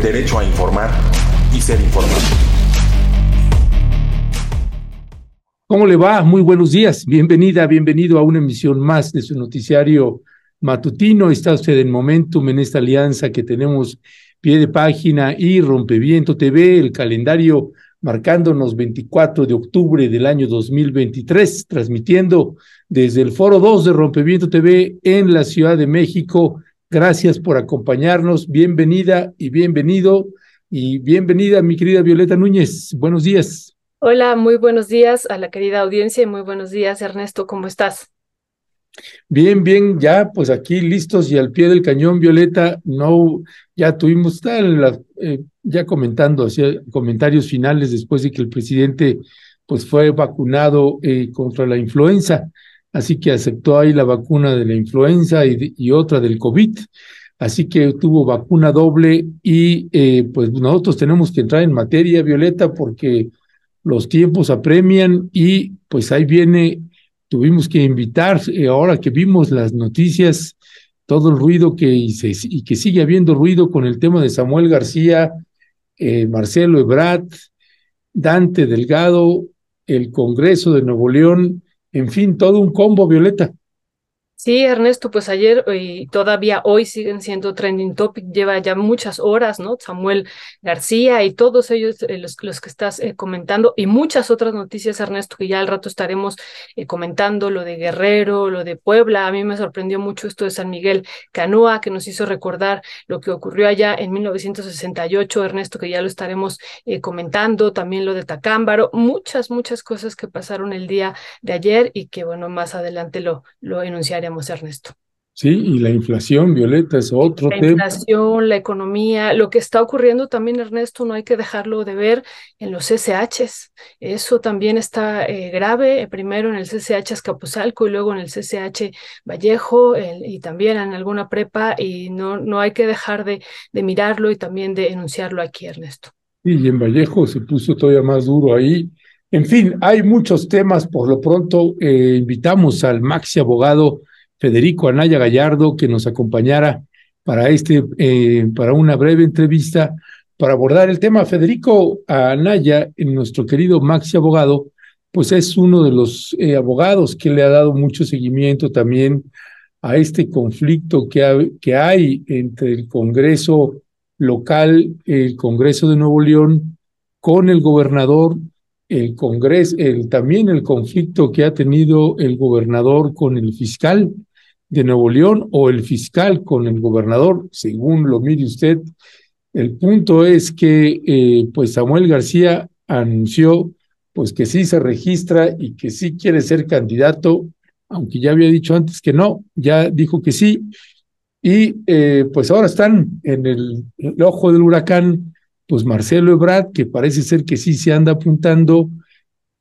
derecho a informar y ser informado. ¿Cómo le va? Muy buenos días. Bienvenida, bienvenido a una emisión más de su noticiario matutino. Está usted en Momentum en esta alianza que tenemos pie de página y Rompeviento TV, el calendario marcándonos 24 de octubre del año 2023, transmitiendo desde el Foro 2 de Rompeviento TV en la Ciudad de México. Gracias por acompañarnos. Bienvenida y bienvenido. Y bienvenida, mi querida Violeta Núñez. Buenos días. Hola, muy buenos días a la querida audiencia y muy buenos días, Ernesto. ¿Cómo estás? Bien, bien, ya pues aquí listos y al pie del cañón, Violeta, no, ya tuvimos tal, eh, ya comentando, hacía comentarios finales después de que el presidente pues fue vacunado eh, contra la influenza, así que aceptó ahí la vacuna de la influenza y, y otra del COVID, así que tuvo vacuna doble y eh, pues nosotros tenemos que entrar en materia, Violeta, porque los tiempos apremian y pues ahí viene tuvimos que invitar, eh, ahora que vimos las noticias, todo el ruido que y, y que sigue habiendo ruido con el tema de Samuel García, eh, Marcelo Ebrard, Dante Delgado, el Congreso de Nuevo León, en fin, todo un combo, Violeta. Sí, Ernesto, pues ayer y todavía hoy siguen siendo trending topic, lleva ya muchas horas, ¿no? Samuel García y todos ellos, eh, los, que estás eh, comentando, y muchas otras noticias, Ernesto, que ya al rato estaremos eh, comentando, lo de Guerrero, lo de Puebla. A mí me sorprendió mucho esto de San Miguel Canoa, que nos hizo recordar lo que ocurrió allá en 1968, Ernesto, que ya lo estaremos comentando, también lo de Tacámbaro, muchas, muchas cosas que pasaron el día de ayer y que, bueno, más adelante lo, lo Ernesto. Sí, y la inflación, Violeta, es otro tema. La inflación, la economía, lo que está ocurriendo también, Ernesto, no hay que dejarlo de ver en los CCHs. Eso también está eh, grave, primero en el CCH Escapuzalco y luego en el CCH Vallejo y también en alguna prepa y no, no hay que dejar de, de mirarlo y también de enunciarlo aquí, Ernesto. y en Vallejo se puso todavía más duro ahí. En fin, hay muchos temas. Por lo pronto, eh, invitamos al maxi abogado Federico Anaya Gallardo que nos acompañara para este, eh, para una breve entrevista para abordar el tema. Federico Anaya, nuestro querido Maxi abogado, pues es uno de los eh, abogados que le ha dado mucho seguimiento también a este conflicto que, que hay entre el Congreso local, el Congreso de Nuevo León, con el gobernador, el Congreso, el, también el conflicto que ha tenido el gobernador con el fiscal de Nuevo León o el fiscal con el gobernador, según lo mire usted. El punto es que eh, pues Samuel García anunció pues que sí se registra y que sí quiere ser candidato, aunque ya había dicho antes que no, ya dijo que sí. Y eh, pues ahora están en el, ojo del huracán, pues Marcelo Ebrard, que parece ser que sí se anda apuntando,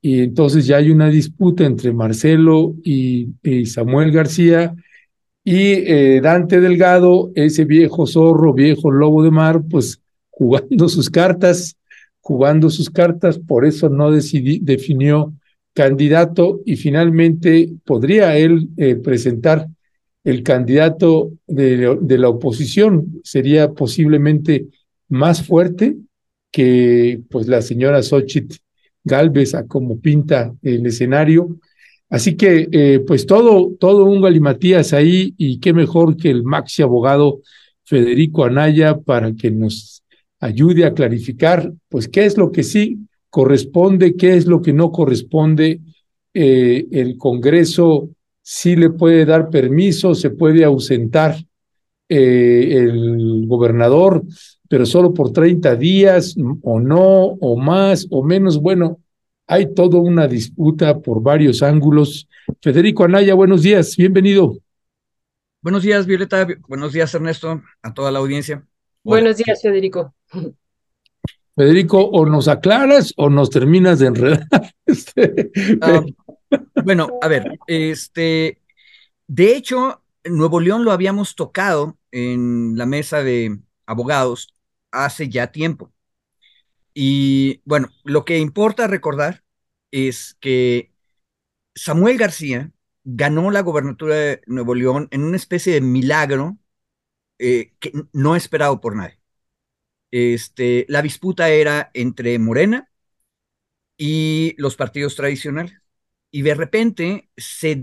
y entonces ya hay una disputa entre Marcelo y Samuel García, y eh, Dante Delgado, ese viejo zorro, viejo lobo de mar, pues jugando sus cartas, jugando sus cartas, por eso no decidí, definió candidato y finalmente podría él eh, presentar el candidato de, la oposición, sería posiblemente más fuerte que pues la señora Xochitl Galvez a como pinta el escenario, Así que, eh, pues todo, todo un galimatías ahí y qué mejor que el maxi abogado Federico Anaya para que nos ayude a clarificar, pues, qué es lo que sí corresponde, qué es lo que no corresponde. Eh, el Congreso sí le puede dar permiso, se puede ausentar eh, el gobernador, pero solo por 30 días o no, o más o menos. Bueno, hay toda una disputa por varios ángulos. Federico Anaya, buenos días, bienvenido. Buenos días, Violeta. Buenos días, Ernesto, a toda la audiencia. Hola. Buenos días, Federico. Federico, o nos aclaras o nos terminas de enredar. um, bueno, a ver, este, de hecho, Nuevo León lo habíamos tocado en la mesa de abogados hace ya tiempo. Y bueno, lo que importa recordar es que Samuel García ganó la gobernatura de Nuevo León en una especie de milagro eh, que no esperado por nadie. este, la disputa era entre Morena y los partidos tradicionales. Y de repente se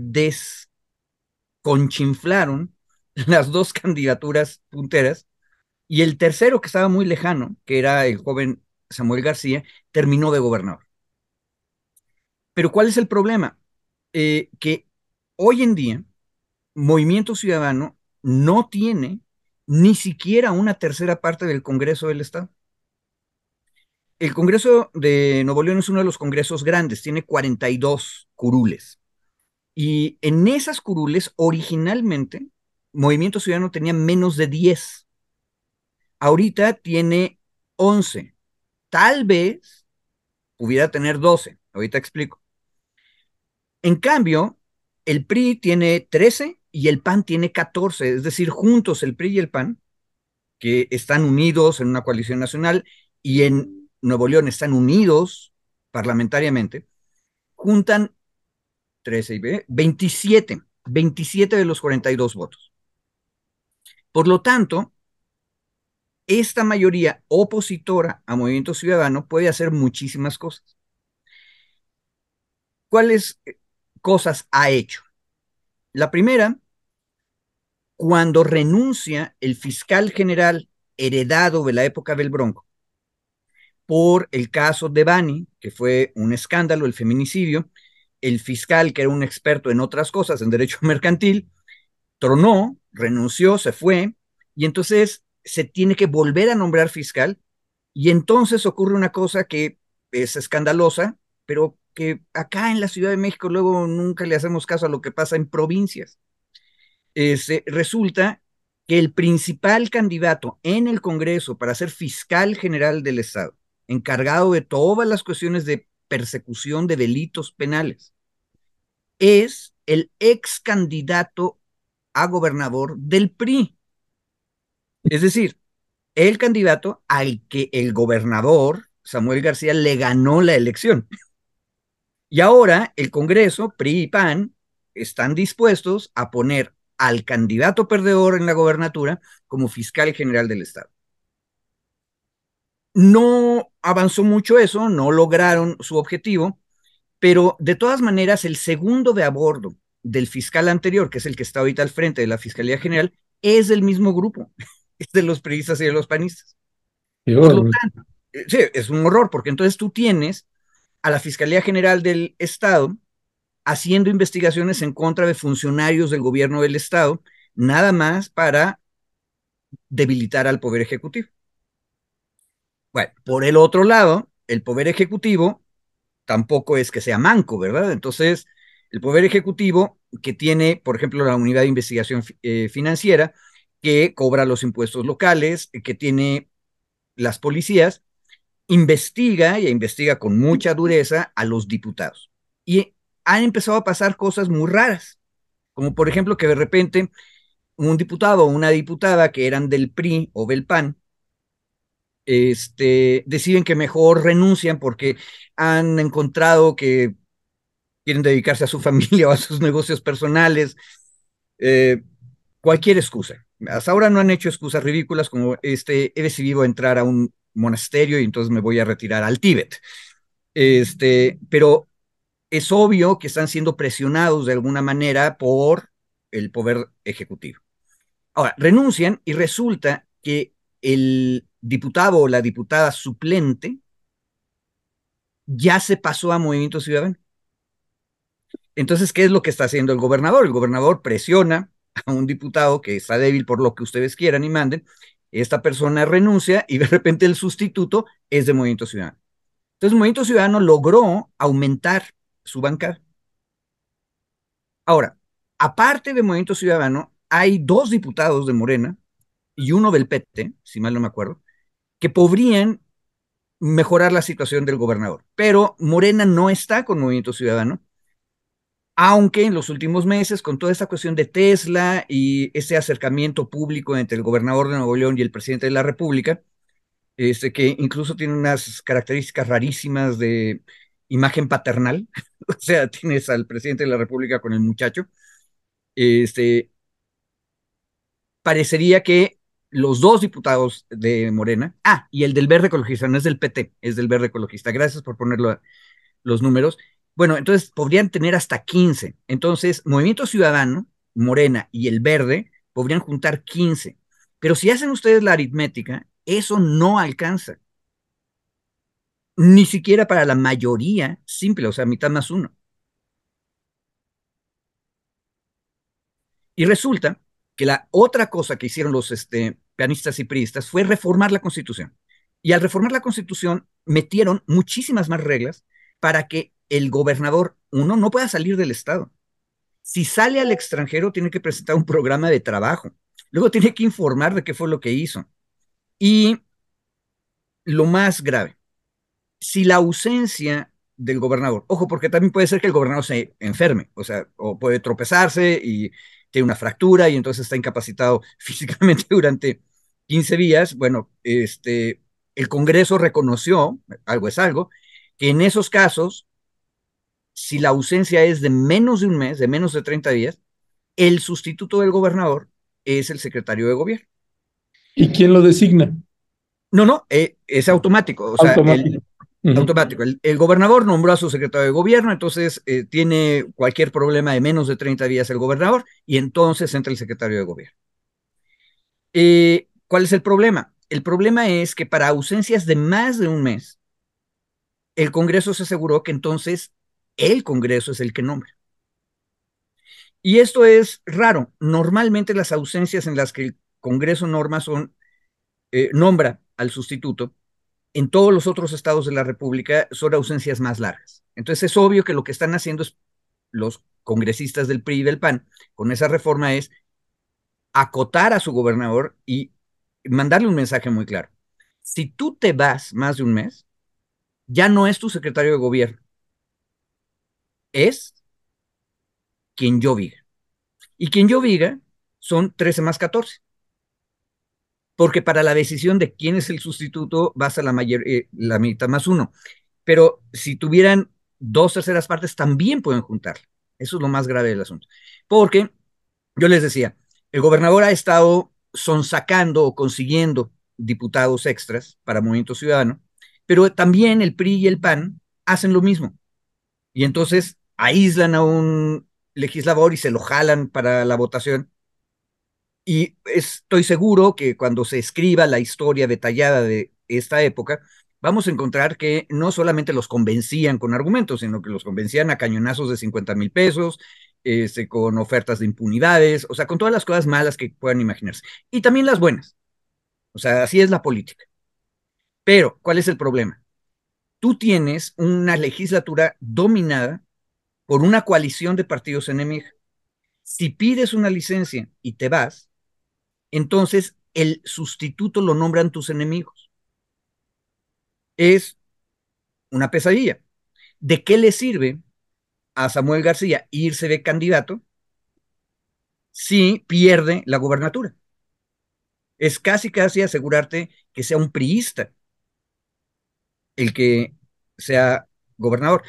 desconchinflaron las dos candidaturas punteras y el tercero que estaba muy lejano, que era el joven Samuel García, terminó de gobernador. Pero ¿cuál es el problema? Eh, que hoy en día Movimiento Ciudadano no tiene ni siquiera una tercera parte del Congreso del Estado. El Congreso de Nuevo León es uno de los congresos grandes, tiene 42 curules. Y en esas curules, originalmente, Movimiento Ciudadano tenía menos de 10. Ahorita tiene 11. Tal vez pudiera tener 12. Ahorita explico. En cambio, el PRI tiene 13 y el PAN tiene 14, es decir, juntos el PRI y el PAN, que están unidos en una coalición nacional y en Nuevo León están unidos parlamentariamente, juntan 13 y 27, 27 de los 42 votos. Por lo tanto, esta mayoría opositora a Movimiento Ciudadano puede hacer muchísimas cosas. ¿Cuáles cosas ha hecho? La primera cuando renuncia el fiscal general heredado de la época del Bronco por el caso de Bani, que fue un escándalo, el feminicidio, el fiscal, que era un experto en otras cosas, en derecho mercantil, tronó, renunció, se fue, y entonces se tiene que volver a nombrar fiscal, y entonces ocurre una cosa que es escandalosa, pero que acá en la Ciudad de México luego nunca le hacemos caso a lo que pasa en provincias resulta que el principal candidato en el Congreso para ser fiscal general del Estado, encargado de todas las cuestiones de persecución de delitos penales, es el ex candidato a gobernador del PRI. Es decir, el candidato al que el gobernador Samuel García le ganó la elección. Y ahora el Congreso, PRI y PAN, están dispuestos a poner al candidato perdedor en la gobernatura como fiscal general del Estado. No avanzó mucho eso, no lograron su objetivo, pero de todas maneras el segundo de a bordo del fiscal anterior, que es el que está ahorita al frente de la Fiscalía General, es del mismo grupo, es de los periodistas y de los panistas. Por eh, sí, es un horror, porque entonces tú tienes a la Fiscalía General del Estado haciendo investigaciones en contra de funcionarios del gobierno del Estado, nada más para debilitar al Poder Ejecutivo. Bueno, por el otro lado, el Poder Ejecutivo tampoco es que sea manco, ¿verdad? Entonces, el Poder Ejecutivo, que tiene, por ejemplo, la Unidad de Investigación eh, Financiera, que cobra los impuestos locales, que tiene las policías, investiga y investiga con mucha dureza a los diputados. Y han empezado a pasar cosas muy raras, como por ejemplo que de repente un diputado o una diputada que eran del PRI o del PAN, este, deciden que mejor renuncian porque han encontrado que quieren dedicarse a su familia o a sus negocios personales, eh, cualquier excusa. Hasta ahora no han hecho excusas ridículas como este, he decidido entrar a un monasterio y entonces me voy a retirar al Tíbet. Este, pero es obvio que están siendo presionados de alguna manera por el poder ejecutivo. Ahora, renuncian y resulta que el diputado o la diputada suplente ya se pasó a Movimiento Ciudadano. Entonces, ¿qué es lo que está haciendo el gobernador? El gobernador presiona a un diputado que está débil por lo que ustedes quieran y manden. Esta persona renuncia y de repente el sustituto es de Movimiento Ciudadano. Entonces, Movimiento Ciudadano logró aumentar su bancada. Ahora, aparte de Movimiento Ciudadano, hay dos diputados de Morena y uno del PT, si mal no me acuerdo, que podrían mejorar la situación del gobernador. Pero Morena no está con Movimiento Ciudadano, aunque en los últimos meses, con toda esta cuestión de Tesla y ese acercamiento público entre el gobernador de Nuevo León y el presidente de la República, este, que incluso tiene unas características rarísimas de imagen paternal, o sea, tienes al presidente de la República con el muchacho, este, parecería que los dos diputados de Morena, ah, y el del Verde Ecologista, no es del PT, es del Verde Ecologista. Gracias por ponerlo los números. Bueno, entonces podrían tener hasta 15. Entonces, Movimiento Ciudadano, Morena y el Verde podrían juntar 15. Pero si hacen ustedes la aritmética, eso no alcanza. Ni siquiera para la mayoría simple, o sea, mitad más uno. Y resulta que la otra cosa que hicieron los este, pianistas y priistas fue reformar la constitución. Y al reformar la constitución, metieron muchísimas más reglas para que el gobernador, uno, no pueda salir del Estado. Si sale al extranjero, tiene que presentar un programa de trabajo. Luego tiene que informar de qué fue lo que hizo. Y lo más grave, si la ausencia del gobernador, ojo, porque también puede ser que el gobernador se enferme, o sea, o puede tropezarse y tiene una fractura y entonces está incapacitado físicamente durante 15 días, bueno, este, el Congreso reconoció, algo es algo, que en esos casos, si la ausencia es de menos de un mes, de menos de 30 días, el sustituto del gobernador es el secretario de gobierno. ¿Y quién lo designa? No, no, eh, es automático. O sea, automático. El, automático. El, gobernador nombró a su secretario de gobierno, entonces eh, tiene cualquier problema de menos de 30 días el gobernador y entonces entra el secretario de gobierno. Eh, ¿Cuál es el problema? El problema es que para ausencias de más de un mes, el Congreso se aseguró que entonces el Congreso es el que nombra. Y esto es raro. Normalmente las ausencias en las que el Congreso norma son, eh, nombra al sustituto, en todos los otros estados de la República son ausencias más largas. Entonces es obvio que lo que están haciendo los congresistas del PRI y del PAN con esa reforma es acotar a su gobernador y mandarle un mensaje muy claro. Si tú te vas más de un mes, ya no es tu secretario de gobierno, es quien yo diga. Y quien yo diga son 13 más 14. Porque para la decisión de quién es el sustituto vas a la, mayor, eh, la mitad más uno. Pero si tuvieran dos terceras partes, también pueden juntar. Eso es lo más grave del asunto. Porque yo les decía, el gobernador ha estado sonsacando o consiguiendo diputados extras para Movimiento Ciudadano, pero también el PRI y el PAN hacen lo mismo. Y entonces aíslan a un legislador y se lo jalan para la votación. Y estoy seguro que cuando se escriba la historia detallada de esta época, vamos a encontrar que no solamente los convencían con argumentos, sino que los convencían a cañonazos de 50 mil pesos, este, con ofertas de impunidades, o sea, con todas las cosas malas que puedan imaginarse. Y también las buenas. O sea, así es la política. Pero, ¿cuál es el problema? Tú tienes una legislatura dominada por una coalición de partidos enemigos. Si pides una licencia y te vas, entonces el sustituto lo nombran tus enemigos. Es una pesadilla. ¿De qué le sirve a Samuel García irse de candidato si pierde la gubernatura? Es casi casi asegurarte que sea un priista el que sea gobernador.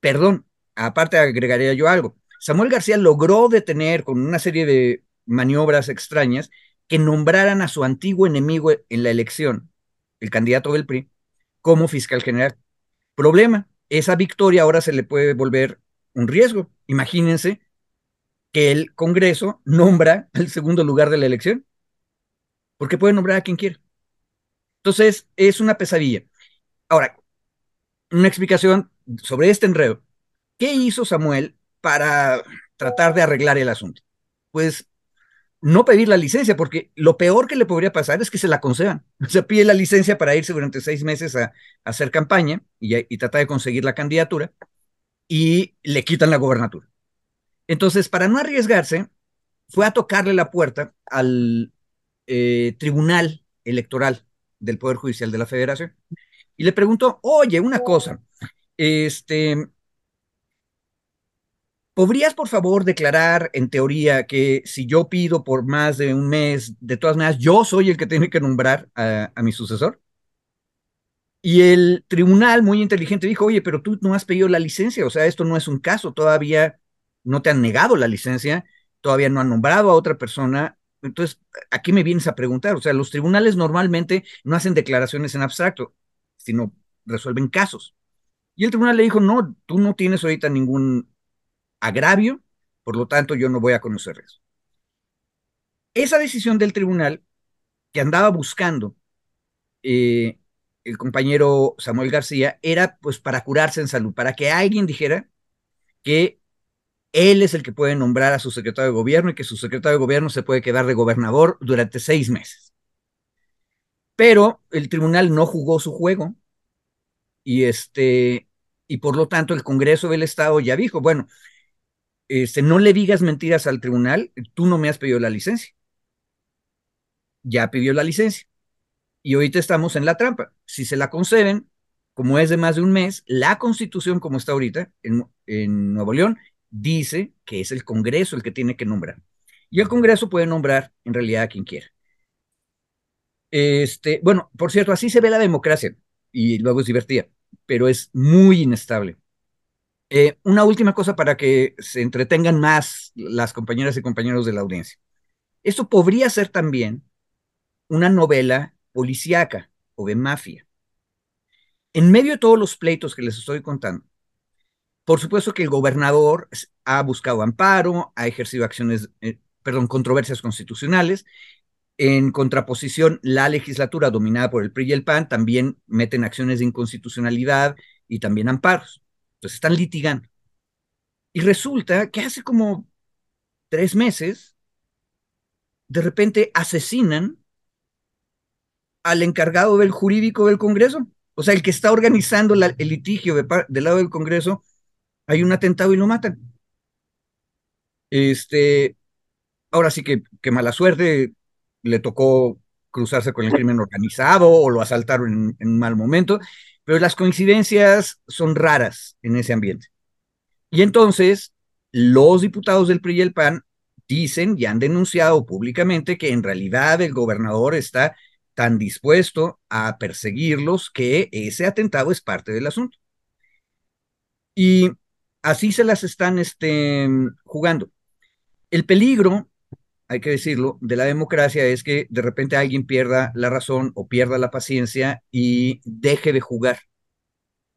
Perdón, aparte agregaría yo algo. Samuel García logró detener con una serie de maniobras extrañas que nombraran a su antiguo enemigo en la elección, el candidato del PRI, como fiscal general. Problema, esa victoria ahora se le puede volver un riesgo. Imagínense que el Congreso nombra el segundo lugar de la elección, porque puede nombrar a quien quiera. Entonces, es una pesadilla. Ahora, una explicación sobre este enredo. ¿Qué hizo Samuel para tratar de arreglar el asunto? Pues no pedir la licencia, porque lo peor que le podría pasar es que se la concedan. O sea, pide la licencia para irse durante seis meses a, hacer campaña y, y tratar de conseguir la candidatura y le quitan la gobernatura. Entonces, para no arriesgarse, fue a tocarle la puerta al eh, Tribunal Electoral del Poder Judicial de la Federación y le preguntó, oye, una cosa, este, ¿Podrías, por favor, declarar en teoría que si yo pido por más de un mes, de todas maneras, yo soy el que tiene que nombrar a, mi sucesor? Y el tribunal, muy inteligente, dijo, oye, pero tú no has pedido la licencia, o sea, esto no es un caso, todavía no te han negado la licencia, todavía no han nombrado a otra persona, entonces, ¿a qué me vienes a preguntar? O sea, los tribunales normalmente no hacen declaraciones en abstracto, sino resuelven casos. Y el tribunal le dijo, no, tú no tienes ahorita ningún agravio, por lo tanto yo no voy a conocer eso. Esa decisión del tribunal que andaba buscando eh, el compañero Samuel García era pues para curarse en salud, para que alguien dijera que él es el que puede nombrar a su secretario de gobierno y que su secretario de gobierno se puede quedar de gobernador durante seis meses. Pero el tribunal no jugó su juego y este y por lo tanto el Congreso del Estado ya dijo, bueno, este, no le digas mentiras al tribunal, tú no me has pedido la licencia. Ya pidió la licencia. Y ahorita estamos en la trampa. Si se la conceden, como es de más de un mes, la constitución como está ahorita en, Nuevo León dice que es el Congreso el que tiene que nombrar. Y el Congreso puede nombrar en realidad a quien quiera. Este, bueno, por cierto, así se ve la democracia y luego es divertida, pero es muy inestable. Eh, una última cosa para que se entretengan más las compañeras y compañeros de la audiencia. Esto podría ser también una novela policíaca o de mafia. En medio de todos los pleitos que les estoy contando, por supuesto que el gobernador ha buscado amparo, ha ejercido acciones, eh, perdón, controversias constitucionales. En contraposición, la legislatura dominada por el PRI y el PAN también meten acciones de inconstitucionalidad y también amparos. Entonces están litigando. Y resulta que hace como tres meses, de repente asesinan al encargado del jurídico del Congreso. O sea, el que está organizando el litigio del lado del Congreso hay un atentado y lo matan. Este, ahora sí que, que mala suerte, le tocó cruzarse con el crimen organizado o lo asaltaron en, un mal momento, pero las coincidencias son raras en ese ambiente. Y entonces, los diputados del PRI y el PAN dicen y han denunciado públicamente que en realidad el gobernador está tan dispuesto a perseguirlos que ese atentado es parte del asunto. Y así se las están este, jugando. El peligro, hay que decirlo, de la democracia es que de repente alguien pierda la razón o pierda la paciencia y deje de jugar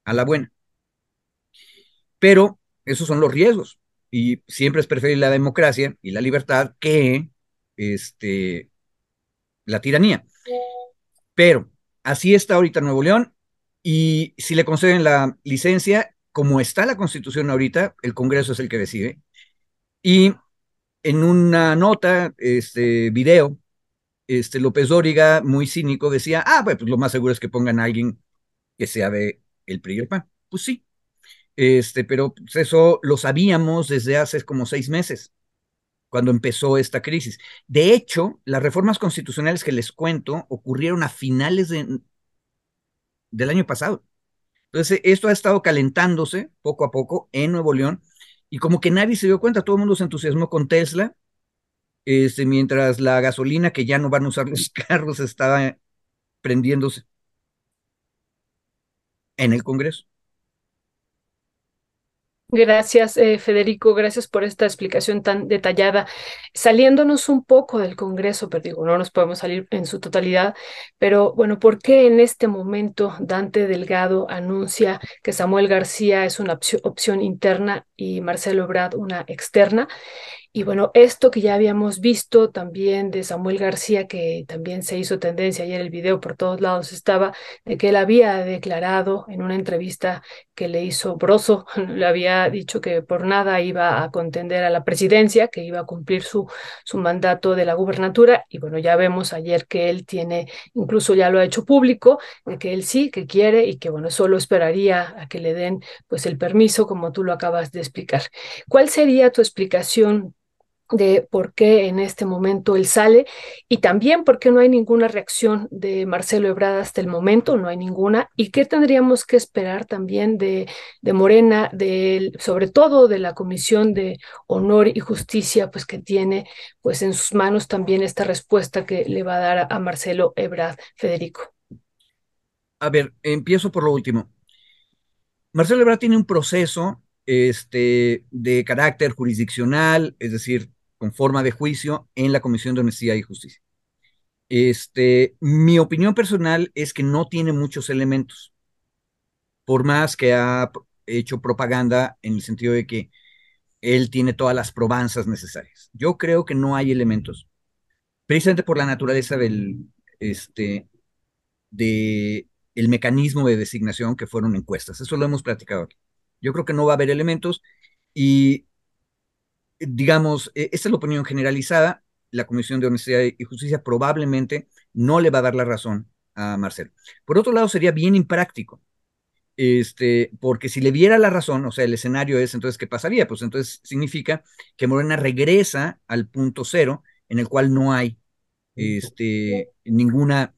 a la buena. Pero esos son los riesgos y siempre es preferible la democracia y la libertad que este, la tiranía. Pero así está ahorita Nuevo León y si le conceden la licencia, como está la constitución ahorita, el Congreso es el que decide. Y en una nota, este video, este López Dóriga, muy cínico, decía, ah, pues lo más seguro es que pongan a alguien que sea de el PRI y el PAN. Pues sí, este, pero pues, eso lo sabíamos desde hace como seis meses, cuando empezó esta crisis. De hecho, las reformas constitucionales que les cuento ocurrieron a finales de, del año pasado. Entonces, esto ha estado calentándose poco a poco en Nuevo León y como que nadie se dio cuenta, todo el mundo se entusiasmó con Tesla, este, mientras la gasolina que ya no van a usar los carros estaba prendiéndose en el Congreso. Gracias, eh, Federico. Gracias por esta explicación tan detallada. Saliéndonos un poco del Congreso, pero digo, no nos podemos salir en su totalidad, pero bueno, ¿por qué en este momento Dante Delgado anuncia que Samuel García es una opción interna y Marcelo Ebrard una externa? Y bueno, esto que ya habíamos visto también de Samuel García, que también se hizo tendencia ayer el video por todos lados estaba, de que él había declarado en una entrevista que le hizo Broso, le había dicho que por nada iba a contender a la presidencia, que iba a cumplir su, su mandato de la gubernatura. Y bueno, ya vemos ayer que él tiene, incluso ya lo ha hecho público, de que él sí, que quiere y que bueno, solo esperaría a que le den pues el permiso, como tú lo acabas de explicar. ¿Cuál sería tu explicación? De por qué en este momento él sale y también por qué no hay ninguna reacción de Marcelo Ebrard hasta el momento, no hay ninguna, y qué tendríamos que esperar también de, de Morena, de, sobre todo de la Comisión de Honor y Justicia, pues que tiene pues en sus manos también esta respuesta que le va a dar a, Marcelo Ebrard, Federico. A ver, empiezo por lo último. Marcelo Ebrard tiene un proceso este, de carácter jurisdiccional, es decir, con forma de juicio en la Comisión de Honestidad y Justicia. Este, mi opinión personal es que no tiene muchos elementos, por más que ha hecho propaganda en el sentido de que él tiene todas las probanzas necesarias. Yo creo que no hay elementos, precisamente por la naturaleza del, este, de el mecanismo de designación que fueron encuestas. Eso lo hemos platicado aquí. Yo creo que no va a haber elementos y, digamos, e, esta es la opinión generalizada. La Comisión de Honestidad y Justicia probablemente no le va a dar la razón a Marcelo. Por otro lado, sería bien impráctico este, porque si le diera la razón, o sea, el escenario es, entonces, ¿qué pasaría? Pues entonces significa que Morena regresa al punto cero en el cual no hay este, ninguna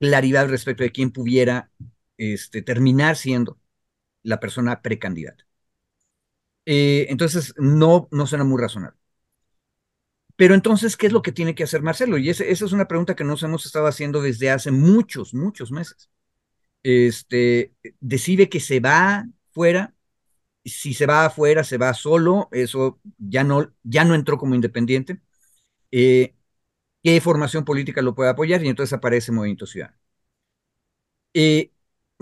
claridad respecto de quién pudiera este, terminar siendo la persona precandidata. Eh, entonces, no, no suena muy razonable. Pero entonces, ¿qué es lo que tiene que hacer Marcelo? Y esa es una pregunta que nos hemos estado haciendo desde hace muchos, muchos meses este, decide que se va fuera. Si se va afuera, se va solo, eso ya no, ya no entró como independiente. Eh, ¿Qué formación política lo puede apoyar? Y entonces aparece Movimiento Ciudadano. Eh,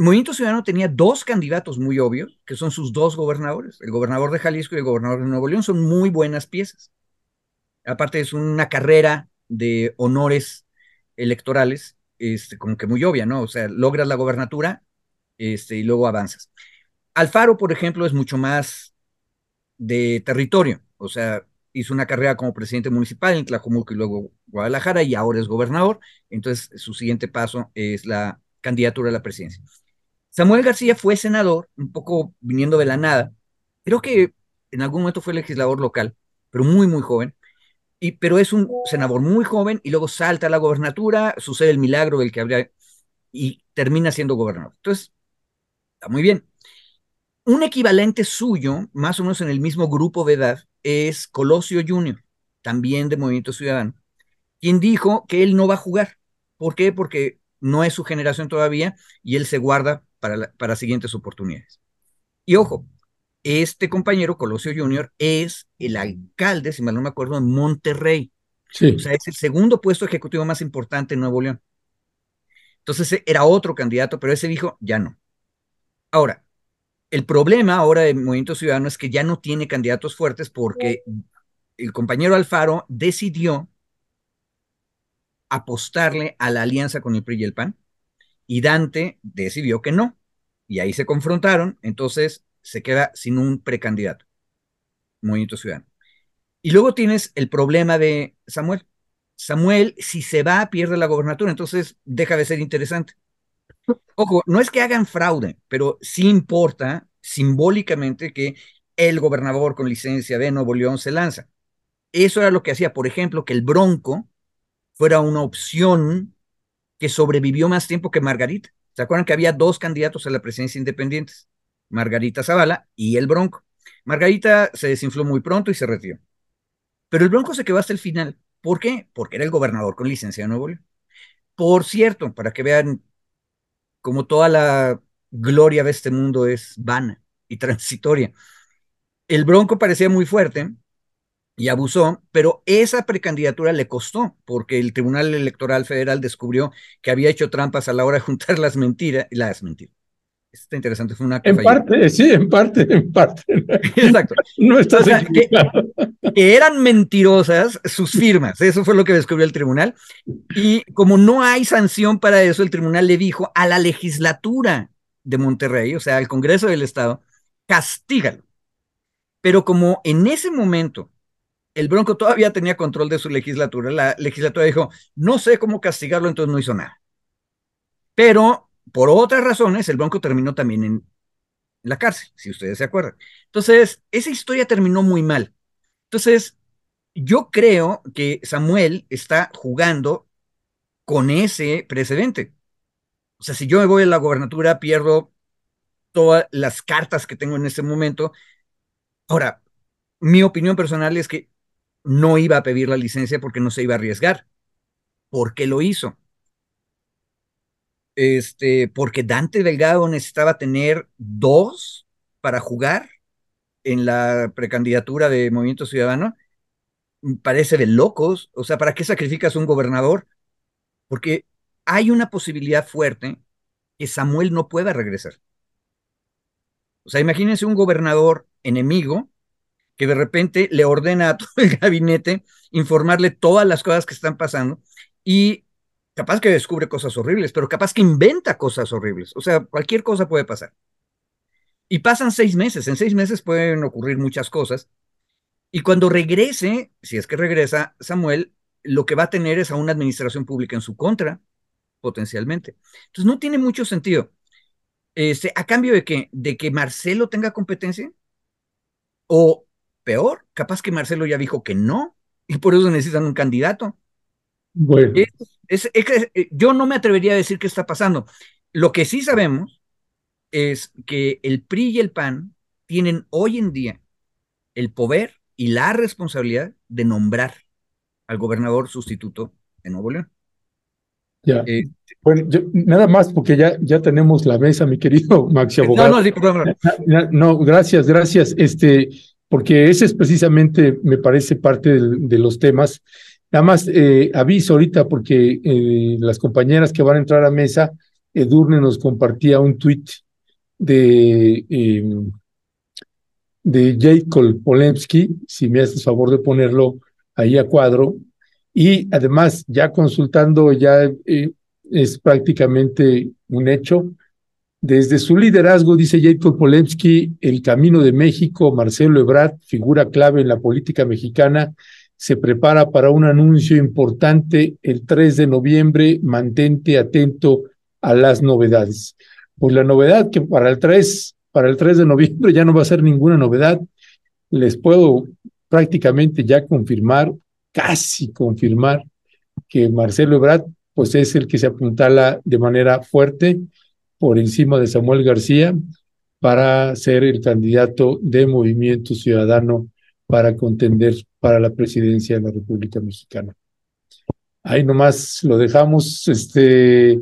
Movimiento Ciudadano tenía dos candidatos muy obvios, que son sus dos gobernadores. El gobernador de Jalisco y el gobernador de Nuevo León son muy buenas piezas. Aparte es una carrera de honores electorales este, como que muy obvia, ¿no? O sea, logras la gobernatura este, y luego avanzas. Alfaro, por ejemplo, es mucho más de territorio, o sea, hizo una carrera como presidente municipal en Tlajomulco y luego Guadalajara y ahora es gobernador, entonces su siguiente paso es la candidatura a la presidencia. Samuel García fue senador, un poco viniendo de la nada, creo que en algún momento fue legislador local, pero muy, muy joven, pero es un senador muy joven y luego salta a la gobernatura, sucede el milagro del que habría y termina siendo gobernador. Entonces, está muy bien. Un equivalente suyo, más o menos en el mismo grupo de edad, es Colosio Jr., también de Movimiento Ciudadano, quien dijo que él no va a jugar. ¿Por qué? Porque no es su generación todavía y él se guarda para, para siguientes oportunidades. Y ojo, este compañero, Colosio Jr., es el alcalde, si mal no me acuerdo, de Monterrey. O sea, es el segundo puesto ejecutivo más importante en Nuevo León. Entonces era otro candidato, pero ese dijo, ya no. Ahora, el problema ahora del Movimiento Ciudadano es que ya no tiene candidatos fuertes porque el compañero Alfaro decidió apostarle a la alianza con el PRI y el PAN y Dante decidió que no. Y ahí se confrontaron. Entonces, se queda sin un precandidato, Movimiento Ciudadano. Y luego tienes el problema de Samuel. Samuel, si se va, pierde la gobernatura, entonces deja de ser interesante. Ojo, no es que hagan fraude, pero sí importa simbólicamente que el gobernador con licencia de Nuevo León se lanza. Eso era lo que hacía, por ejemplo, que el Bronco fuera una opción que sobrevivió más tiempo que Margarita. ¿Se acuerdan que había dos candidatos a la presidencia independientes? Margarita Zavala y el Bronco. Margarita se desinfló muy pronto y se retiró. Pero el Bronco se quedó hasta el final. ¿Por qué? Porque era el gobernador con licencia de Nuevo León. Por cierto, para que vean cómo toda la gloria de este mundo es vana y transitoria. El Bronco parecía muy fuerte y abusó, pero esa precandidatura le costó, porque el Tribunal Electoral Federal descubrió que había hecho trampas a la hora de juntar las mentiras, las mentiras, Está interesante, fue una En parte, sí, en parte, en parte. Exacto. No estás que, que, eran mentirosas sus firmas, eso fue lo que descubrió el tribunal. Y como no hay sanción para eso, el tribunal le dijo a la legislatura de Monterrey, o sea, al Congreso del Estado, castígalo. Pero como en ese momento el Bronco todavía tenía control de su legislatura, la legislatura dijo, no sé cómo castigarlo, entonces no hizo nada. Pero por otras razones, el Bronco terminó también en la cárcel, si ustedes se acuerdan. Entonces, esa historia terminó muy mal. Entonces, yo creo que Samuel está jugando con ese precedente. O sea, si yo me voy a la gobernatura, pierdo todas las cartas que tengo en este momento. Ahora, mi opinión personal es que no iba a pedir la licencia porque no se iba a arriesgar. ¿Por qué lo hizo? este, porque Dante Delgado necesitaba tener dos para jugar en la precandidatura de Movimiento Ciudadano. parece de locos. O sea, ¿para qué sacrificas un gobernador? Porque hay una posibilidad fuerte que Samuel no pueda regresar. O sea, imagínense un gobernador enemigo que de repente le ordena a todo el gabinete informarle todas las cosas que están pasando y capaz que descubre cosas horribles, pero capaz que inventa cosas horribles. O sea, cualquier cosa puede pasar. Y pasan seis meses, en seis meses pueden ocurrir muchas cosas. Y cuando regrese, si es que regresa Samuel, lo que va a tener es a una administración pública en su contra, potencialmente. Entonces no tiene mucho sentido. Este, a cambio de que, de que Marcelo tenga competencia, o peor, capaz que Marcelo ya dijo que no, y por eso necesitan un candidato. Bueno. Es, eh, yo no me atrevería a decir qué está pasando. Lo que sí sabemos es que el PRI y el PAN tienen hoy en día el poder y la responsabilidad de nombrar al gobernador sustituto de Nuevo León. Ya. Eh, bueno, nada más porque ya, ya tenemos la mesa, mi querido Maxi Abogado. No, no, gracias, gracias. Este, porque ese es precisamente, me parece, parte de, los temas. Nada más eh, aviso ahorita porque eh, las compañeras que van a entrar a mesa, Edurne nos compartía un tuit de, em, de Jacob Polemski, si me haces favor de ponerlo ahí a cuadro, y además ya consultando, ya eh, es prácticamente un hecho. Desde su liderazgo, dice Jacob Polemski, el camino de México, Marcelo Ebrard, figura clave en la política mexicana, se prepara para un anuncio importante el 3 de noviembre. Mantente atento a las novedades. Pues la novedad que para el 3, para el 3 de noviembre ya no va a ser ninguna novedad. Les puedo prácticamente ya confirmar, casi confirmar, que Marcelo Ebrard pues es el que se apuntala de manera fuerte por encima de Samuel García para ser el candidato de Movimiento Ciudadano para contender para la presidencia de la República Mexicana. Ahí nomás lo dejamos, este,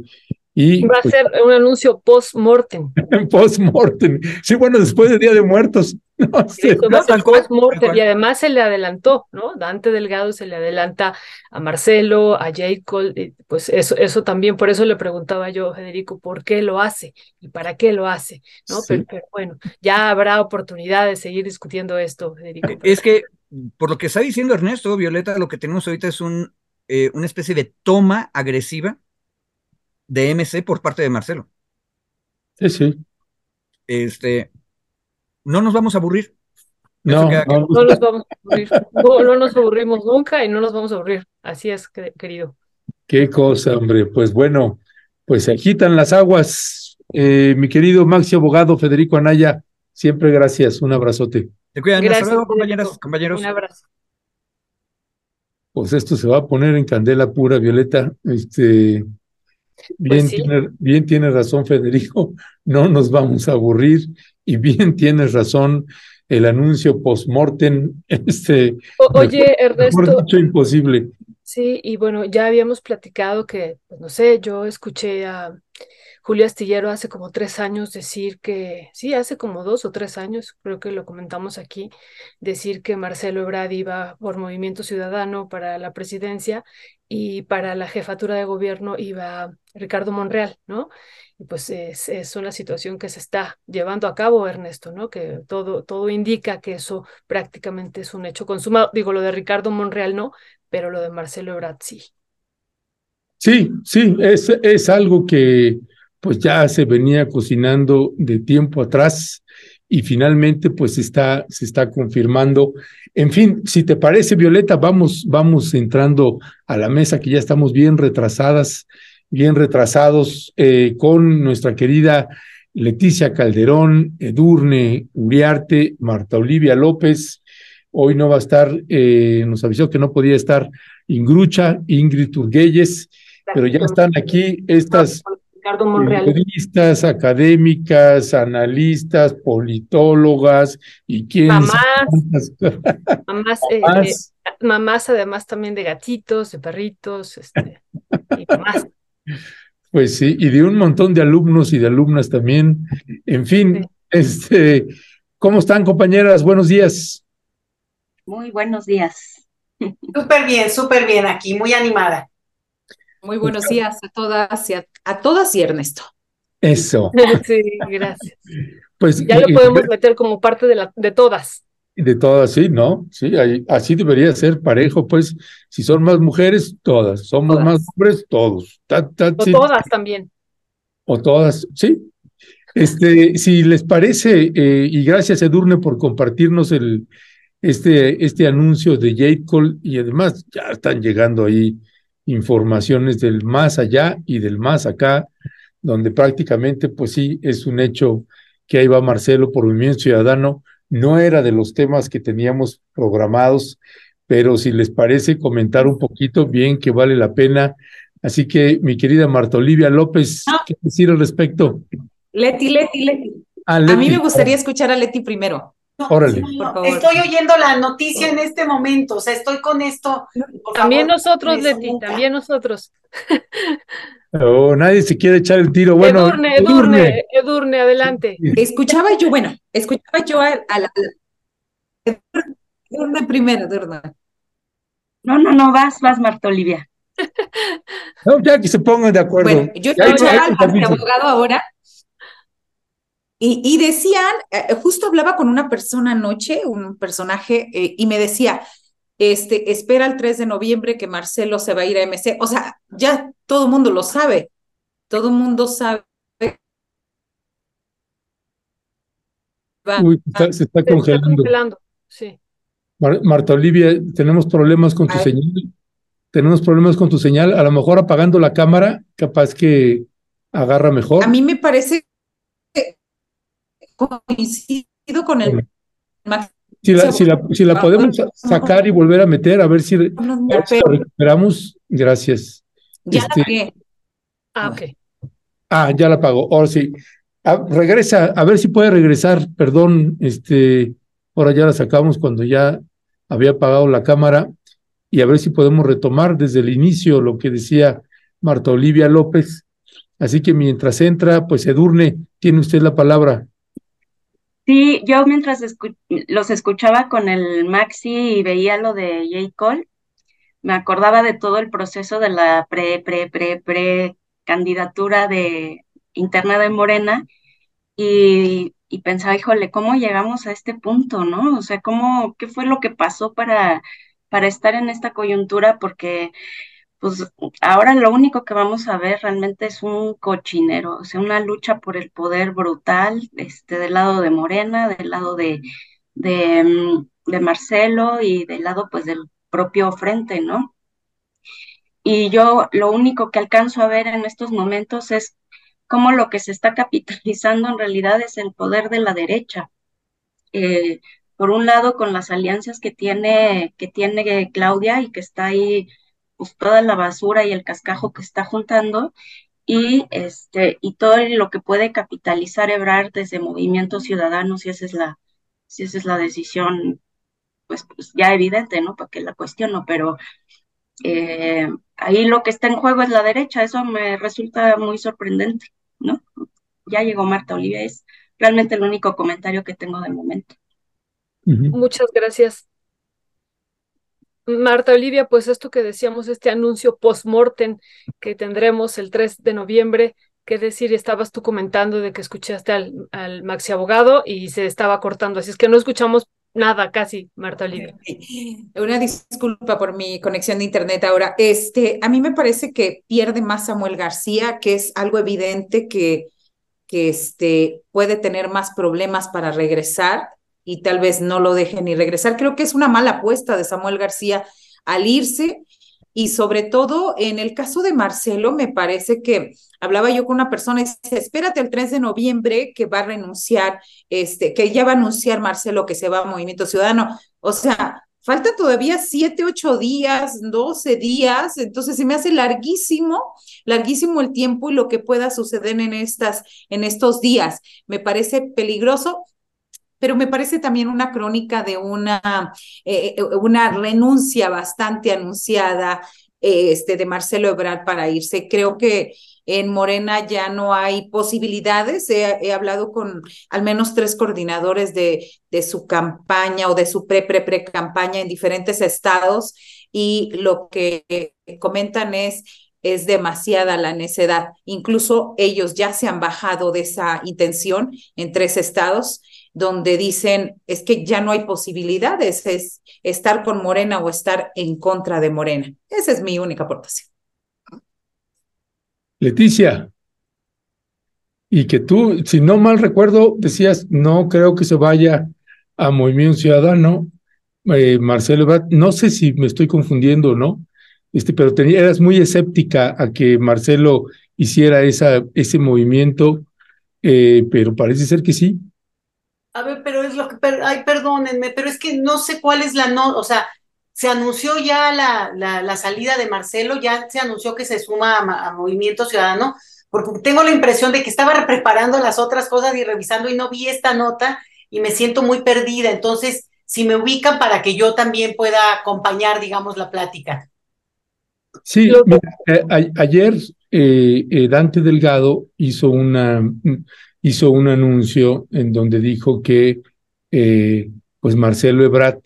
Va a pues ser un anuncio post-mortem. post-mortem. Sí, bueno, después del Día de Muertos. No sé. post-mortem. Y además se le adelantó, ¿no? Dante Delgado se le adelanta a Marcelo, a Jacob. Pues eso, eso también, por eso le preguntaba yo, Federico, ¿por qué lo hace? ¿Y para qué lo hace? ¿No? Pero, bueno, ya habrá oportunidad de seguir discutiendo esto, Federico. Es que, por lo que está diciendo Ernesto, Violeta, lo que tenemos ahorita es un, eh, una especie de toma agresiva de MC por parte de Marcelo. Sí, sí. Este, no nos vamos a aburrir. No, no, nos vamos a aburrir. No, nos aburrimos nunca y no nos vamos a aburrir. Así es, querido. Qué cosa, hombre. Pues bueno, pues se agitan las aguas. Eh, mi querido Maxi Abogado Federico Anaya, siempre gracias. Un abrazote. Te cuidan. Gracias, compañeras, compañeros. Un abrazo. Pues esto se va a poner en candela pura, Violeta. Este, Bien, pues tiene, bien tiene razón Federico, no nos vamos a aburrir y bien tienes razón el anuncio post-mortem. Este, oye, Ernesto. Dicho, imposible. Sí, y bueno, ya habíamos platicado que, pues no sé, yo escuché a Julio Astillero hace como tres años decir que, sí, hace como dos o tres años, creo que lo comentamos aquí, decir que Marcelo Ebrard iba por Movimiento Ciudadano para la presidencia y para la jefatura de gobierno iba Ricardo Monreal, ¿no? Y pues es, una situación que se está llevando a cabo, Ernesto, ¿no? Que todo, todo indica que eso prácticamente es un hecho consumado. Digo, lo de Ricardo Monreal no, pero lo de Marcelo Ebrard sí. Sí, sí, es, es algo que pues ya se venía cocinando de tiempo atrás y finalmente pues está, se está confirmando. En fin, si te parece, Violeta, vamos, vamos entrando a la mesa que ya estamos bien retrasadas, bien retrasados eh, con nuestra querida Leticia Calderón, Edurne Uriarte, Marta Olivia López. Hoy no va a estar, eh, nos avisó que no podía estar Ingrucha, Ingrid Turguelles, pero ya están aquí estas Periodistas, académicas, analistas, politólogas y quién mamás, mamás, eh, eh, mamás, además también de gatitos, de perritos, este, y mamás. Pues sí, y de un montón de alumnos y de alumnas también. En fin, este, ¿cómo están compañeras? Buenos días. Muy buenos días. Súper bien, súper bien aquí, muy animada. Muy buenos días a todas y a, todas y Ernesto. Eso. Sí, gracias. Pues ya lo podemos meter como parte de, la, de todas. De todas, sí, ¿no? Sí, así debería ser parejo, pues, si son más mujeres, todas, somos más hombres, todos. o todas también. O todas, sí. Este, si les parece, eh, y gracias Edurne por compartirnos el, este, este anuncio de Jade Cole, y además ya están llegando ahí informaciones del más allá y del más acá, donde prácticamente, pues sí, es un hecho que ahí va Marcelo por Movimiento Ciudadano no era de los temas que teníamos programados, pero si les parece comentar un poquito, bien que vale la pena. Así que, mi querida Marta Olivia López, ¿qué decir al respecto? Leti, Leti, Leti. Ah, a mí me gustaría escuchar a Leti primero. Órale. estoy oyendo la noticia en este momento, o sea, estoy con esto. También nosotros, Leti, también nosotros. Oh, nadie se quiere echar el tiro. Bueno, Edurne, Edurne, Edurne, adelante. Escuchaba yo, bueno, escuchaba yo a, la. Edurne primero, Edurne. No, no, no, vas, vas, Marta Olivia. No, ya que se pongan de acuerdo. Bueno, yo escuchaba al abogado ahora y, y decían, eh, justo hablaba con una persona anoche, un personaje, eh, y me decía, este, espera el 3 de noviembre que Marcelo se va a ir a MC. O sea, ya todo el mundo lo sabe. Todo el mundo sabe. Uy, se está congelando. Sí. Marta Olivia, tenemos problemas con tu señal. Tenemos problemas con tu señal. A lo mejor apagando la cámara, capaz que agarra mejor. A mí me parece coincido con el si la, si la, si la podemos sacar y volver a meter, a ver si, recuperamos. Gracias. Ya este, Ah, ok. Ah, ya la pago. Ahora sí. Ah, regresa, a ver si puede regresar. Perdón, este, ahora ya la sacamos cuando ya había apagado la cámara y a ver si podemos retomar desde el inicio lo que decía Marta Olivia López. Así que mientras entra, pues Edurne, tiene usted la palabra. Sí, yo mientras los escuchaba con el Maxi y veía lo de J. Cole, me acordaba de todo el proceso de la pre, pre, pre, pre candidatura de interna de Morena y, y pensaba, híjole, ¿cómo llegamos a este punto, no? O sea, ¿cómo, qué fue lo que pasó para, para estar en esta coyuntura? Porque pues ahora lo único que vamos a ver realmente es un cochinero, o sea, una lucha por el poder brutal, este, del lado de Morena, del lado de, mm, de Marcelo y del lado pues del propio frente, ¿no? Y yo lo único que alcanzo a ver en estos momentos es cómo lo que se está capitalizando en realidad es el poder de la derecha. Eh, por un lado, con las alianzas que tiene, que tiene Claudia y que está ahí pues toda la basura y el cascajo que está juntando y este y todo lo que puede capitalizar Ebrard desde movimientos ciudadanos si esa es la si esa es la decisión pues, pues ya evidente no para que la cuestiono pero eh, ahí lo que está en juego es la derecha eso me resulta muy sorprendente no ya llegó Marta Olivia es realmente el único comentario que tengo de momento. Muchas gracias Marta Olivia, pues esto que decíamos, este anuncio post-mortem que tendremos el 3 de noviembre, qué decir, estabas tú comentando de que escuchaste al, al maxi abogado y se estaba cortando, así es que no escuchamos nada casi, Marta Olivia. Una disculpa por mi conexión de internet ahora. Este, a mí me parece que pierde más Samuel García, que es algo evidente que, que este, puede tener más problemas para regresar y tal vez no lo deje ni regresar. Creo que es una mala apuesta de Samuel García al irse y sobre todo en el caso de Marcelo, me parece que hablaba yo con una persona y dice, espérate el 3 de noviembre que va a renunciar, este, que ya va a anunciar Marcelo que se va a Movimiento Ciudadano. O sea, falta todavía siete, ocho días, doce días, entonces se me hace larguísimo, larguísimo el tiempo y lo que pueda suceder en estas, en estos días. Me parece peligroso pero me parece también una crónica de una, eh, eh, una renuncia bastante anunciada este, de Marcelo Ebrard para irse. Creo que en Morena ya no hay posibilidades. He, hablado con al menos tres coordinadores de, de su campaña o de su pre-pre-pre-campaña en diferentes estados y lo que comentan es es demasiada la necedad. Incluso ellos ya se han bajado de esa intención en tres estados donde dicen es que ya no hay posibilidades, es estar con Morena o estar en contra de Morena. Esa es mi única aportación. Leticia, y que tú, si no mal recuerdo, decías, no creo que se vaya a Movimiento Ciudadano, eh, Marcelo no sé si me estoy confundiendo o no, este, pero eras muy escéptica a que Marcelo hiciera esa, ese movimiento, eh, pero parece ser que sí. A ver, pero es lo que, ay, perdónenme, pero es que no sé cuál es la no, o sea, se anunció ya la, la, salida de Marcelo, ya se anunció que se suma a, Movimiento Ciudadano, porque tengo la impresión de que estaba preparando las otras cosas y revisando y no vi esta nota y me siento muy perdida. Entonces, si me ubican para que yo también pueda acompañar, digamos, la plática. Sí, eh, ayer eh, eh, Dante Delgado hizo, una, hizo un anuncio en donde dijo que pues Marcelo Ebrat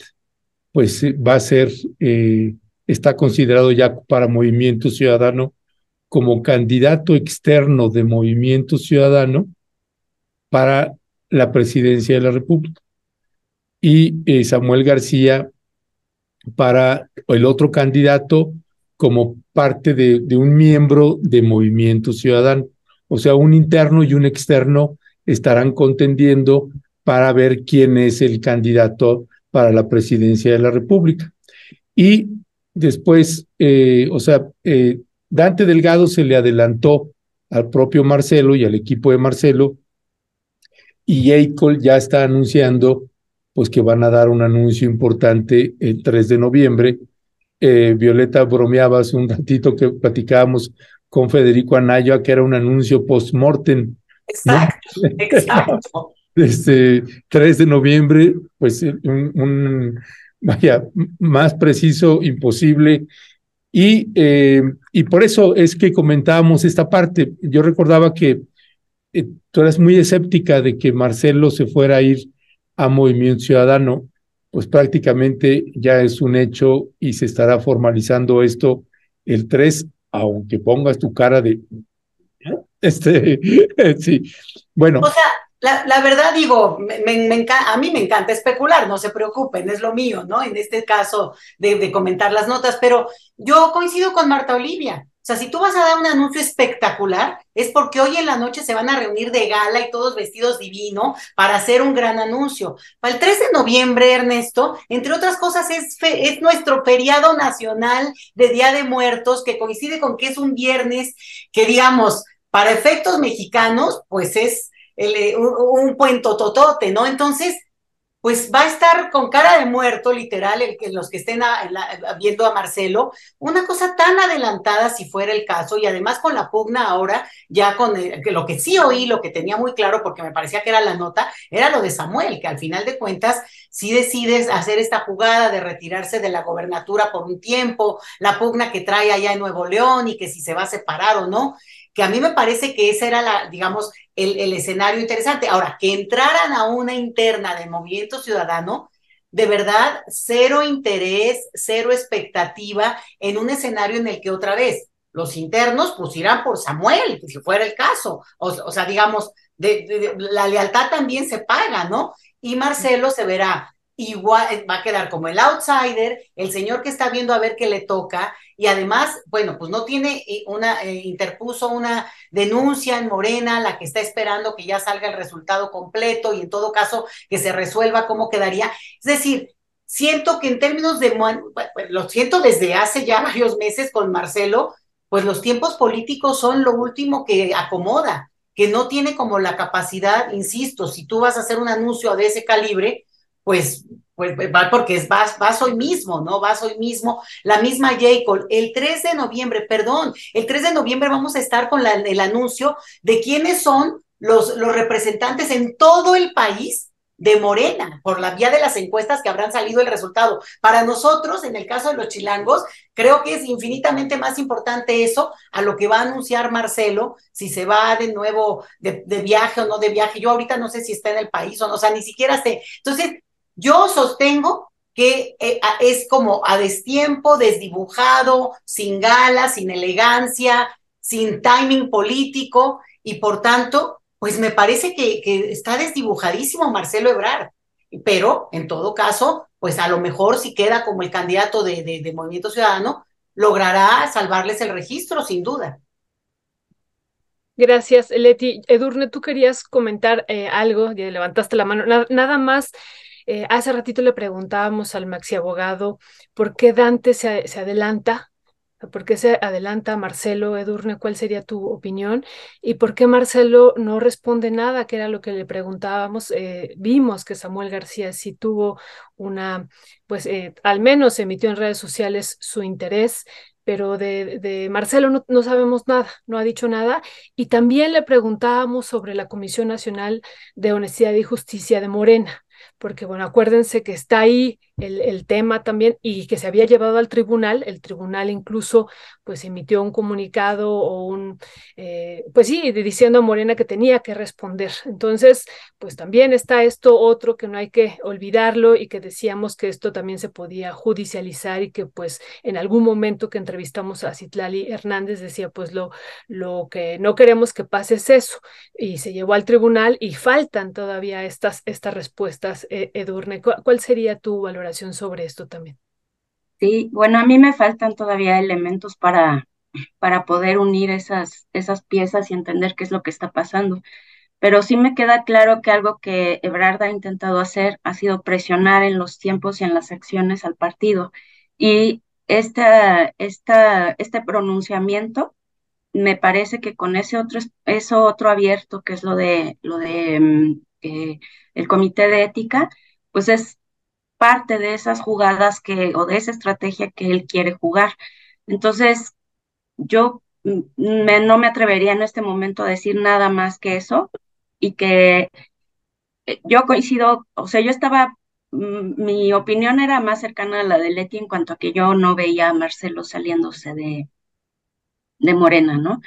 pues va a ser, está considerado ya para Movimiento Ciudadano como candidato externo de Movimiento Ciudadano para la presidencia de la República. Y Samuel García para el otro candidato como parte de, un miembro de Movimiento Ciudadano. O sea, un interno y un externo estarán contendiendo para ver quién es el candidato para la presidencia de la República. Y después, eh, o sea, eh, Dante Delgado se le adelantó al propio Marcelo y al equipo de Marcelo, y Eicol ya está anunciando pues que van a dar un anuncio importante el 3 de noviembre eh, Violeta bromeaba hace un ratito que platicábamos con Federico Anaya, que era un anuncio post-mortem. Exacto, exacto. Este 3 de noviembre, pues un, vaya, más preciso, imposible. Y, eh, y por eso es que comentábamos esta parte. Yo recordaba que eh, tú eras muy escéptica de que Marcelo se fuera a ir a Movimiento Ciudadano pues prácticamente ya es un hecho y se estará formalizando esto el 3, aunque pongas tu cara de... Este, sí, bueno. O sea, la, verdad digo, me, a mí me encanta especular, no se preocupen, es lo mío, ¿no? En este caso de comentar las notas, pero yo coincido con Marta Olivia. O sea, si tú vas a dar un anuncio espectacular, es porque hoy en la noche se van a reunir de gala y todos vestidos divino para hacer un gran anuncio. Para el 3 de noviembre, Ernesto, entre otras cosas, es, es nuestro feriado nacional de Día de Muertos, que coincide con que es un viernes que, digamos, para efectos mexicanos, pues es eh, un, un puento totote, ¿no? Entonces, pues va a estar con cara de muerto, literal, el que los que estén viendo a Marcelo, una cosa tan adelantada si fuera el caso, y además con la pugna ahora, ya con lo que sí oí, lo que tenía muy claro, porque me parecía que era la nota, era lo de Samuel, que al final de cuentas si decides hacer esta jugada de retirarse de la gobernatura por un tiempo, la pugna que trae allá en Nuevo León y que si se va a separar o no, que a mí me parece que ese era la, digamos, el, escenario interesante. Ahora, que entraran a una interna de movimiento ciudadano, de verdad, cero interés, cero expectativa en un escenario en el que otra vez los internos irán por Samuel, si fuera el caso. O, sea, digamos, la lealtad también se paga, ¿no? Y Marcelo se verá igual, eh, va a quedar como el outsider, el señor que está viendo a ver qué le toca, y además, bueno, pues no tiene eh, una, eh, interpuso una denuncia en Morena, la que está esperando que ya salga el resultado completo y en todo caso que se resuelva cómo quedaría. Es decir, siento que en términos de, lo siento desde hace ya varios meses con Marcelo, pues los tiempos políticos son lo último que acomoda, que no tiene como la capacidad, insisto, si tú vas a hacer un anuncio de ese calibre, pues, pues, pues va porque es, vas, vas hoy mismo, ¿no? Vas hoy mismo, la misma J. el 3 de noviembre, perdón, el 3 de noviembre vamos a estar con el anuncio de quiénes son los, los representantes en todo el país de Morena, por la vía de las encuestas que habrán salido el resultado. Para nosotros, en el caso de los chilangos, creo que es infinitamente más importante eso a lo que va a anunciar Marcelo, si se va de nuevo de, viaje o no de viaje. Yo ahorita no sé si está en el país o no, o sea, ni siquiera sé. Entonces, yo sostengo que eh, es como a destiempo, desdibujado, sin gala, sin elegancia, sin timing político, y por tanto, pues me parece que, está desdibujadísimo Marcelo Ebrard. Pero, en todo caso, pues a lo mejor si queda como el candidato de, de, Movimiento Ciudadano, logrará salvarles el registro, sin duda. Gracias, Leti. Edurne, tú querías comentar eh, algo, levantaste la mano. nada más, eh, hace ratito le preguntábamos al maxi abogado por qué Dante se, se adelanta ¿Por qué se adelanta Marcelo Edurne? ¿Cuál sería tu opinión? ¿Y por qué Marcelo no responde nada? Que era lo que le preguntábamos. Eh, vimos que Samuel García sí tuvo una, pues eh, al menos emitió en redes sociales su interés, pero de, de Marcelo no, no, sabemos nada, no ha dicho nada. Y también le preguntábamos sobre la Comisión Nacional de Honestidad y Justicia de Morena porque bueno, acuérdense que está ahí el, el, tema también y que se había llevado al tribunal, el tribunal incluso pues emitió un comunicado o un, eh, pues sí, diciendo a Morena que tenía que responder. Entonces, pues también está esto otro que no hay que olvidarlo y que decíamos que esto también se podía judicializar y que pues en algún momento que entrevistamos a Citlali Hernández decía pues lo, lo que no queremos que pase es eso y se llevó al tribunal y faltan todavía estas, estas respuestas, eh, Edurne. ¿Cuál sería tu valoración sobre esto también? Sí, bueno, a mí me faltan todavía elementos para, para poder unir esas, esas piezas y entender qué es lo que está pasando. Pero sí me queda claro que algo que Ebrard ha intentado hacer ha sido presionar en los tiempos y en las acciones al partido. Y esta, esta, este pronunciamiento me parece que con ese otro, eso otro abierto, que es lo de, lo de mm, eh, el comité de ética, pues es parte de esas jugadas que, o de esa estrategia que él quiere jugar. Entonces, yo mm, no me atrevería en este momento a decir nada más que eso y que eh, yo coincido, o sea, yo estaba, mm, mi opinión era más cercana a la de Leti en cuanto a que yo no veía a Marcelo saliéndose de, de Morena, ¿no?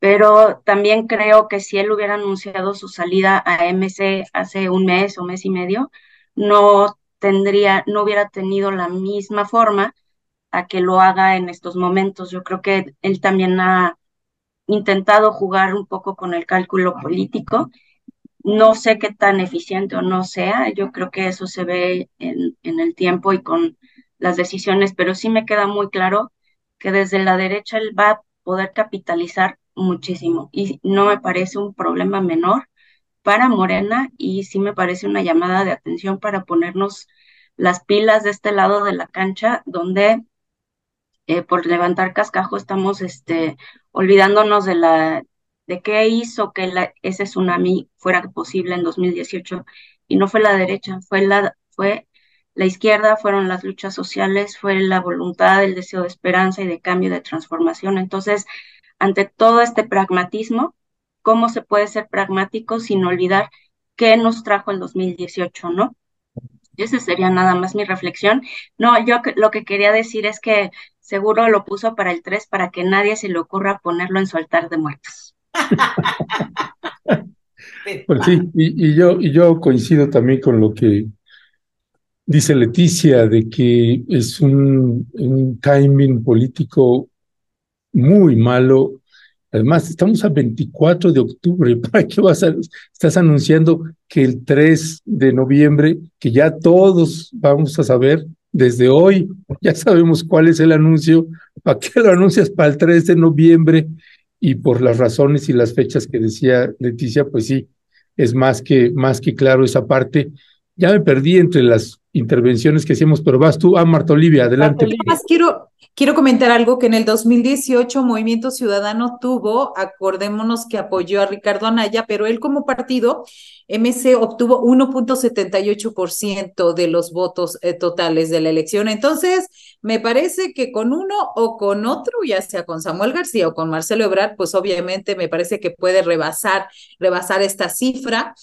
Pero también creo que si él hubiera anunciado su salida a MC hace un mes o mes y medio, no tendría, no hubiera tenido la misma forma a que lo haga en estos momentos. Yo creo que él también ha intentado jugar un poco con el cálculo político. No sé qué tan eficiente o no sea, yo creo que eso se ve en, en el tiempo y con las decisiones, pero sí me queda muy claro que desde la derecha él va a poder capitalizar muchísimo y no me parece un problema menor para Morena y sí me parece una llamada de atención para ponernos las pilas de este lado de la cancha, donde eh, por levantar cascajo estamos este, olvidándonos de la de qué hizo que ese tsunami fuera posible en 2018 y no fue la derecha, fue la fue la izquierda, fueron las luchas sociales, fue la voluntad, el deseo de esperanza y de cambio, de transformación. Entonces, ante todo este pragmatismo, cómo se puede ser pragmático sin olvidar qué nos trajo el 2018, ¿no? Esa sería nada más mi reflexión. No, yo lo que quería decir es que seguro lo puso para el 3 para que nadie se le ocurra ponerlo en su altar de muertos. pues sí, y, yo, y yo coincido también con lo que dice Leticia, de que es un, un timing político muy malo Además, estamos a 24 de octubre. ¿Para qué vas a, estás anunciando que el 3 de noviembre, que ya todos vamos a saber desde hoy, ya sabemos cuál es el anuncio, ¿para qué lo anuncias para el 3 de noviembre? Y por las razones y las fechas que decía Leticia, pues sí, es más que, más que claro esa parte. Ya me perdí entre las intervenciones que hacíamos, pero vas tú, a ah, Marta Olivia, adelante. Más quiero, quiero comentar algo que en el 2018 Movimiento Ciudadano tuvo, acordémonos que apoyó a Ricardo Anaya, pero él como partido, MC obtuvo 1.78% de los votos eh, totales de la elección. Entonces, me parece que con uno o con otro, ya sea con Samuel García o con Marcelo Ebrard, pues obviamente me parece que puede rebasar, rebasar esta cifra.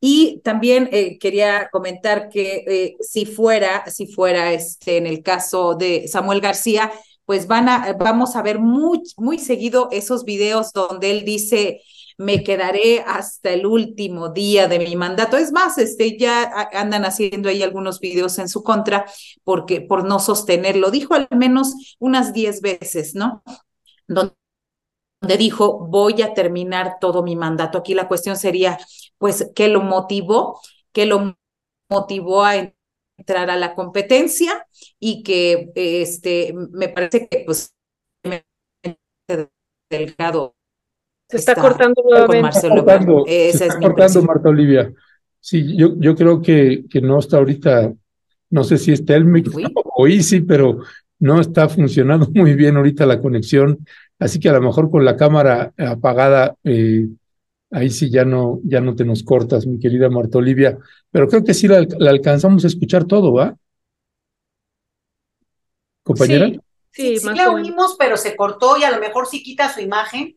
Y también eh, quería comentar que eh, si fuera, si fuera este, en el caso de Samuel García, pues van a, vamos a ver muy, muy seguido esos videos donde él dice, me quedaré hasta el último día de mi mandato. Es más, este, ya andan haciendo ahí algunos videos en su contra porque, por no sostenerlo. Dijo al menos unas diez veces, ¿no? Donde dijo, voy a terminar todo mi mandato. Aquí la cuestión sería, pues, ¿qué lo motivó? ¿Qué lo motivó a entrar a la competencia? Y que, este, me parece que, pues, delgado se está, cortando nuevamente. Está cortando, está cortando Marta Olivia. Sí, yo, yo creo que, que no está ahorita, no sé si es Telmic o Easy, pero no está funcionando muy bien ahorita la conexión. Así que a lo mejor con la cámara apagada, eh, ahí sí ya no, ya no te nos cortas, mi querida Marta Olivia. Pero creo que sí la, alcanzamos a escuchar todo, ¿va? ¿Compañera? Sí, sí, sí la oímos, pero se cortó y a lo mejor sí quita su imagen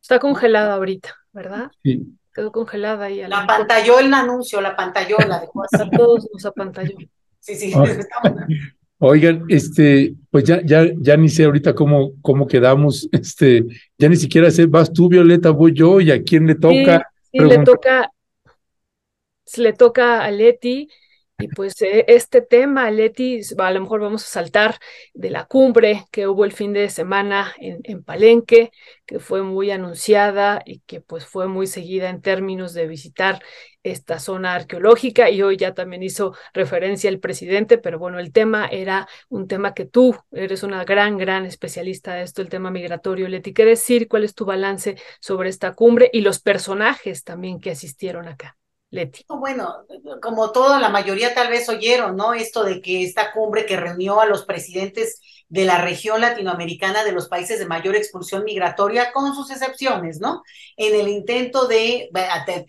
Está congelada ahorita, ¿verdad? Sí. Quedó congelada ahí. La pantalló el anuncio, la pantalló, la dejó A todos nos apantalló. Sí, sí. Oigan, este, pues ya, ya, ya ni sé ahorita cómo, cómo quedamos, este, ya ni siquiera sé, vas tú, Violeta, voy yo, y a quién le toca. Sí, le toca, le toca a Leti, y pues eh, este tema, Leti, a lo mejor vamos a saltar de la cumbre que hubo el fin de semana en, en, Palenque, que fue muy anunciada y que pues fue muy seguida en términos de visitar esta zona arqueológica y hoy ya también hizo referencia el presidente, pero bueno, el tema era un tema que tú eres una gran, gran especialista de esto, el tema migratorio. Leti, ¿qué decir? ¿Cuál es tu balance sobre esta cumbre y los personajes también que asistieron acá? Leti. Bueno, como toda la mayoría tal vez oyeron, ¿no? Esto de que esta cumbre que reunió a los presidentes de la región latinoamericana de los países de mayor expulsión migratoria, con sus excepciones, ¿no? En el intento de,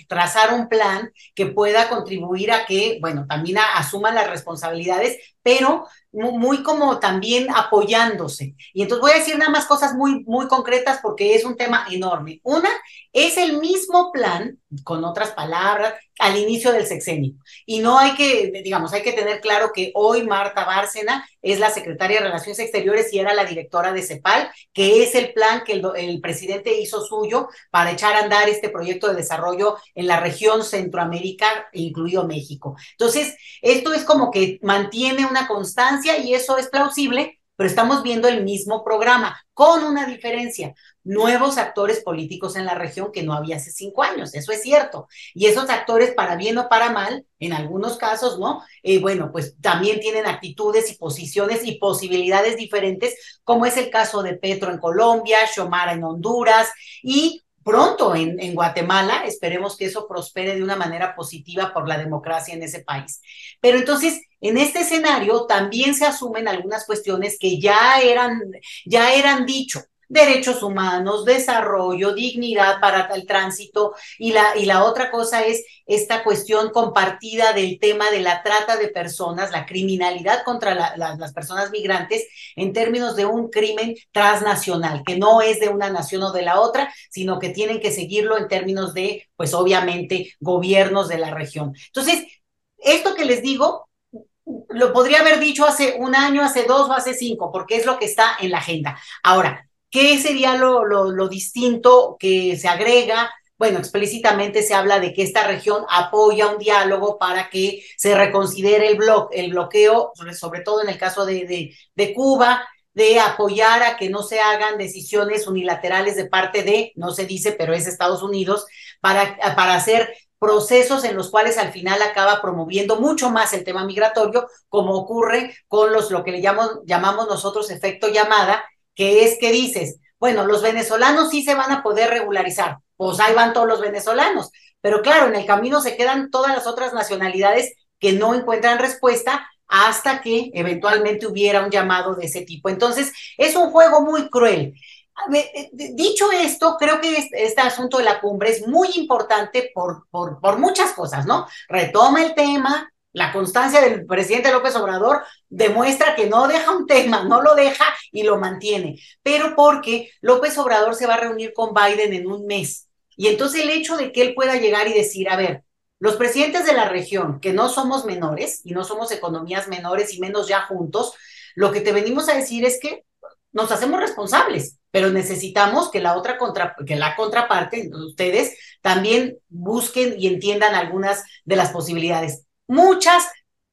trazar un plan que pueda contribuir a que, bueno, también asuman las responsabilidades, pero muy como también apoyándose. Y entonces voy a decir nada más cosas muy, muy concretas porque es un tema enorme. Una, es el mismo plan, con otras palabras, al inicio del sexenio. Y no hay que, digamos, hay que tener claro que hoy Marta Bárcena es la secretaria de Relaciones Exteriores y era la directora de CEPAL, que es el plan que el, el presidente hizo suyo para echar a andar este proyecto de desarrollo en la región Centroamérica, incluido México. Entonces, esto es como que mantiene una constancia y eso es plausible, pero estamos viendo el mismo programa, con una diferencia, nuevos actores políticos en la región que no había hace cinco años, eso es cierto. Y esos actores, para bien o para mal, en algunos casos, ¿no? Eh, bueno, pues también tienen actitudes y posiciones y posibilidades diferentes, como es el caso de Petro en Colombia, Xiomara en Honduras y pronto en, Guatemala. Esperemos que eso prospere de una manera positiva por la democracia en ese país. Pero entonces, en este escenario también se asumen algunas cuestiones que ya eran, ya eran dicho derechos humanos, desarrollo, dignidad para el tránsito y la, y la otra cosa es esta cuestión compartida del tema de la trata de personas, la criminalidad contra las personas migrantes en términos de un crimen transnacional, que no es de una nación o de la otra, sino que tienen que seguirlo en términos de, pues obviamente, gobiernos de la región. Entonces, esto que les digo lo podría haber dicho hace un año, hace dos o hace cinco, porque es lo que está en la agenda. Ahora, ¿Qué sería lo, lo, distinto que se agrega? Bueno, explícitamente se habla de que esta región apoya un diálogo para que se reconsidere el, bloqueo, sobre, todo en el caso de, de, de Cuba, de apoyar a que no se hagan decisiones unilaterales de parte de, no se dice, pero es Estados Unidos, para, para hacer procesos en los cuales al final acaba promoviendo mucho más el tema migratorio, como ocurre con los lo que le llamamos, llamamos nosotros efecto llamada, que es que dices, bueno, los venezolanos sí se van a poder regularizar, pues ahí van todos los venezolanos, pero claro, en el camino se quedan todas las otras nacionalidades que no encuentran respuesta hasta que eventualmente hubiera un llamado de ese tipo. Entonces, es un juego muy cruel. Eh, dicho esto, creo que este asunto de la cumbre es muy importante por, por, por muchas cosas, ¿no? Retoma el tema, la constancia del presidente López Obrador demuestra que no deja un tema, no lo deja y lo mantiene, pero porque López Obrador se va a reunir con Biden en un mes Y entonces el hecho de que él pueda llegar y decir, a ver, los presidentes de la región, que no somos menores y no somos economías menores y menos ya juntos, lo que te venimos a decir es que nos hacemos responsables, pero necesitamos que la otra contra, que la contraparte, ustedes también busquen y entiendan algunas de las posibilidades. Muchas,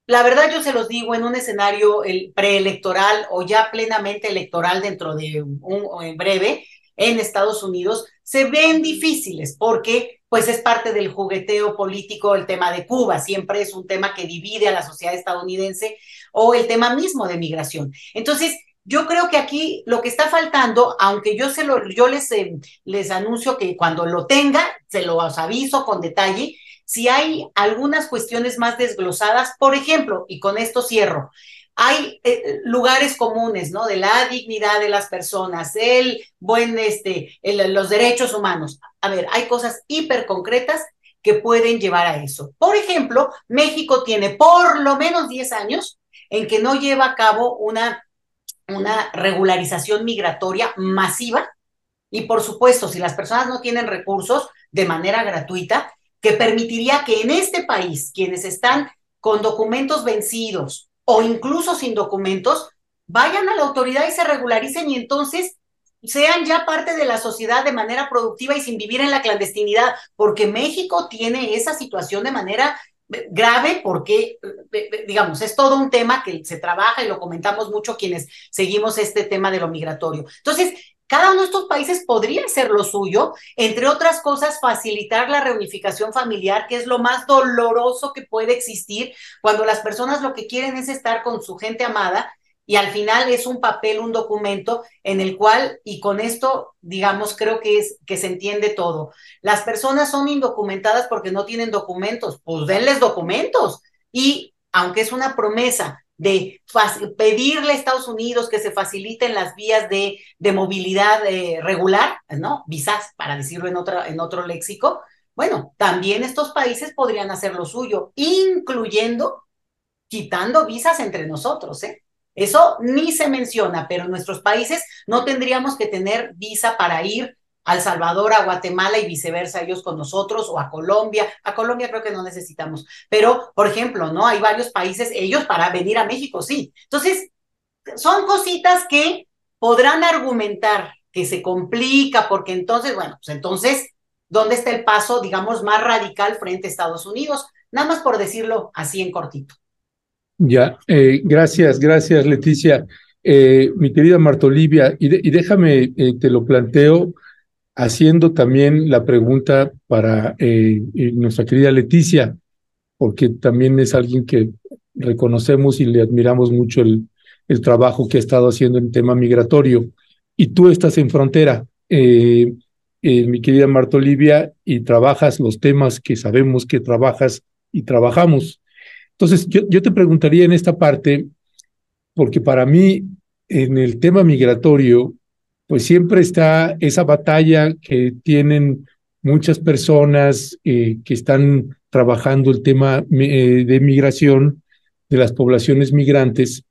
la verdad yo se los digo, en un escenario preelectoral o ya plenamente electoral dentro de un, en breve en Estados Unidos, se ven difíciles porque pues es parte del jugueteo político el tema de Cuba, siempre es un tema que divide a la sociedad estadounidense o el tema mismo de migración. Entonces, yo creo que aquí lo que está faltando, aunque yo se lo, yo les, eh, les anuncio que cuando lo tenga, se lo aviso con detalle, si hay algunas cuestiones más desglosadas, por ejemplo, y con esto cierro, hay eh, lugares comunes, ¿no? De la dignidad de las personas, el buen, este, los derechos humanos. A ver, hay cosas hiper concretas que pueden llevar a eso. Por ejemplo, México tiene por lo menos 10 años en que no lleva a cabo una una regularización migratoria masiva y por supuesto, si las personas no tienen recursos de manera gratuita, que permitiría que en este país quienes están con documentos vencidos o incluso sin documentos, vayan a la autoridad y se regularicen y entonces sean ya parte de la sociedad de manera productiva y sin vivir en la clandestinidad, porque México tiene esa situación de manera grave porque, digamos, es todo un tema que se trabaja y lo comentamos mucho quienes seguimos este tema de lo migratorio. Entonces, cada uno de estos países podría ser lo suyo, entre otras cosas, facilitar la reunificación familiar, que es lo más doloroso que puede existir cuando las personas lo que quieren es estar con su gente amada y al final es un papel, un documento en el cual, y con esto, digamos, creo que es que se entiende todo. Las personas son indocumentadas porque no tienen documentos, pues denles documentos. Y aunque es una promesa de pedirle a Estados Unidos que se faciliten las vías de, de movilidad eh, regular, ¿no? Visas, para decirlo en, otra, en otro léxico. Bueno, también estos países podrían hacer lo suyo, incluyendo quitando visas entre nosotros, ¿eh? Eso ni se menciona, pero en nuestros países no tendríamos que tener visa para ir a El Salvador, a Guatemala y viceversa, ellos con nosotros, o a Colombia. A Colombia creo que no necesitamos. Pero, por ejemplo, ¿no? Hay varios países, ellos para venir a México, sí. Entonces, son cositas que podrán argumentar que se complica, porque entonces, bueno, pues entonces, ¿dónde está el paso, digamos, más radical frente a Estados Unidos? Nada más por decirlo así en cortito. Ya, eh, gracias, gracias Leticia. Eh, mi querida Marta Olivia, y, déjame, eh, te lo planteo haciendo también la pregunta para nuestra querida Leticia, porque también es alguien que reconocemos y le admiramos mucho el, el trabajo que ha estado haciendo en tema migratorio. Y tú estás en frontera, mi querida Marta Olivia, y trabajas los temas que sabemos que trabajas y trabajamos. Entonces, yo, te preguntaría en esta parte, porque para mí, en el tema migratorio, pues siempre está esa batalla que tienen muchas personas eh, que están trabajando el tema eh, de migración de las poblaciones migrantes,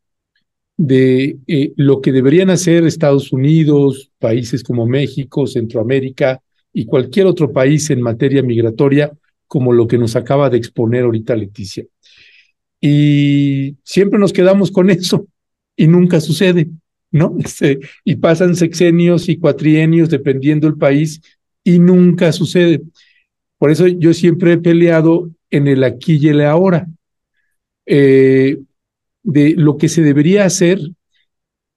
de eh, lo que deberían hacer Estados Unidos, países como México, Centroamérica y cualquier otro país en materia migratoria, como lo que nos acaba de exponer ahorita Leticia. Y siempre nos quedamos con eso y nunca sucede, ¿no? Este, y pasan sexenios y cuatrienios dependiendo del país y nunca sucede. Por eso yo siempre he peleado en el aquí y el ahora. Eh, de lo que se debería hacer,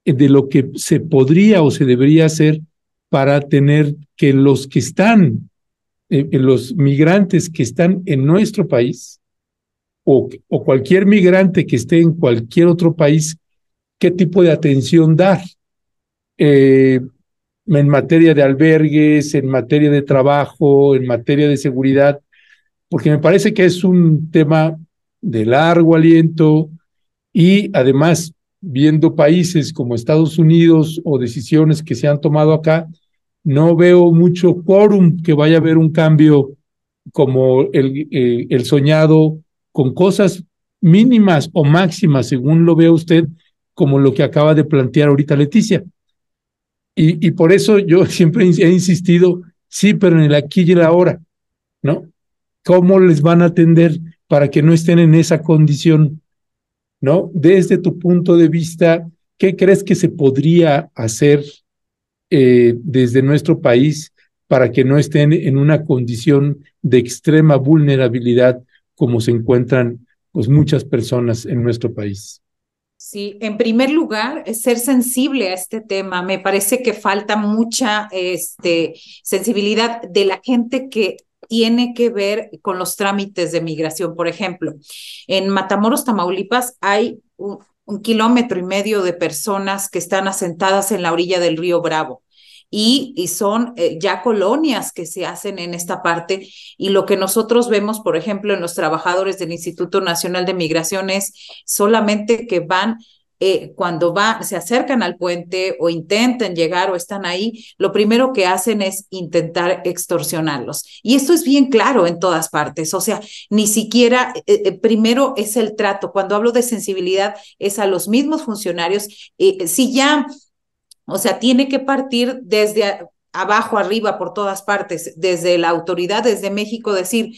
de lo que se podría o se debería hacer para tener que los que están, eh, los migrantes que están en nuestro país, o, cualquier migrante que esté en cualquier otro país, qué tipo de atención dar eh, en materia de albergues, en materia de trabajo, en materia de seguridad, porque me parece que es un tema de largo aliento y además viendo países como Estados Unidos o decisiones que se han tomado acá, no veo mucho quórum que vaya a haber un cambio como el, eh, el soñado con cosas mínimas o máximas, según lo vea usted, como lo que acaba de plantear ahorita Leticia. Y, por eso yo siempre he insistido Sí, pero en el aquí y el ahora, ¿no? ¿Cómo les van a atender para que no estén en esa condición? ¿No? Desde tu punto de vista, ¿qué crees que se podría hacer eh, desde nuestro país para que no estén en una condición de extrema vulnerabilidad como se encuentran pues, muchas personas en nuestro país? Sí, en primer lugar, ser sensible a este tema. Me parece que falta mucha este, sensibilidad de la gente que tiene que ver con los trámites de migración. Por ejemplo, en Matamoros, Tamaulipas, hay un, kilómetro y medio de personas que están asentadas en la orilla del río Bravo. Y, y, son eh, ya colonias que se hacen en esta parte. Y lo que nosotros vemos, por ejemplo, en los trabajadores del Instituto Nacional de Migración es solamente que van eh, cuando va, se acercan al puente o intentan llegar o están ahí, lo primero que hacen es intentar extorsionarlos. Y esto es bien claro en todas partes. O sea, ni siquiera, eh, eh, primero es el trato. Cuando hablo de sensibilidad, es a los mismos funcionarios. si ya, o sea, tiene que partir desde abajo, arriba, por todas partes, desde la autoridad, desde México, decir,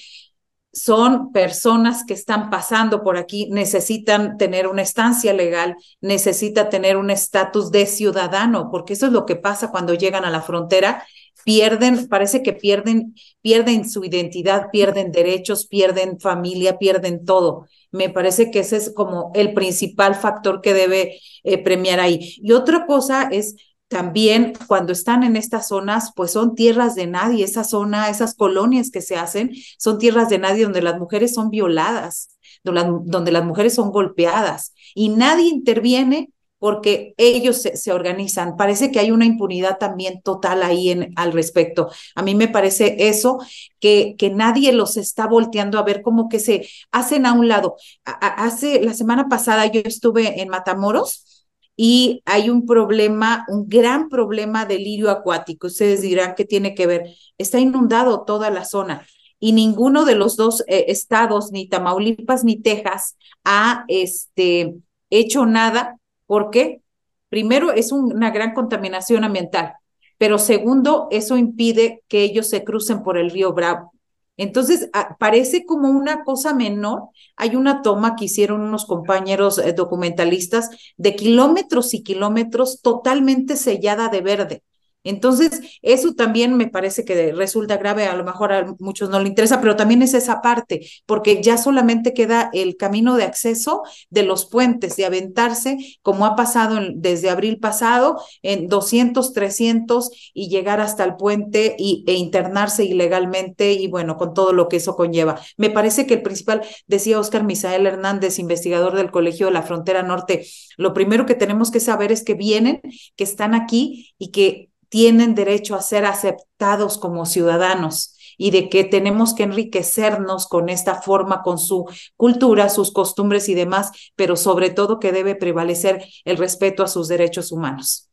son personas que están pasando por aquí, necesitan tener una estancia legal, necesita tener un estatus de ciudadano, porque eso es lo que pasa cuando llegan a la frontera, pierden, parece que pierden, pierden su identidad, pierden derechos, pierden familia, pierden todo. Me parece que ese es como el principal factor que debe eh, premiar ahí. Y otra cosa es también cuando están en estas zonas, pues son tierras de nadie, esa zona, esas colonias que se hacen, son tierras de nadie donde las mujeres son violadas, donde las mujeres son golpeadas y nadie interviene porque ellos se, organizan. Parece que hay una impunidad también total ahí al respecto. A mí me parece eso, que, que nadie los está volteando a ver como que se hacen a un lado. hace la semana pasada yo estuve en Matamoros y hay un problema, un gran problema de lirio acuático. Ustedes dirán qué tiene que ver. Está inundado toda la zona y ninguno de los dos eh, estados, ni Tamaulipas ni Texas, ha este, hecho nada. ¿Por qué? Primero, es una gran contaminación ambiental, pero segundo, eso impide que ellos se crucen por el río Bravo. Entonces, parece como una cosa menor. Hay una toma que hicieron unos compañeros eh, documentalistas de kilómetros y kilómetros totalmente sellada de verde. Entonces, eso también me parece que resulta grave, a lo mejor a muchos no le interesa, pero también es esa parte, porque ya solamente queda el camino de acceso de los puentes, de aventarse, como ha pasado desde abril pasado, en 200, 300 y llegar hasta el puente y, e internarse ilegalmente y bueno, con todo lo que eso conlleva. Me parece que el principal, decía Oscar Misael Hernández, investigador del Colegio de la Frontera Norte, lo primero que tenemos que saber es que vienen, que están aquí y que tienen derecho a ser aceptados como ciudadanos y de que tenemos que enriquecernos con esta forma, con su cultura, sus costumbres y demás, pero sobre todo que debe prevalecer el respeto a sus derechos humanos.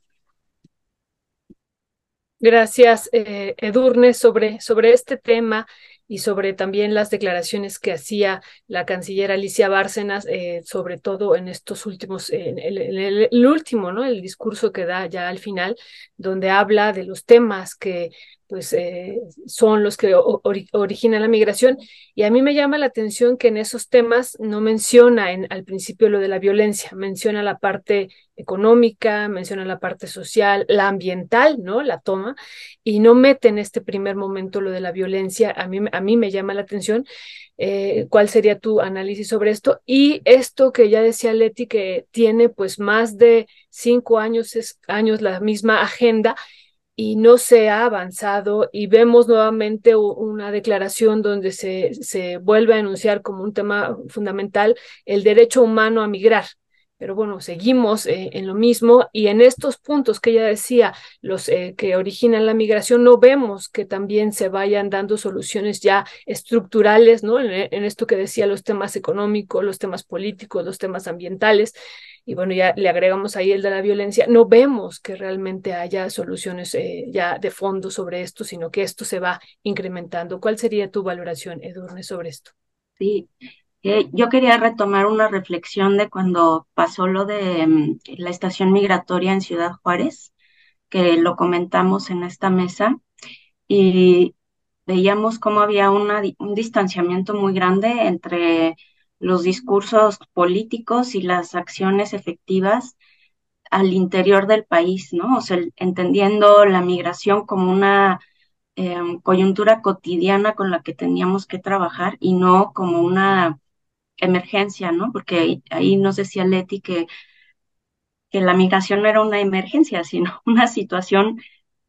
Gracias, eh, Edurne, sobre, sobre este tema y sobre también las declaraciones que hacía la canciller Alicia Bárcenas, eh, sobre todo en estos últimos, en el, último, ¿no? El discurso que da ya al final, donde habla de los temas que pues eh, son los que originan la migración. Y a mí me llama la atención que en esos temas no menciona en, al principio lo de la violencia, menciona la parte económica, menciona la parte social, la ambiental, ¿no? La toma, y no mete en este primer momento lo de la violencia. A mí, a mí me llama la atención. Eh, ¿Cuál sería tu análisis sobre esto? Y esto que ya decía Leti, que tiene pues más de cinco años, años la misma agenda y no se ha avanzado y vemos nuevamente una declaración donde se, se vuelve a enunciar como un tema fundamental el derecho humano a migrar. Pero bueno, seguimos eh, en lo mismo y en estos puntos que ella decía, los eh, que originan la migración, no vemos que también se vayan dando soluciones ya estructurales, ¿no? En esto que decía, los temas económicos, los temas políticos, los temas ambientales y bueno, ya le agregamos ahí el de la violencia, no vemos que realmente haya soluciones eh, ya de fondo sobre esto, sino que esto se va incrementando. ¿Cuál sería tu valoración, Edurne, sobre esto? Sí, eh, yo quería retomar una reflexión de cuando pasó lo de mm, la estación migratoria en Ciudad Juárez, que lo comentamos en esta mesa. y veíamos cómo había un distanciamiento muy grande entre los discursos políticos y las acciones efectivas al interior del país, ¿no? O sea, entendiendo la migración como una em, coyuntura cotidiana con la que teníamos que trabajar y no como una emergencia, ¿no? Porque ahí, ahí nos decía Leti que, que la migración no era una emergencia, sino una situación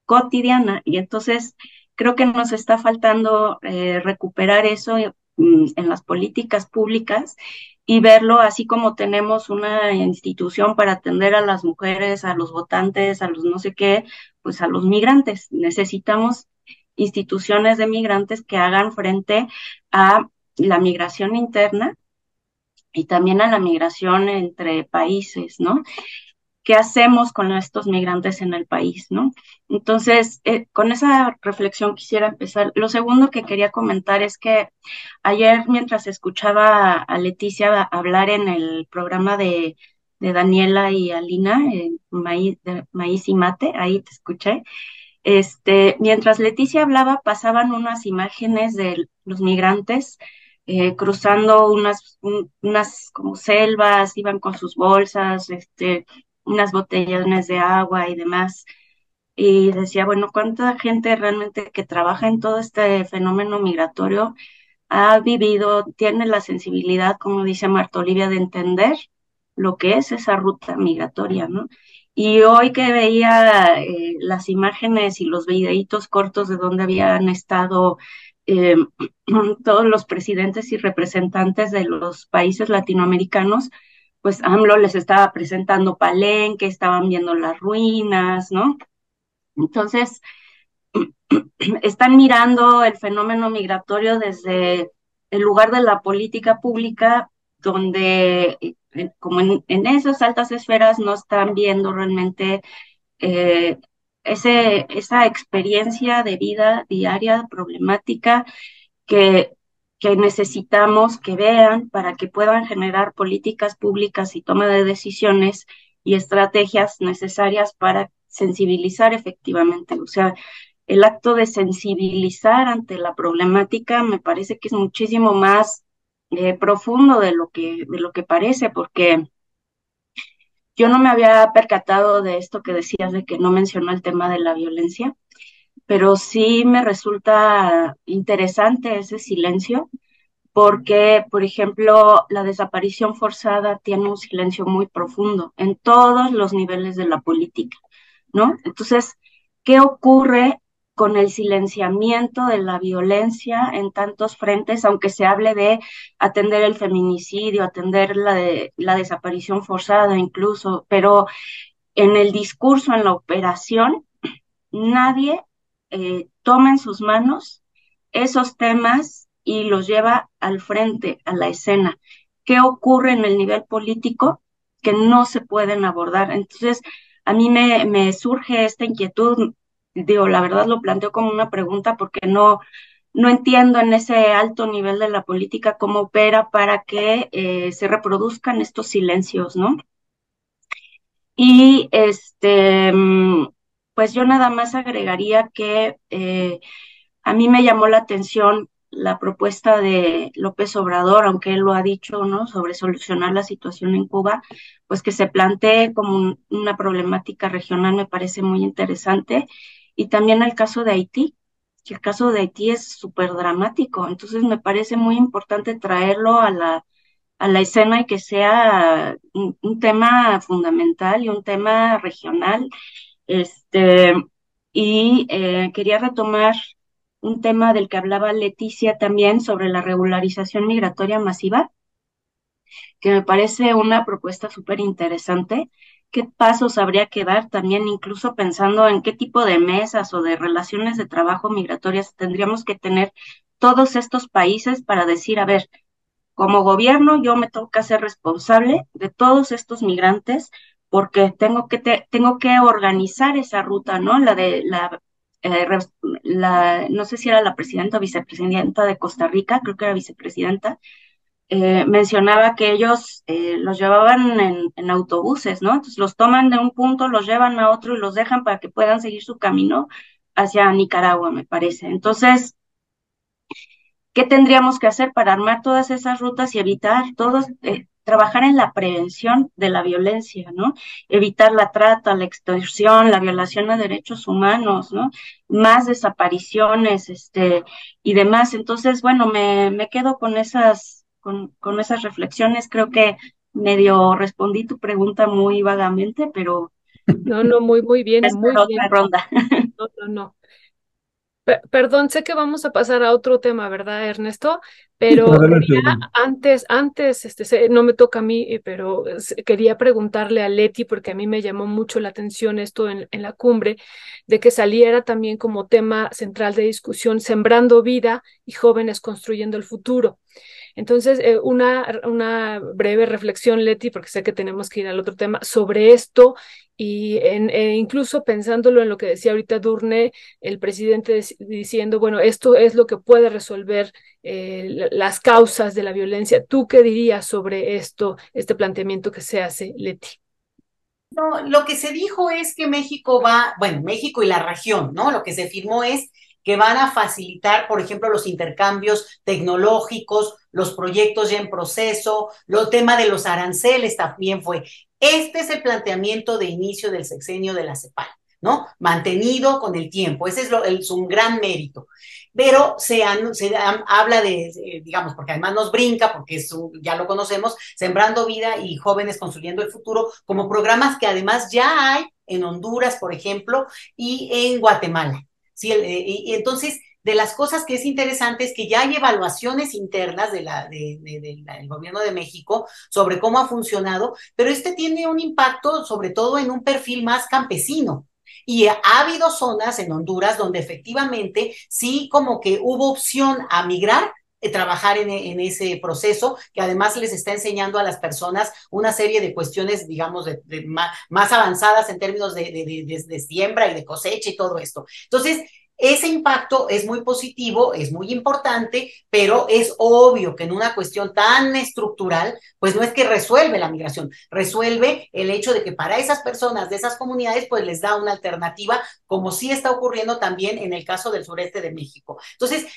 cotidiana. Y entonces creo que nos está faltando eh, recuperar eso en las políticas públicas y verlo así como tenemos una institución para atender a las mujeres, a los votantes, a los no sé qué, pues a los migrantes. Necesitamos instituciones de migrantes que hagan frente a la migración interna y también a la migración entre países, ¿no? ¿Qué hacemos con estos migrantes en el país, no? Entonces, eh, con esa reflexión quisiera empezar. Lo segundo que quería comentar es que ayer, mientras escuchaba a Leticia hablar en el programa de, Daniela y Alina, Maíz y Mate, ahí te escuché, este, mientras Leticia hablaba, pasaban unas imágenes de los migrantes eh, cruzando unas, unas como selvas, iban con sus bolsas, este, unas botellones de agua y demás. Y decía, bueno, ¿cuánta gente realmente que trabaja en todo este fenómeno migratorio ha vivido, tiene la sensibilidad, como dice Marta Olivia, de entender lo que es esa ruta migratoria, ¿no? Y hoy que veía eh, las imágenes y los videitos cortos de donde habían estado eh, todos los presidentes y representantes de los países latinoamericanos, pues AMLO les estaba presentando Palenque, estaban viendo las ruinas, ¿no? Entonces, están mirando el fenómeno migratorio desde el lugar de la política pública, donde eh, como en, esas altas esferas no están viendo realmente eh, ese, esa experiencia de vida diaria problemática que, que necesitamos que vean para que puedan generar políticas públicas y toma de decisiones y estrategias necesarias para sensibilizar efectivamente. O sea, el acto de sensibilizar ante la problemática me parece que es muchísimo más eh, profundo de lo que de lo que parece, porque yo no me había percatado de esto que decías de que no mencionó el tema de la violencia, pero sí me resulta interesante ese silencio, porque, por ejemplo, la desaparición forzada tiene un silencio muy profundo en todos los niveles de la política, ¿no? Entonces, ¿qué ocurre con el silenciamiento de la violencia en tantos frentes, aunque se hable de atender el feminicidio, atender la, de, la desaparición forzada incluso, pero en el discurso, en la operación, nadie eh, toma en sus manos esos temas y los lleva al frente, a la escena. ¿Qué ocurre en el nivel político que no se pueden abordar? Entonces, a mí me, surge esta inquietud digo, la verdad lo planteo como una pregunta porque no, no entiendo en ese alto nivel de la política cómo opera para que eh, se reproduzcan estos silencios, ¿no? Y este, mm, pues yo nada más agregaría que eh, a mí me llamó la atención la propuesta de López Obrador, aunque él lo ha dicho, ¿no? Sobre solucionar la situación en Cuba, pues que se plantee como una problemática regional me parece muy interesante y también el caso de Haití, que el caso de Haití es súper dramático. Entonces me parece muy importante traerlo a la, a la escena y que sea un, tema fundamental y un tema regional. Este, y eh, quería retomar un tema del que hablaba Leticia también sobre la regularización migratoria masiva, que me parece una propuesta súper interesante qué pasos habría que dar también, incluso pensando en qué tipo de mesas o de relaciones de trabajo migratorias tendríamos que tener todos estos países para decir, a ver, como gobierno yo me que hacer responsable de todos estos migrantes porque tengo que, tengo que organizar esa ruta, ¿no? La de la, eh, la, no sé si era la presidenta o vicepresidenta de Costa Rica, creo que era vicepresidenta, eh, mencionaba que ellos eh, los llevaban en, autobuses, ¿no? Entonces los toman de un punto, los llevan a otro y los dejan para que puedan seguir su camino, hacia Nicaragua, me parece. Entonces, ¿qué tendríamos que hacer para armar todas esas rutas y evitar todos, eh, trabajar en la prevención de la violencia, ¿no? Evitar la trata, la extorsión, la violación a derechos humanos, ¿no? Más desapariciones, este, y demás. Entonces, bueno, me, me quedo con esas, con, con esas reflexiones. Creo que medio respondí tu pregunta muy vagamente, pero no, no, muy, muy bien, muy bien. ronda. No, no, no. Perdón, sé que vamos a pasar a otro tema, ¿verdad, Ernesto? Pero antes, antes, este, no me toca a mí, eh, pero quería preguntarle a Leti, porque a mí me llamó mucho la atención esto en, en la cumbre, de que saliera también como tema central de discusión, sembrando vida y jóvenes construyendo el futuro. Entonces, eh, una, una breve reflexión, Leti, porque sé que tenemos que ir al otro tema, sobre esto y en, e incluso pensándolo en lo que decía ahorita Durne, el presidente diciendo, bueno, esto es lo que puede resolver eh, las causas de la violencia. ¿Tú qué dirías sobre esto, este planteamiento que se hace, Leti? No, lo que se dijo es que México va, bueno, México y la región, ¿no? Lo que se firmó es que van a facilitar, por ejemplo, los intercambios tecnológicos, los proyectos ya en proceso, lo tema de los aranceles también fue. Este es el planteamiento de inicio del sexenio de la CEPAL, ¿no? Mantenido con el tiempo, ese es, es un gran mérito. Pero se, se habla de, digamos, porque además nos brinca, porque es ya lo conocemos, Sembrando Vida y Jóvenes Construyendo el Futuro, como programas que además ya hay en Honduras, por ejemplo, y en Guatemala. Eh, y, entonces, de las cosas que es interesante es que ya hay evaluaciones internas de del gobierno de México sobre cómo ha funcionado, pero este tiene un impacto sobre todo en un perfil más campesino. Y ha habido zonas en Honduras donde efectivamente sí como que hubo opción a migrar, trabajar en, ese proceso, que además les está enseñando a las personas una serie de cuestiones, digamos, de, más, más, avanzadas en términos de, de, siembra y de cosecha y todo esto. Entonces, ese impacto es muy positivo, es muy importante, pero es obvio que en una cuestión tan estructural, pues no es que resuelve la migración, resuelve el hecho de que para esas personas de esas comunidades, pues les da una alternativa, como sí está ocurriendo también en el caso del sureste de México. Entonces,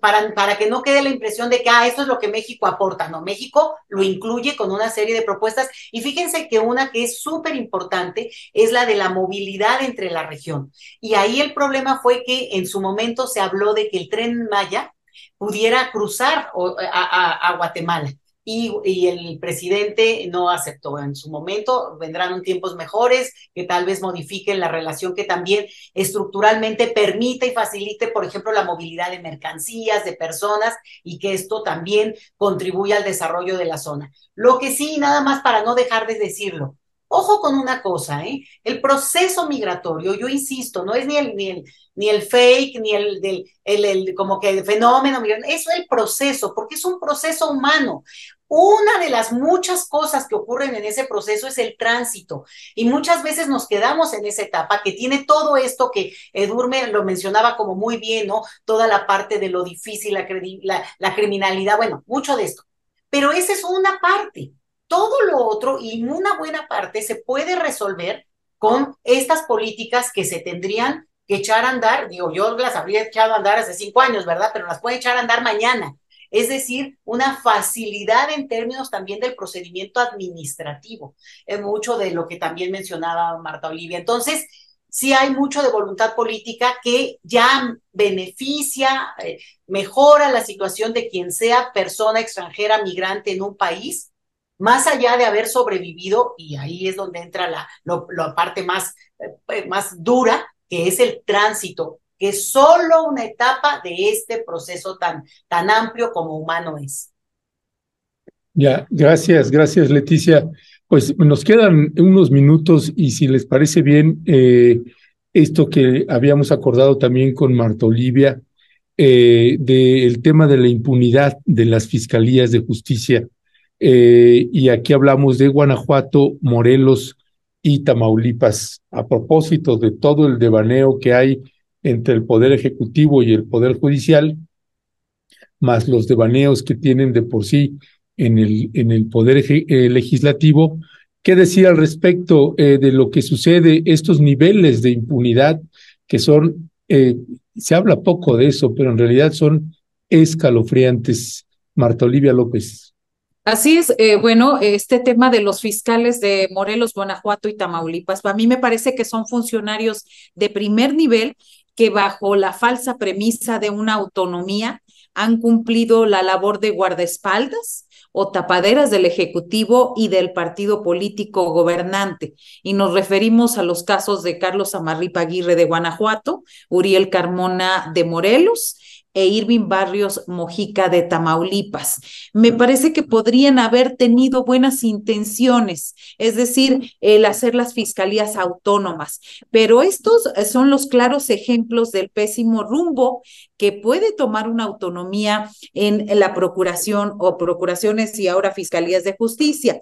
para, para que no quede la impresión de que, ah, esto es lo que México aporta, no, México lo incluye con una serie de propuestas y fíjense que una que es súper importante es la de la movilidad entre la región. Y ahí el problema fue que en su momento se habló de que el tren Maya pudiera cruzar a, Guatemala. Y, y, el presidente no aceptó en su momento. Vendrán tiempos mejores que tal vez modifiquen la relación que también estructuralmente permita y facilite, por ejemplo, la movilidad de mercancías, de personas y que esto también contribuya al desarrollo de la zona. Lo que sí, nada más para no dejar de decirlo, Ojo con una cosa, ¿eh? El proceso migratorio, yo insisto, no es ni el, ni el, ni el fake, ni el, del, el, el, como que el fenómeno migratorio, es el proceso, porque es un proceso humano. Una de las muchas cosas que ocurren en ese proceso es el tránsito y muchas veces nos quedamos en esa etapa que tiene todo esto que Edurme lo mencionaba como muy bien, ¿no? Toda la parte de lo difícil, la, la, la criminalidad, bueno, mucho de esto. Pero esa es una parte todo lo otro y una buena parte se puede resolver con estas políticas que se tendrían que echar a andar. Digo, yo las habría echado a andar hace cinco años, ¿verdad? Pero las puede echar a andar mañana. Es decir, una facilidad en términos también del procedimiento administrativo. Es mucho de lo que también mencionaba Marta Olivia. Entonces, sí hay mucho de voluntad política que ya beneficia, eh, mejora la situación de quien sea persona extranjera migrante en un país más allá de haber sobrevivido, y ahí es donde entra la, la parte más, eh, más dura, que es el tránsito, que es solo una etapa de este proceso tan, tan amplio como humano es. Ya, gracias, gracias Leticia. Pues nos quedan unos minutos y si les parece bien, eh, esto que habíamos acordado también con Marta Olivia, eh, del tema de la impunidad de las fiscalías de justicia eh, y aquí hablamos de Guanajuato, Morelos y Tamaulipas. A propósito de todo el devaneo que hay entre el Poder Ejecutivo y el Poder Judicial, más los devaneos que tienen de por sí en el, en el Poder eh, Legislativo, ¿qué decir al respecto eh, de lo que sucede, estos niveles de impunidad que son eh, se habla poco de eso, pero en realidad son escalofriantes. Marta Olivia López. Así es, eh, bueno, este tema de los fiscales de Morelos, Guanajuato y Tamaulipas, a mí me parece que son funcionarios de primer nivel que bajo la falsa premisa de una autonomía han cumplido la labor de guardaespaldas o tapaderas del Ejecutivo y del partido político gobernante. Y nos referimos a los casos de Carlos Amarripa Aguirre de Guanajuato, Uriel Carmona de Morelos e Irving Barrios Mojica de Tamaulipas. Me parece que podrían haber tenido buenas intenciones, es decir, el hacer las fiscalías autónomas, pero estos son los claros ejemplos del pésimo rumbo que puede tomar una autonomía en la procuración o procuraciones y ahora fiscalías de justicia.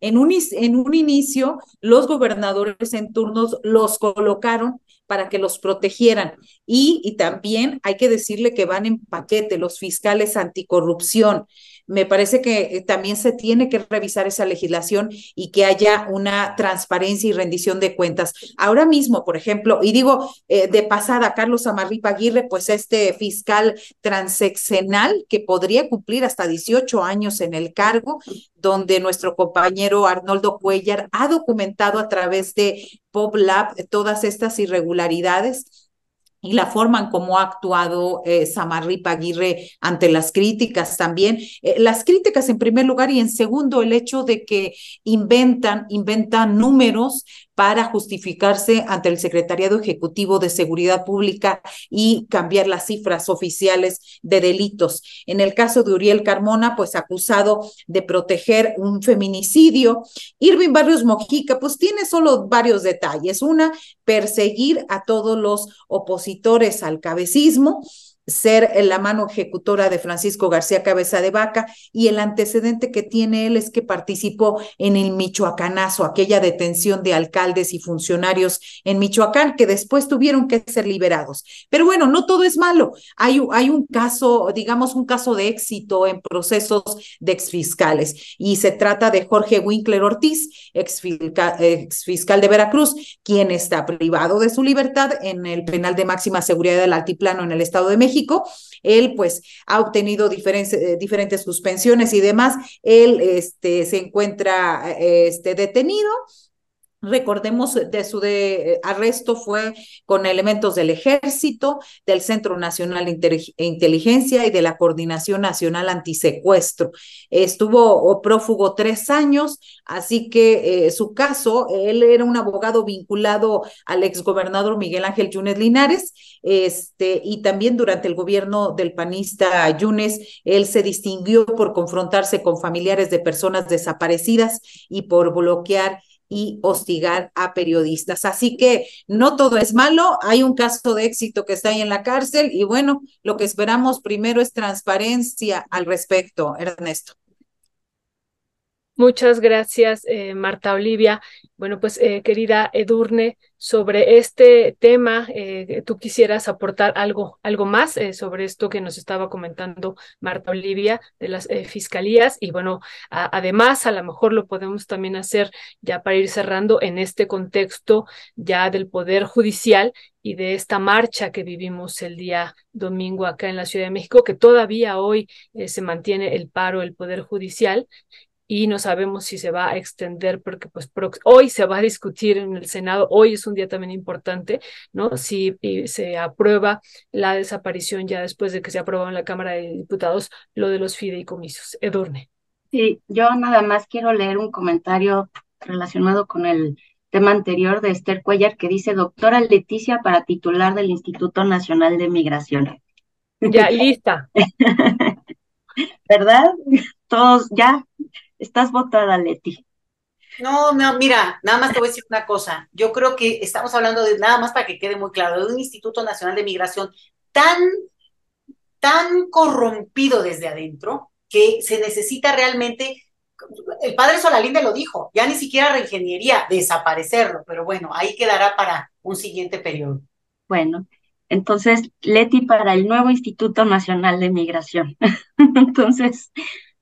En un, en un inicio, los gobernadores en turnos los colocaron para que los protegieran. Y, también hay que decirle que van en paquete los fiscales anticorrupción, me parece que eh, también se tiene que revisar esa legislación y que haya una transparencia y rendición de cuentas. Ahora mismo, por ejemplo, y digo eh, de pasada, Carlos Amarripa Aguirre, pues este fiscal transeccional que podría cumplir hasta 18 años en el cargo, donde nuestro compañero Arnoldo Cuellar ha documentado a través de PopLab todas estas irregularidades y la forma en cómo ha actuado eh, Samarripa Aguirre ante las críticas también. Eh, las críticas en primer lugar y en segundo el hecho de que inventan, inventan números para justificarse ante el Secretariado Ejecutivo de Seguridad Pública y cambiar las cifras oficiales de delitos. En el caso de Uriel Carmona, pues acusado de proteger un feminicidio. Irving Barrios Mojica, pues tiene solo varios detalles. Una, perseguir a todos los opositores al cabecismo ser la mano ejecutora de Francisco García Cabeza de Vaca y el antecedente que tiene él es que participó en el Michoacanazo, aquella detención de alcaldes y funcionarios en Michoacán que después tuvieron que ser liberados. Pero bueno, no todo es malo. Hay, un caso, digamos, un caso de éxito en procesos de exfiscales y se trata de Jorge Winkler Ortiz, exfiscal, exfiscal de Veracruz, quien está privado de su libertad en el penal de máxima seguridad del Altiplano en el Estado de México él pues ha obtenido diferentes, eh, diferentes suspensiones y demás. Él este, se encuentra este, detenido Recordemos de su eh, arresto fue con elementos del ejército, del Centro Nacional de Inteligencia y de la Coordinación Nacional Antisecuestro. Estuvo prófugo tres años, así que eh, su caso, él era un abogado vinculado al exgobernador Miguel Ángel Yunes Linares, este, y también durante el gobierno del panista Yunes, él se distinguió por confrontarse con familiares de personas desaparecidas y por bloquear y hostigar a periodistas. Así que no todo es malo, hay un caso de éxito que está ahí en la cárcel y bueno, lo que esperamos primero es transparencia al respecto, Ernesto. Muchas gracias, eh, Marta Olivia. Bueno, pues eh, querida Edurne, sobre este tema, eh, tú quisieras aportar algo, algo más sobre esto que nos estaba comentando Marta Olivia de las fiscalías. Y bueno, además, a lo mejor lo podemos también hacer ya para ir cerrando en este contexto ya del Poder Judicial y de esta marcha que vivimos el día domingo acá en la Ciudad de México, que todavía hoy se mantiene el paro del Poder Judicial y no sabemos si se va a extender porque pues hoy se va a discutir en el Senado, hoy es un día también importante, ¿no? Si se aprueba la desaparición ya después de que se aprobado en la Cámara de Diputados lo de los fideicomisos. Edurne. Sí, yo nada más quiero leer un comentario relacionado con el tema anterior de Esther Cuellar que dice, doctora Leticia para titular del Instituto Nacional de Migración. Ya, lista. ¿Verdad? Todos ya Estás votada, Leti. No, no, mira, nada más te voy a decir una cosa. Yo creo que estamos hablando de, nada más para que quede muy claro, de un Instituto Nacional de Migración tan, tan corrompido desde adentro que se necesita realmente, el padre Solalinde lo dijo, ya ni siquiera reingeniería, desaparecerlo, pero bueno, ahí quedará para un siguiente periodo. Bueno, entonces, Leti para el nuevo Instituto Nacional de Migración. entonces,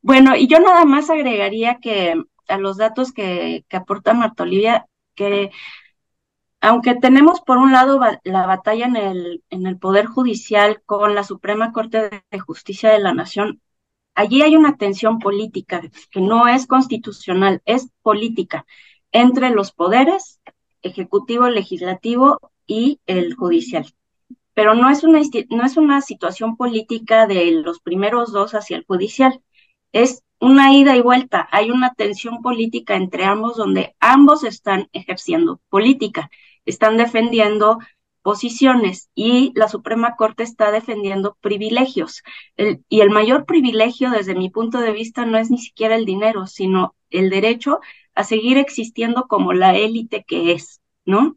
bueno, y yo nada más agregaría que a los datos que, aporta Marta Olivia, que aunque tenemos por un lado la batalla en el, en el Poder Judicial con la Suprema Corte de Justicia de la Nación, allí hay una tensión política que no es constitucional, es política entre los poderes, ejecutivo, legislativo y el judicial. Pero no es una, no es una situación política de los primeros dos hacia el judicial, es una ida y vuelta, hay una tensión política entre ambos donde ambos están ejerciendo política, están defendiendo posiciones y la Suprema Corte está defendiendo privilegios. y el mayor privilegio desde mi punto de vista no es ni siquiera el dinero, sino el derecho a seguir existiendo como la élite que es, ¿no?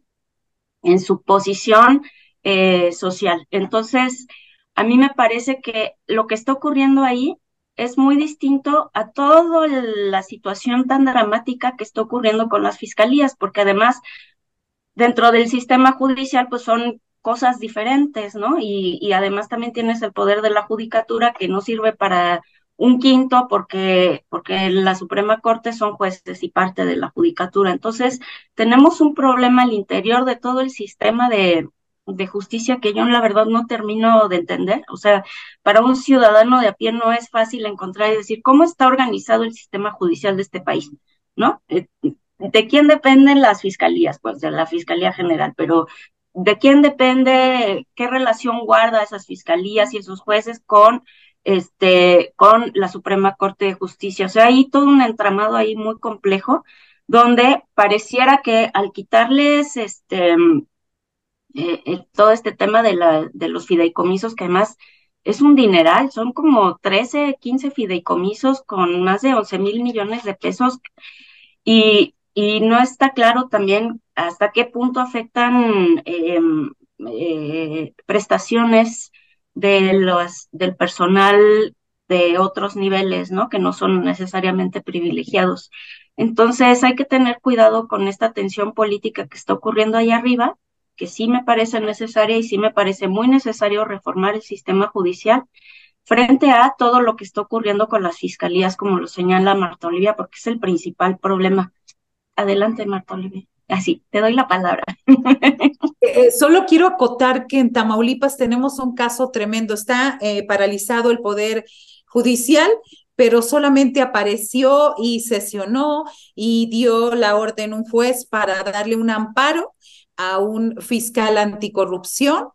En su posición eh, social. Entonces, a mí me parece que lo que está ocurriendo ahí es muy distinto a toda la situación tan dramática que está ocurriendo con las fiscalías, porque además dentro del sistema judicial pues son cosas diferentes, ¿no? Y, y además también tienes el poder de la judicatura que no sirve para un quinto porque, porque la Suprema Corte son jueces y parte de la judicatura. Entonces, tenemos un problema al interior de todo el sistema de, de justicia que yo la verdad no termino de entender. O sea, para un ciudadano de a pie no es fácil encontrar y decir cómo está organizado el sistema judicial de este país, ¿no? Eh, ¿De quién dependen las fiscalías? Pues de la Fiscalía General, pero ¿de quién depende, qué relación guarda esas fiscalías y esos jueces con este, con la Suprema Corte de Justicia? O sea, hay todo un entramado ahí muy complejo donde pareciera que al quitarles este eh, eh, todo este tema de, la, de los fideicomisos, que además es un dineral, son como 13, 15 fideicomisos con más de 11 mil millones de pesos y, no está claro también hasta qué punto afectan em, eh, prestaciones de los, del personal de otros niveles, ¿no? Que no son necesariamente privilegiados. Entonces hay que tener cuidado con esta tensión política que está ocurriendo ahí arriba que sí me parece necesaria y sí me parece muy necesario reformar el sistema judicial frente a todo lo que está ocurriendo con las fiscalías, como lo señala Marta Olivia, porque es el principal problema. Adelante, Marta Olivia. Así, te doy la palabra. Eh, solo quiero acotar que en Tamaulipas tenemos un caso tremendo. Está eh, paralizado el poder judicial, pero solamente apareció y sesionó y dio la orden un juez para darle un amparo a un fiscal anticorrupción,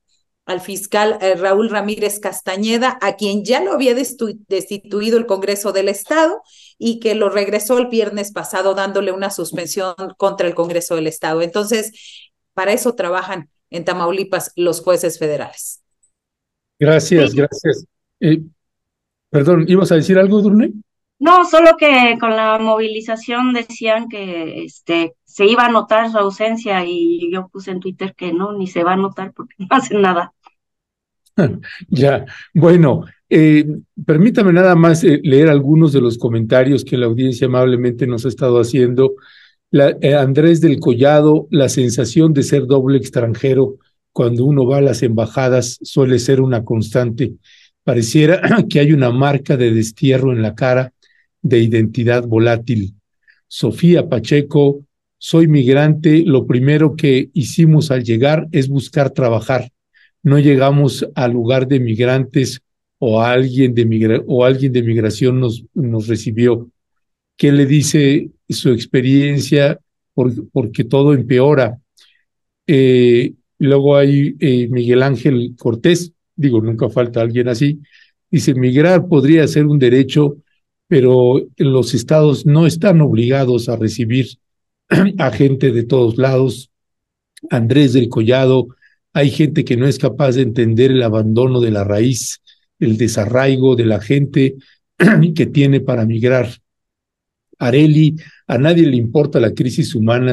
al fiscal eh, Raúl Ramírez Castañeda, a quien ya lo había destituido el Congreso del Estado y que lo regresó el viernes pasado dándole una suspensión contra el Congreso del Estado. Entonces, para eso trabajan en Tamaulipas los jueces federales. Gracias, gracias. Eh, perdón, ¿ibas a decir algo, Durne? No, solo que con la movilización decían que este se iba a notar su ausencia y yo puse en Twitter que no, ni se va a notar porque no hacen nada. ya, bueno, eh, permítame nada más eh, leer algunos de los comentarios que la audiencia amablemente nos ha estado haciendo. Eh, Andrés del Collado, la sensación de ser doble extranjero cuando uno va a las embajadas suele ser una constante. Pareciera que hay una marca de destierro en la cara de identidad volátil. Sofía Pacheco, soy migrante, lo primero que hicimos al llegar es buscar trabajar. No llegamos al lugar de migrantes o alguien de, o alguien de migración nos, nos recibió. ¿Qué le dice su experiencia? porque todo empeora. Eh, luego hay eh, Miguel Ángel Cortés, digo, nunca falta alguien así, dice, migrar podría ser un derecho pero los estados no están obligados a recibir a gente de todos lados. Andrés del Collado, hay gente que no es capaz de entender el abandono de la raíz, el desarraigo de la gente que tiene para migrar. Areli, a nadie le importa la crisis humana,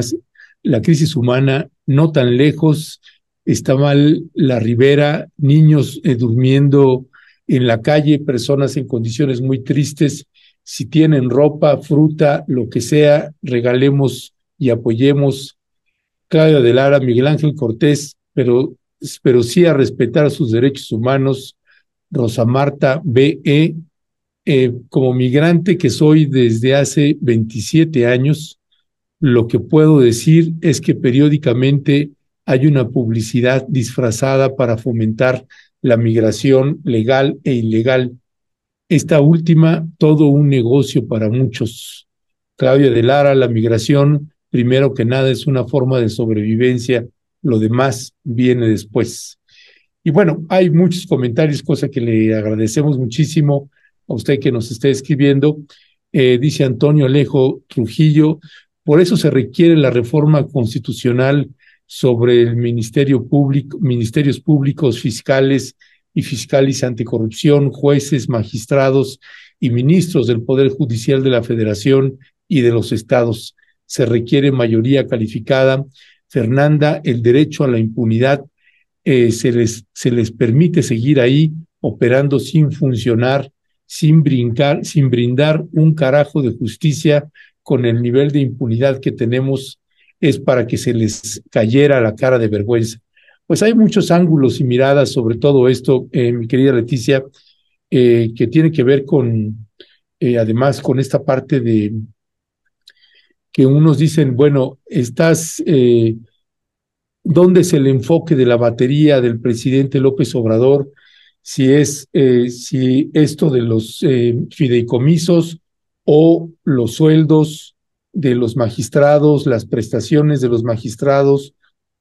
la crisis humana no tan lejos, está mal la ribera, niños eh, durmiendo en la calle, personas en condiciones muy tristes, si tienen ropa, fruta, lo que sea, regalemos y apoyemos. Claudia de Lara, Miguel Ángel Cortés, pero, pero sí a respetar sus derechos humanos. Rosa Marta B.E., eh, como migrante que soy desde hace 27 años, lo que puedo decir es que periódicamente hay una publicidad disfrazada para fomentar la migración legal e ilegal. Esta última, todo un negocio para muchos. Claudia de Lara, la migración, primero que nada, es una forma de sobrevivencia, lo demás viene después. Y bueno, hay muchos comentarios, cosa que le agradecemos muchísimo a usted que nos esté escribiendo. Eh, dice Antonio Alejo Trujillo, por eso se requiere la reforma constitucional sobre el Ministerio Público, Ministerios Públicos, Fiscales y Fiscales Anticorrupción, jueces, magistrados y ministros del Poder Judicial de la Federación y de los estados. Se requiere mayoría calificada. Fernanda, el derecho a la impunidad eh, se, les, se les permite seguir ahí operando sin funcionar, sin brincar, sin brindar un carajo de justicia con el nivel de impunidad que tenemos es para que se les cayera la cara de vergüenza. Pues hay muchos ángulos y miradas sobre todo esto, eh, mi querida Leticia, eh, que tiene que ver con, eh, además, con esta parte de que unos dicen, bueno, estás, ¿dónde es el enfoque de la batería del presidente López Obrador? Si es, si esto de los fideicomisos o los sueldos de los magistrados, las prestaciones de los magistrados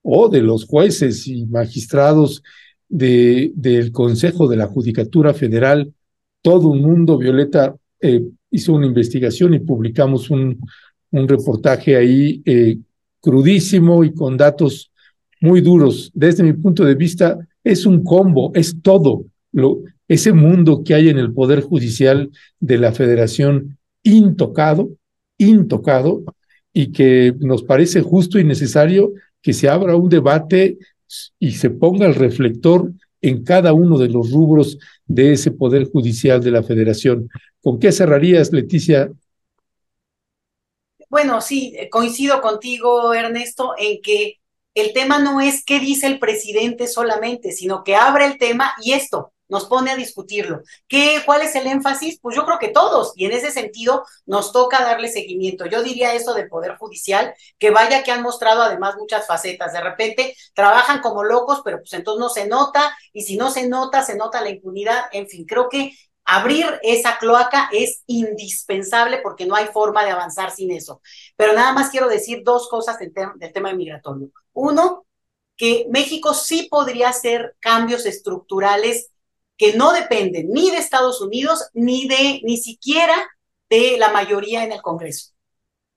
o de los jueces y magistrados de, del Consejo de la Judicatura Federal. Todo un mundo, Violeta eh, hizo una investigación y publicamos un, un reportaje ahí eh, crudísimo y con datos muy duros. Desde mi punto de vista, es un combo, es todo. Lo, ese mundo que hay en el Poder Judicial de la Federación intocado, intocado, y que nos parece justo y necesario que se abra un debate y se ponga el reflector en cada uno de los rubros de ese Poder Judicial de la Federación. ¿Con qué cerrarías, Leticia? Bueno, sí, coincido contigo, Ernesto, en que el tema no es qué dice el presidente solamente, sino que abre el tema y esto, nos pone a discutirlo. ¿Qué, ¿Cuál es el énfasis? Pues yo creo que todos, y en ese sentido nos toca darle seguimiento. Yo diría eso del Poder Judicial, que vaya que han mostrado además muchas facetas. De repente trabajan como locos, pero pues entonces no se nota, y si no se nota, se nota la impunidad. En fin, creo que abrir esa cloaca es indispensable porque no hay forma de avanzar sin eso. Pero nada más quiero decir dos cosas del, del tema migratorio. Uno, que México sí podría hacer cambios estructurales que no dependen ni de Estados Unidos ni de ni siquiera de la mayoría en el Congreso.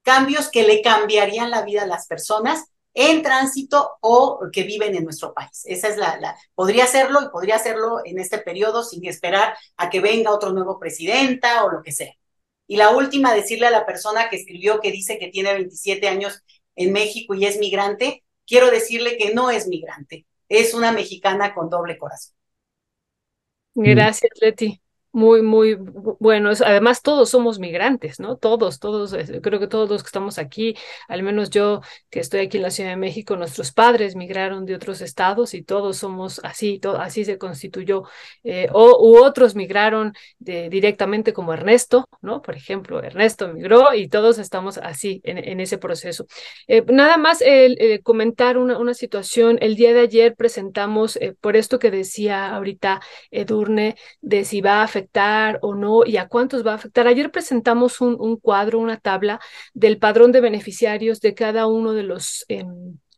Cambios que le cambiarían la vida a las personas en tránsito o que viven en nuestro país. Esa es la, la, podría hacerlo y podría hacerlo en este periodo sin esperar a que venga otro nuevo presidenta o lo que sea. Y la última, decirle a la persona que escribió que dice que tiene 27 años en México y es migrante, quiero decirle que no es migrante, es una mexicana con doble corazón. Gracias, Leti. Muy, muy bueno. Además, todos somos migrantes, ¿no? Todos, todos, creo que todos los que estamos aquí, al menos yo que estoy aquí en la Ciudad de México, nuestros padres migraron de otros estados y todos somos así, así se constituyó. Eh, o, u otros migraron directamente como Ernesto, ¿no? Por ejemplo, Ernesto migró y todos estamos así en, en ese proceso. Eh, nada más eh, comentar una, una, situación. El día de ayer presentamos, por esto que decía ahorita Edurne, de si va a afectar o no y a cuántos va a afectar. Ayer presentamos un, un cuadro, una tabla del padrón de beneficiarios de cada uno de los eh,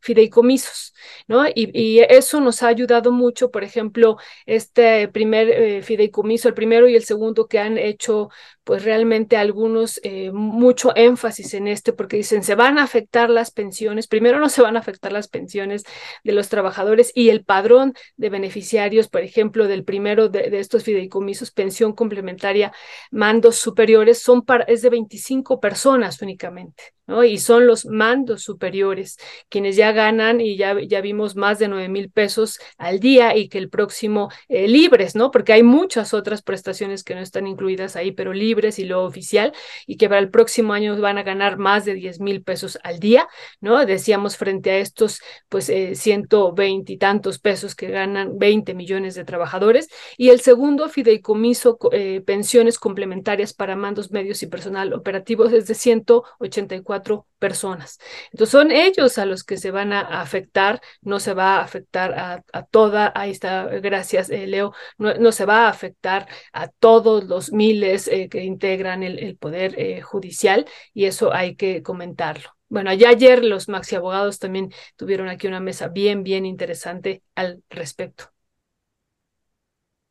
fideicomisos, ¿no? Y, eso nos ha ayudado mucho, por ejemplo, este primer eh, fideicomiso, el primero y el segundo que han hecho pues realmente algunos eh, mucho énfasis en este porque dicen se van a afectar las pensiones, primero no se van a afectar las pensiones de los trabajadores y el padrón de beneficiarios, por ejemplo, del primero de, de estos fideicomisos, pensión complementaria, mandos superiores, son para, es de 25 personas únicamente, Y son los mandos superiores quienes ya ganan y ya, ya vimos más de 9 mil pesos al día y que el próximo eh, libres, ¿no? Porque hay muchas otras prestaciones que no están incluidas ahí, pero libres y lo oficial, y que para el próximo año van a ganar más de 10 mil pesos al día, ¿no? Decíamos frente a estos, pues, eh, 120 y tantos pesos que ganan 20 millones de trabajadores. Y el segundo, fideicomiso, eh, pensiones complementarias para mandos medios y personal operativos, es de 184 personas. Entonces son ellos a los que se van a afectar, no se va a afectar a, toda, ahí está, gracias eh, Leo, no, se va a afectar a todos los miles eh, que integran el, Poder eh, Judicial y eso hay que comentarlo. Bueno, allá ayer los maxi abogados también tuvieron aquí una mesa bien, bien interesante al respecto.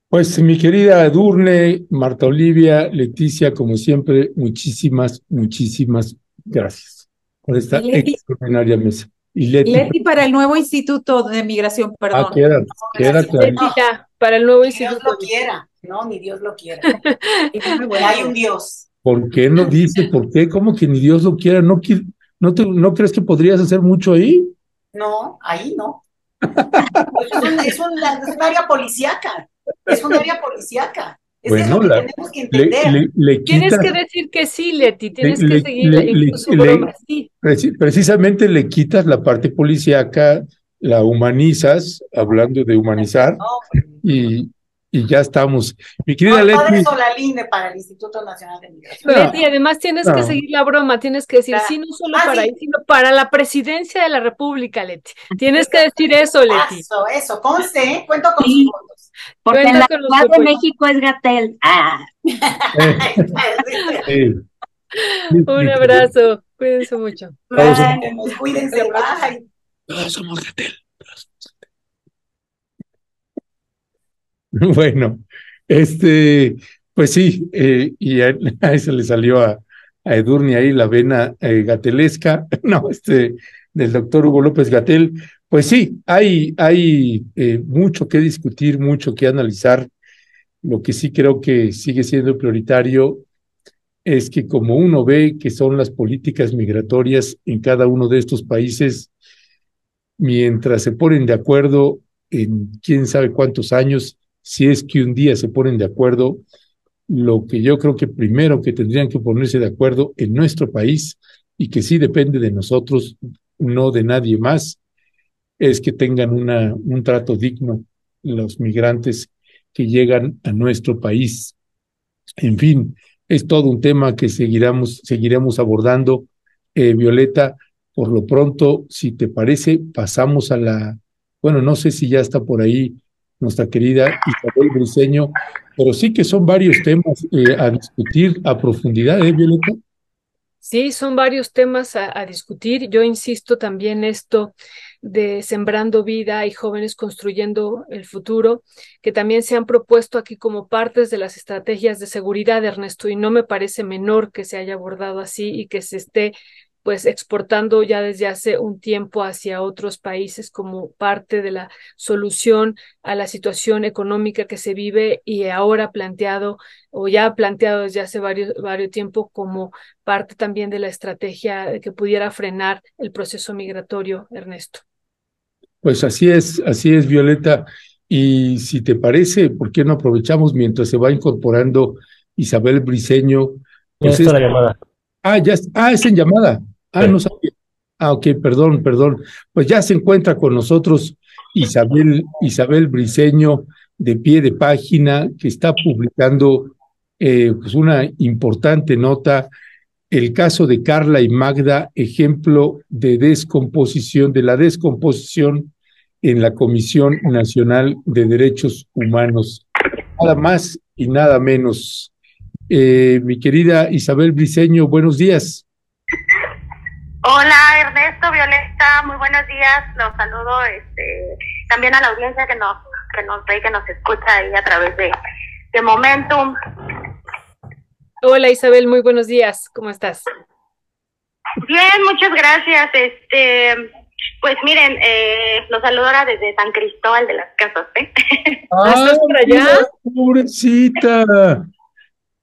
Pues mi querida Edurne, Marta Olivia, Leticia, como siempre, muchísimas, muchísimas gracias por esta extraordinaria mesa. Y Leti, para el nuevo Instituto de Migración, ah, perdón. Ah, queda, queda claro. Leti para el nuevo ni Instituto. Dios lo quiera, no, ni Dios lo quiera. hay un Dios. ¿Por qué no dice? ¿Por qué? ¿Cómo que ni Dios lo quiera? ¿No, no, te, ¿No crees que podrías hacer mucho ahí? No, ahí no. es, un, es, un, área policíaca. Es un área policíaca. Es bueno, que tenemos que entender. tienes que decir que sí, Leti, tienes que seguir incluso sí. Precisamente le quitas la parte policíaca, la humanizas, hablando de humanizar, pues, y, y ya estamos. Mi querida no, Leti. Solalinde para el Instituto Nacional de Migración. Leti, además tienes que seguir la broma, tienes que decir, sí, no solo ah, para ahí, sino para la presidencia de la República, Leti. Tienes que decir eso, Leti. Eso, eso, conste, ¿eh? cuento con sus votos. Porque en la Ciudad de México es Gatel. Ah. Un abrazo, cuídense mucho. cuídense, bye. Todos somos Gatel. Bueno, este, pues sí, eh, y a, eso le salió a, a Edurne ahí la vena eh, gatelesca, no, este, del doctor Hugo López Gatel. Pues sí, hay, hay eh, mucho que discutir, mucho que analizar. Lo que sí creo que sigue siendo prioritario es que como uno ve que son las políticas migratorias en cada uno de estos países, mientras se ponen de acuerdo en quién sabe cuántos años, si es que un día se ponen de acuerdo, lo que yo creo que primero que tendrían que ponerse de acuerdo en nuestro país y que sí depende de nosotros, no de nadie más, es que tengan una, un trato digno los migrantes que llegan a nuestro país. En fin, es todo un tema que seguiremos, seguiremos abordando. Eh, Violeta, por lo pronto, si te parece, pasamos a la, bueno, no sé si ya está por ahí nuestra querida Isabel Briseño, pero sí que son varios temas eh, a discutir a profundidad, ¿eh, Violeta? Sí, son varios temas a, a, discutir. Yo insisto también esto de Sembrando Vida y Jóvenes Construyendo el Futuro, que también se han propuesto aquí como partes de las estrategias de seguridad, Ernesto, y no me parece menor que se haya abordado así y que se esté pues exportando ya desde hace un tiempo hacia otros países como parte de la solución a la situación económica que se vive y ahora planteado o ya planteado desde hace varios, varios tiempo como parte también de la estrategia que pudiera frenar el proceso migratorio, Ernesto. Pues así es, así es, Violeta. Y si te parece, ¿por qué no aprovechamos mientras se va incorporando Isabel Briseño? ya está la llamada. Ah, ya, ah, es en llamada. Ah, no sabía. Ah, ok, perdón, perdón. Pues ya se encuentra con nosotros Isabel, Isabel Briseño, de pie de página, que está publicando eh, pues una importante nota, el caso de Carla y Magda, ejemplo de descomposición, de la descomposición en la Comisión Nacional de Derechos Humanos. Nada más y nada menos. Eh, mi querida Isabel Briseño, buenos días. Hola Ernesto, Violeta, muy buenos días. Los saludo este, también a la audiencia que nos, que nos ve, que nos escucha ahí a través de, de Momentum. Hola Isabel, muy buenos días. ¿Cómo estás? Bien, muchas gracias. Este, pues miren, eh, los saludo ahora desde San Cristóbal de las Casas. ¿eh? Ah, ¿Estás por allá? Pobrecita.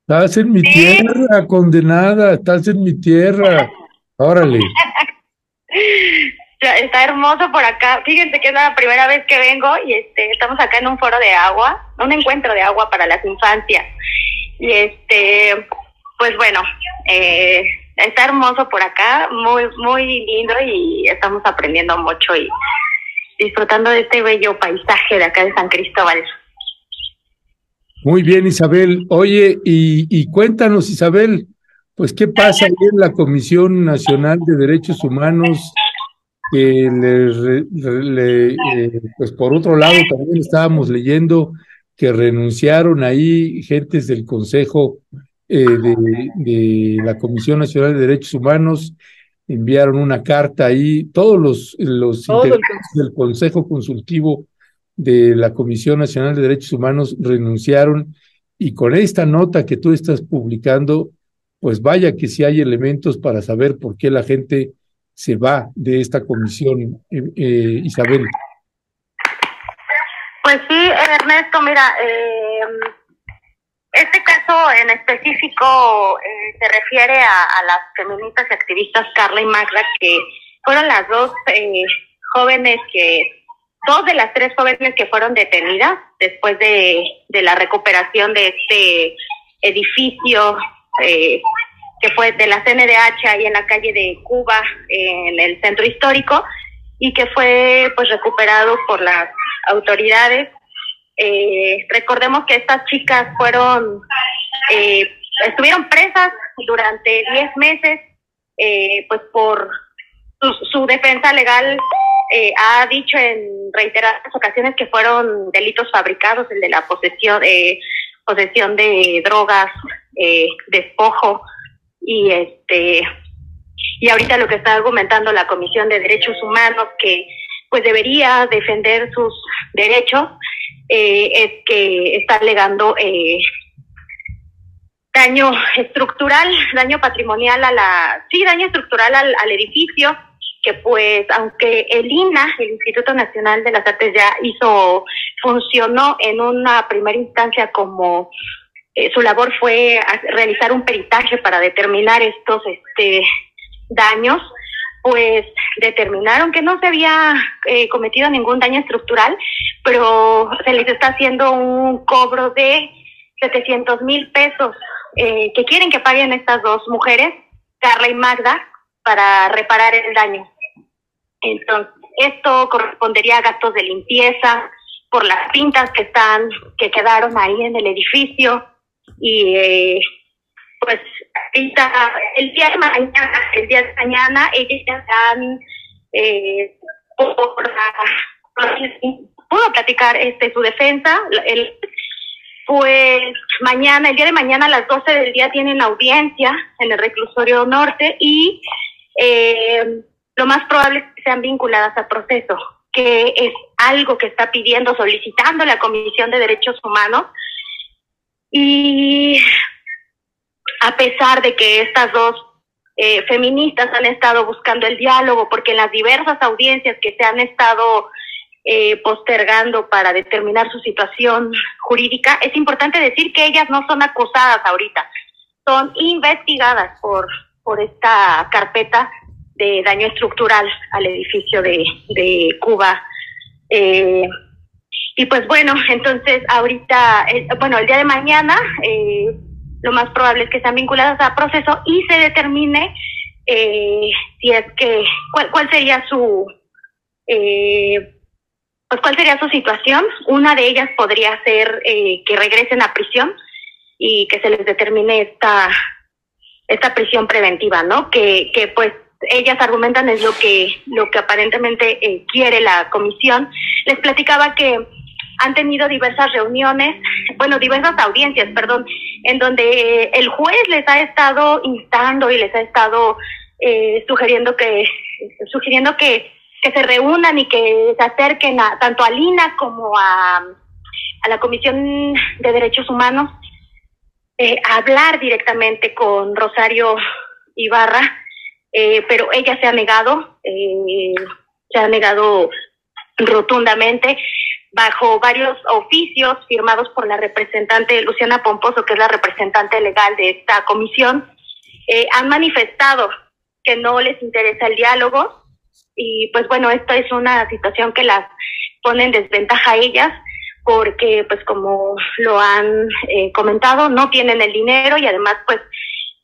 Estás en mi tierra, condenada. Estás en mi tierra. Órale. Está hermoso por acá. Fíjense que es la primera vez que vengo y este estamos acá en un foro de agua, un encuentro de agua para las infancias. Y este, pues bueno, eh, está hermoso por acá, muy muy lindo y estamos aprendiendo mucho y disfrutando de este bello paisaje de acá de San Cristóbal. Muy bien, Isabel. Oye, y, y cuéntanos, Isabel, pues qué pasa ahí en la Comisión Nacional de Derechos Humanos, que le, eh, pues por otro lado también estábamos leyendo que renunciaron ahí gentes del Consejo eh, de, la Comisión Nacional de Derechos Humanos, enviaron una carta ahí, todos los, los integrantes del Consejo Consultivo de la Comisión Nacional de Derechos Humanos renunciaron. Y con esta nota que tú estás publicando, pues vaya que si hay elementos para saber por qué la gente se va de esta comisión, eh, eh, Isabel. Pues sí, Ernesto, mira, eh, este caso en específico eh, se refiere a, las feministas y activistas Carla y Magda, que fueron las dos eh, jóvenes que, dos de las tres jóvenes que fueron detenidas después de, la recuperación de este edificio eh, que fue de la CNDH ahí en la calle de Cuba, en el centro histórico, y que fue pues recuperado por las autoridades. Eh, recordemos que estas chicas fueron, eh, estuvieron presas durante 10 meses, eh, pues por su, defensa legal eh, ha dicho en reiteradas ocasiones que fueron delitos fabricados, el de la posesión, de posesión de drogas, despojo y este y ahorita lo que está argumentando la Comisión de Derechos Humanos que pues debería defender sus derechos eh, es que está alegando eh, daño estructural, daño patrimonial a la, sí, daño estructural al, edificio, que pues aunque el INA, el Instituto Nacional de las Artes ya hizo, funcionó en una primera instancia como eh, su labor fue realizar un peritaje para determinar estos este, daños, pues determinaron que no se había eh, cometido ningún daño estructural, pero se les está haciendo un cobro de 700 mil pesos eh, que quieren que paguen estas dos mujeres, Carla y Magda, para reparar el daño. Entonces, esto correspondería a gastos de limpieza por las pintas que están, que quedaron ahí en el edificio. Y eh, pues el día de mañana, el día de mañana, ellas ya están eh, por, pudo platicar este su defensa, el, pues mañana, el día de mañana a las 12 del día tienen audiencia en el reclusorio norte y eh, lo más probable es que sean vinculadas al proceso, que es algo que está pidiendo, solicitando la Comisión de Derechos Humanos. Y a pesar de que estas dos eh, feministas han estado buscando el diálogo, porque en las diversas audiencias que se han estado eh, postergando para determinar su situación jurídica, es importante decir que ellas no son acusadas ahorita, son investigadas por, por esta carpeta de daño estructural al edificio de, de Cuba. Eh, y pues bueno, entonces ahorita, bueno, el día de mañana eh, lo más probable es que sean vinculadas a proceso y se determine eh, si es que cuál, cuál sería su eh, pues cuál sería su situación. Una de ellas podría ser eh, que regresen a prisión y que se les determine esta esta prisión preventiva, ¿no? Que, que pues ellas argumentan es lo que lo que aparentemente quiere la comisión. Les platicaba que han tenido diversas reuniones, bueno, diversas audiencias, perdón, en donde el juez les ha estado instando y les ha estado eh, sugiriendo que sugiriendo que, que se reúnan y que se acerquen a, tanto a Lina como a, a la Comisión de Derechos Humanos eh, a hablar directamente con Rosario Ibarra, eh, pero ella se ha negado, se ha negado rotundamente bajo varios oficios firmados por la representante Luciana Pomposo, que es la representante legal de esta comisión, eh, han manifestado que no les interesa el diálogo y pues bueno, esta es una situación que las pone en desventaja a ellas porque pues como lo han eh, comentado, no tienen el dinero y además pues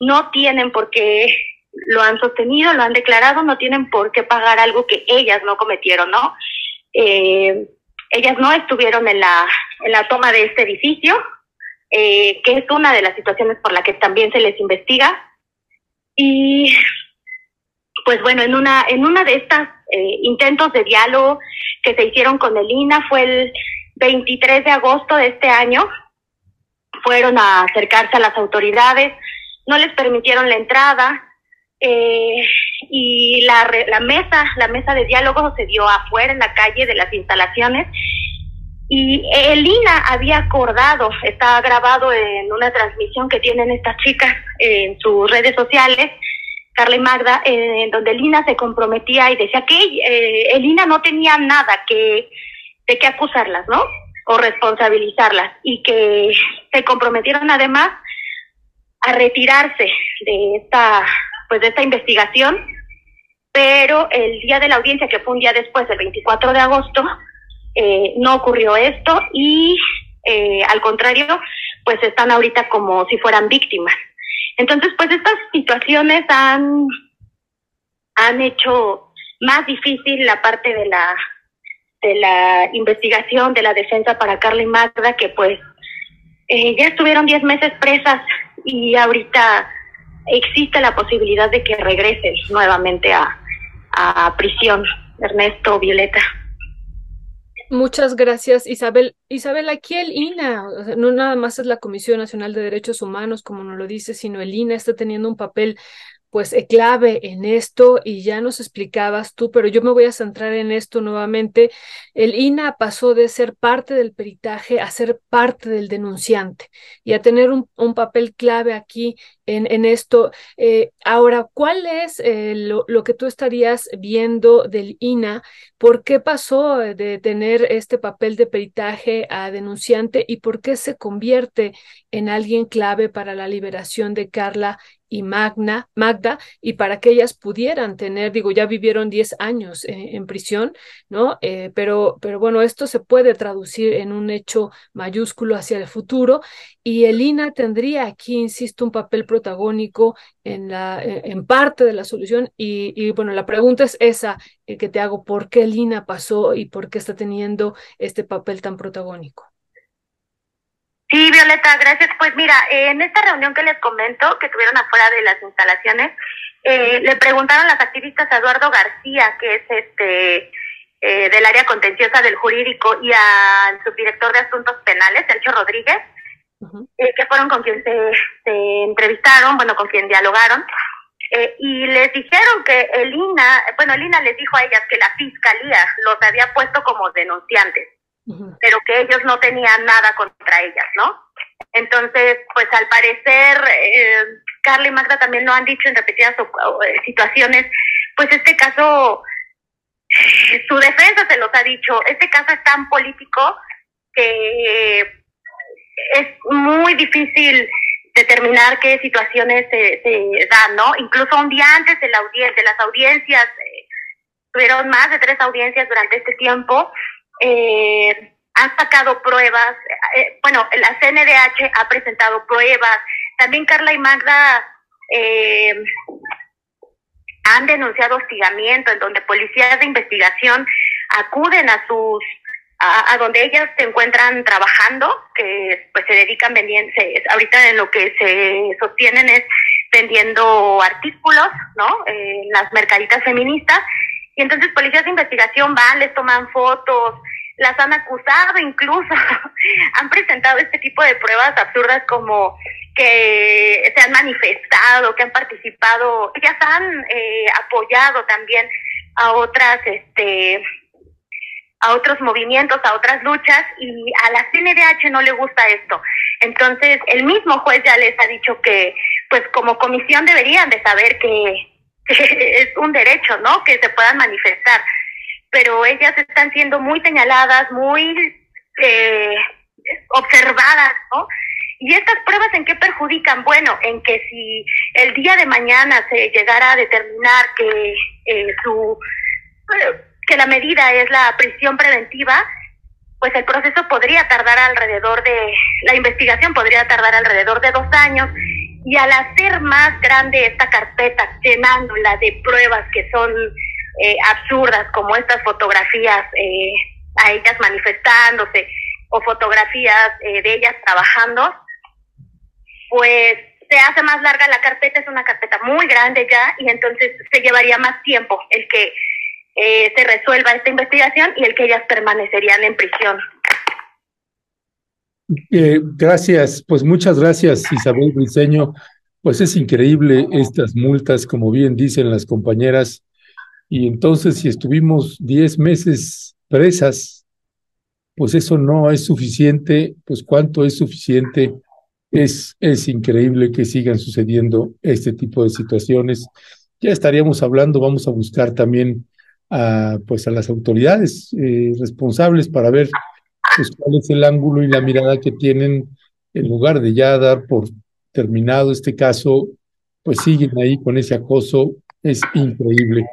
no tienen por qué lo han sostenido, lo han declarado, no tienen por qué pagar algo que ellas no cometieron, ¿no? Eh, ellas no estuvieron en la, en la toma de este edificio, eh, que es una de las situaciones por la que también se les investiga. Y pues bueno, en una, en una de estas eh, intentos de diálogo que se hicieron con el INA fue el 23 de agosto de este año. Fueron a acercarse a las autoridades, no les permitieron la entrada eh, y la, la mesa, la mesa de diálogo se dio afuera en la calle de las instalaciones y el INA había acordado, está grabado en una transmisión que tienen estas chicas en sus redes sociales, Carla y Magda, en donde el INA se comprometía y decía que eh, el INA no tenía nada que de qué acusarlas, ¿no? O responsabilizarlas y que se comprometieron además a retirarse de esta pues de esta investigación, pero el día de la audiencia que fue un día después, el 24 de agosto, eh, no ocurrió esto y eh, al contrario, pues están ahorita como si fueran víctimas. Entonces, pues estas situaciones han, han hecho más difícil la parte de la, de la investigación, de la defensa para Carla y Magda, que pues eh, ya estuvieron 10 meses presas y ahorita existe la posibilidad de que regresen nuevamente a, a prisión. Ernesto, Violeta. Muchas gracias, Isabel. Isabel, aquí el INA, no nada más es la Comisión Nacional de Derechos Humanos, como nos lo dice, sino el INA está teniendo un papel pues eh, clave en esto y ya nos explicabas tú, pero yo me voy a centrar en esto nuevamente. El INA pasó de ser parte del peritaje a ser parte del denunciante y a tener un papel clave aquí en, esto. Eh, ahora, ¿cuál es eh, lo, lo, que tú estarías viendo del INA? ¿Por qué pasó de tener este papel de peritaje a denunciante y por qué se convierte en alguien clave para la liberación de Carla y Magna, Magda, y para que ellas pudieran tener, digo, ya vivieron 10 años eh, en prisión, ¿no? Pero, pero bueno, esto se puede traducir en un hecho mayúsculo hacia el futuro y el INA tendría aquí, insisto, un papel protagónico en, la, eh, en parte de la solución y, y bueno, la pregunta es esa que te hago, ¿por qué el INA pasó y por qué está teniendo este papel tan protagónico? Sí, Violeta, gracias. Pues mira, en esta reunión que les comento, que tuvieron afuera de las instalaciones, eh, le preguntaron las activistas a Eduardo García, que es este eh, del área contenciosa del jurídico, y al subdirector de asuntos penales, Sergio Rodríguez, eh, que fueron con quien se, se, entrevistaron, bueno, con quien dialogaron, eh, y les dijeron que el INA, bueno, el INA les dijo a ellas que la fiscalía los había puesto como denunciantes pero que ellos no tenían nada contra ellas, ¿no? Entonces, pues al parecer, eh, Carla y Magda también lo han dicho en repetidas eh, situaciones, pues este caso, su defensa se los ha dicho, este caso es tan político que es muy difícil determinar qué situaciones se, se dan, ¿no? Incluso un día antes de, la de las audiencias, eh, tuvieron más de tres audiencias durante este tiempo, eh, han sacado pruebas, eh, bueno, la CNDH ha presentado pruebas, también Carla y Magda eh, han denunciado hostigamiento, en donde policías de investigación acuden a sus a, donde ellas se encuentran trabajando, que pues se dedican vendiendo, se, ahorita en lo que se sostienen es vendiendo artículos, ¿no? En las mercaditas feministas, y entonces policías de investigación van, les toman fotos, las han acusado incluso, han presentado este tipo de pruebas absurdas como que se han manifestado, que han participado, ellas han eh, apoyado también a otras, este, a otros movimientos, a otras luchas y a la CNDH no le gusta esto. Entonces, el mismo juez ya les ha dicho que, pues como comisión deberían de saber que, es un derecho, ¿no? Que se puedan manifestar pero ellas están siendo muy señaladas, muy eh, observadas, ¿no? ¿Y estas pruebas en qué perjudican? Bueno, en que si el día de mañana se llegara a determinar que eh, su que la medida es la prisión preventiva, pues el proceso podría tardar alrededor de la investigación podría tardar alrededor de dos años y al hacer más grande esta carpeta llenándola de pruebas que son eh, absurdas como estas fotografías eh, a ellas manifestándose o fotografías eh, de ellas trabajando, pues se hace más larga la carpeta, es una carpeta muy grande ya, y entonces se llevaría más tiempo el que eh, se resuelva esta investigación y el que ellas permanecerían en prisión. Eh, gracias, pues muchas gracias Isabel Briceño. Pues es increíble estas multas, como bien dicen las compañeras. Y entonces si estuvimos 10 meses presas, pues eso no es suficiente. Pues cuánto es suficiente. Es, es increíble que sigan sucediendo este tipo de situaciones. Ya estaríamos hablando, vamos a buscar también a, pues a las autoridades eh, responsables para ver pues, cuál es el ángulo y la mirada que tienen en lugar de ya dar por terminado este caso, pues siguen ahí con ese acoso, es increíble.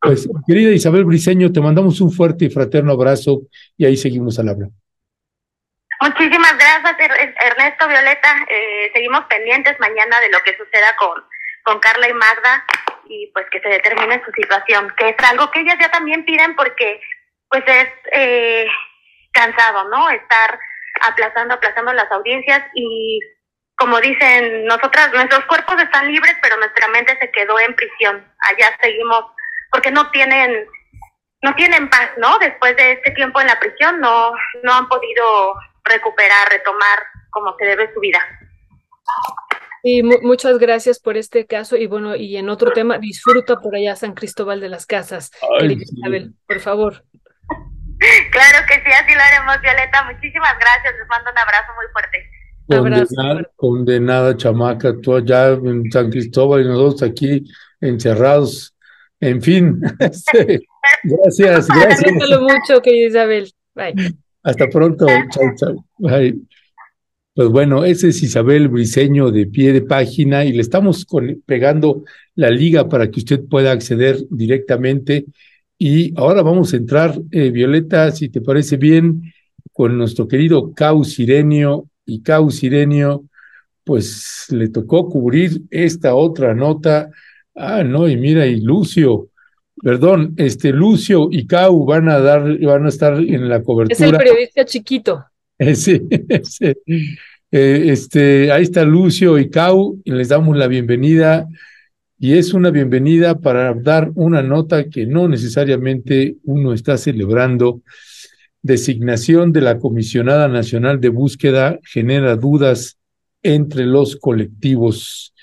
Pues, querida Isabel Briceño, te mandamos un fuerte y fraterno abrazo y ahí seguimos al habla. Muchísimas gracias, Ernesto Violeta. Eh, seguimos pendientes mañana de lo que suceda con, con Carla y Magda y pues que se determine su situación, que es algo que ellas ya también piden porque pues es eh, cansado, ¿no? Estar aplazando, aplazando las audiencias y como dicen, nosotras, nuestros cuerpos están libres, pero nuestra mente se quedó en prisión. Allá seguimos, porque no tienen, no tienen paz, ¿no? Después de este tiempo en la prisión, no, no han podido recuperar, retomar como se debe su vida. Y muchas gracias por este caso. Y bueno, y en otro tema, disfruta por allá San Cristóbal de las Casas. Isabel, por favor. Claro que sí, así lo haremos, Violeta. Muchísimas gracias. Les mando un abrazo muy fuerte. Condenada, condenada chamaca, tú allá en San Cristóbal y nosotros aquí encerrados. En fin, gracias, gracias. mucho, querida Isabel. Bye. Hasta pronto. Chao, chao. Bye. Pues bueno, ese es Isabel Briseño de pie de página y le estamos pegando la liga para que usted pueda acceder directamente. Y ahora vamos a entrar, eh, Violeta, si te parece bien, con nuestro querido Cau Sirenio. Y Cau Sirenio, pues le tocó cubrir esta otra nota. Ah, no, y mira, y Lucio, perdón, este Lucio y Cau van a dar, van a estar en la cobertura. Es el periodista chiquito. Sí, sí. Eh, este, ahí está Lucio y Cau, y les damos la bienvenida. Y es una bienvenida para dar una nota que no necesariamente uno está celebrando. Designación de la Comisionada Nacional de Búsqueda genera dudas entre los colectivos.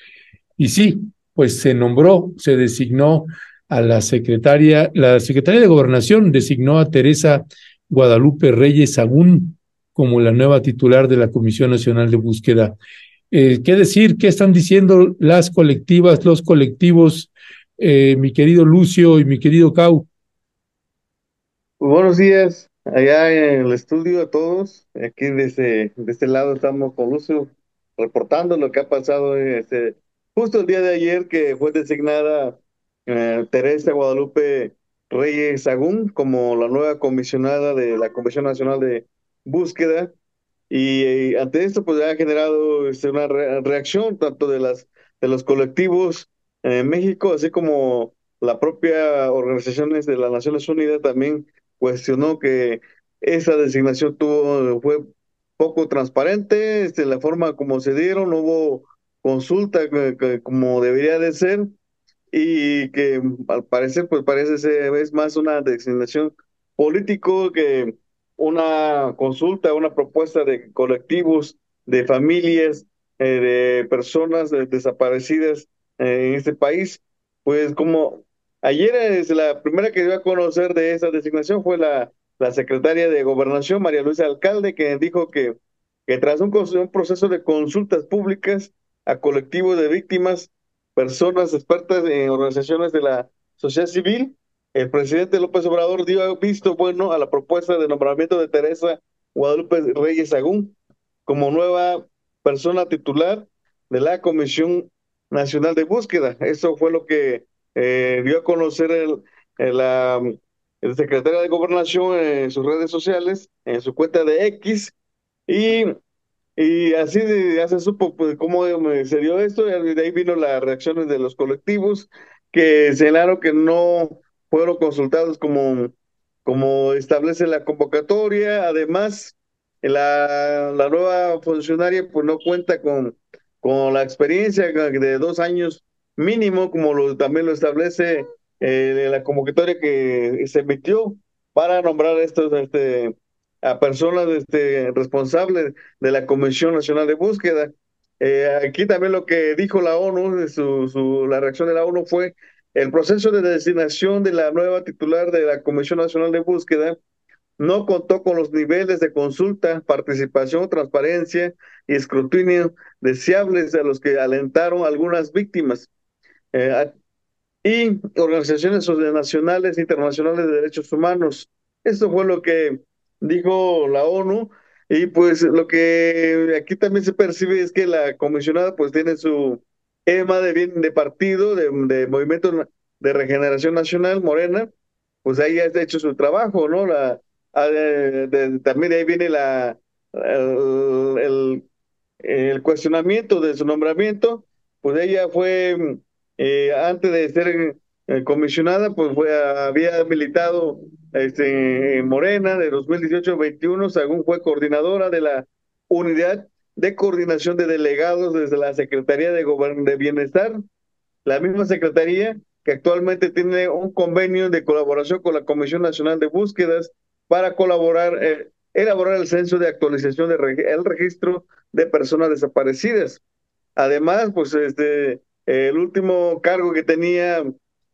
Y sí, pues se nombró, se designó a la secretaria, la secretaria de Gobernación designó a Teresa Guadalupe Reyes Agún como la nueva titular de la Comisión Nacional de Búsqueda. Eh, ¿Qué decir? ¿Qué están diciendo las colectivas, los colectivos, eh, mi querido Lucio y mi querido Cau? buenos días, allá en el estudio a todos. Aquí desde, de este lado estamos con Lucio reportando lo que ha pasado este, justo el día de ayer que fue designada eh, Teresa Guadalupe Reyes Sagún como la nueva comisionada de la Comisión Nacional de búsqueda y, ante esto pues ha generado este, una reacción tanto de las de los colectivos en México así como la propia organizaciones de las Naciones Unidas también cuestionó que esa designación tuvo fue poco transparente este la forma como se dieron no hubo consulta como debería de ser y que al parecer pues parece ser es más una designación político que una consulta, una propuesta de colectivos, de familias, eh, de personas desaparecidas eh, en este país. Pues como ayer es la primera que dio a conocer de esa designación fue la, la secretaria de Gobernación, María Luisa Alcalde, que dijo que, que tras un proceso de consultas públicas a colectivos de víctimas, personas expertas en organizaciones de la sociedad civil, el presidente López Obrador dio visto bueno a la propuesta de nombramiento de Teresa Guadalupe Reyes Agún como nueva persona titular de la Comisión Nacional de Búsqueda. Eso fue lo que eh, dio a conocer el, el, el, secretario de Gobernación en sus redes sociales, en su cuenta de X, y, así de, se supo pues, cómo se dio esto, y de ahí vino las reacciones de los colectivos que señalaron que no fueron consultados como, como establece la convocatoria. Además, la, la nueva funcionaria pues no cuenta con, con la experiencia de dos años mínimo, como lo, también lo establece eh, la convocatoria que se emitió para nombrar estos este, a personas este, responsables de la Comisión Nacional de Búsqueda. Eh, aquí también lo que dijo la ONU, su, su, la reacción de la ONU fue el proceso de designación de la nueva titular de la Comisión Nacional de Búsqueda no contó con los niveles de consulta, participación, transparencia y escrutinio deseables a los que alentaron algunas víctimas eh, y organizaciones nacionales e internacionales de derechos humanos. Esto fue lo que dijo la ONU y pues lo que aquí también se percibe es que la comisionada pues tiene su EMA de bien de partido, de, de Movimiento de Regeneración Nacional, Morena, pues ahí ha hecho su trabajo, ¿no? La, Ah, también ahí viene la, el, el, cuestionamiento de su nombramiento, pues ella fue, eh, antes de ser eh, comisionada, pues fue, había militado este, en Morena de 2018 21, según fue coordinadora de la unidad de coordinación de delegados desde la Secretaría de, de Bienestar, la misma secretaría que actualmente tiene un convenio de colaboración con la Comisión Nacional de Búsquedas para colaborar, eh, elaborar el censo de actualización del registro de personas desaparecidas. Además, pues este, el último cargo que tenía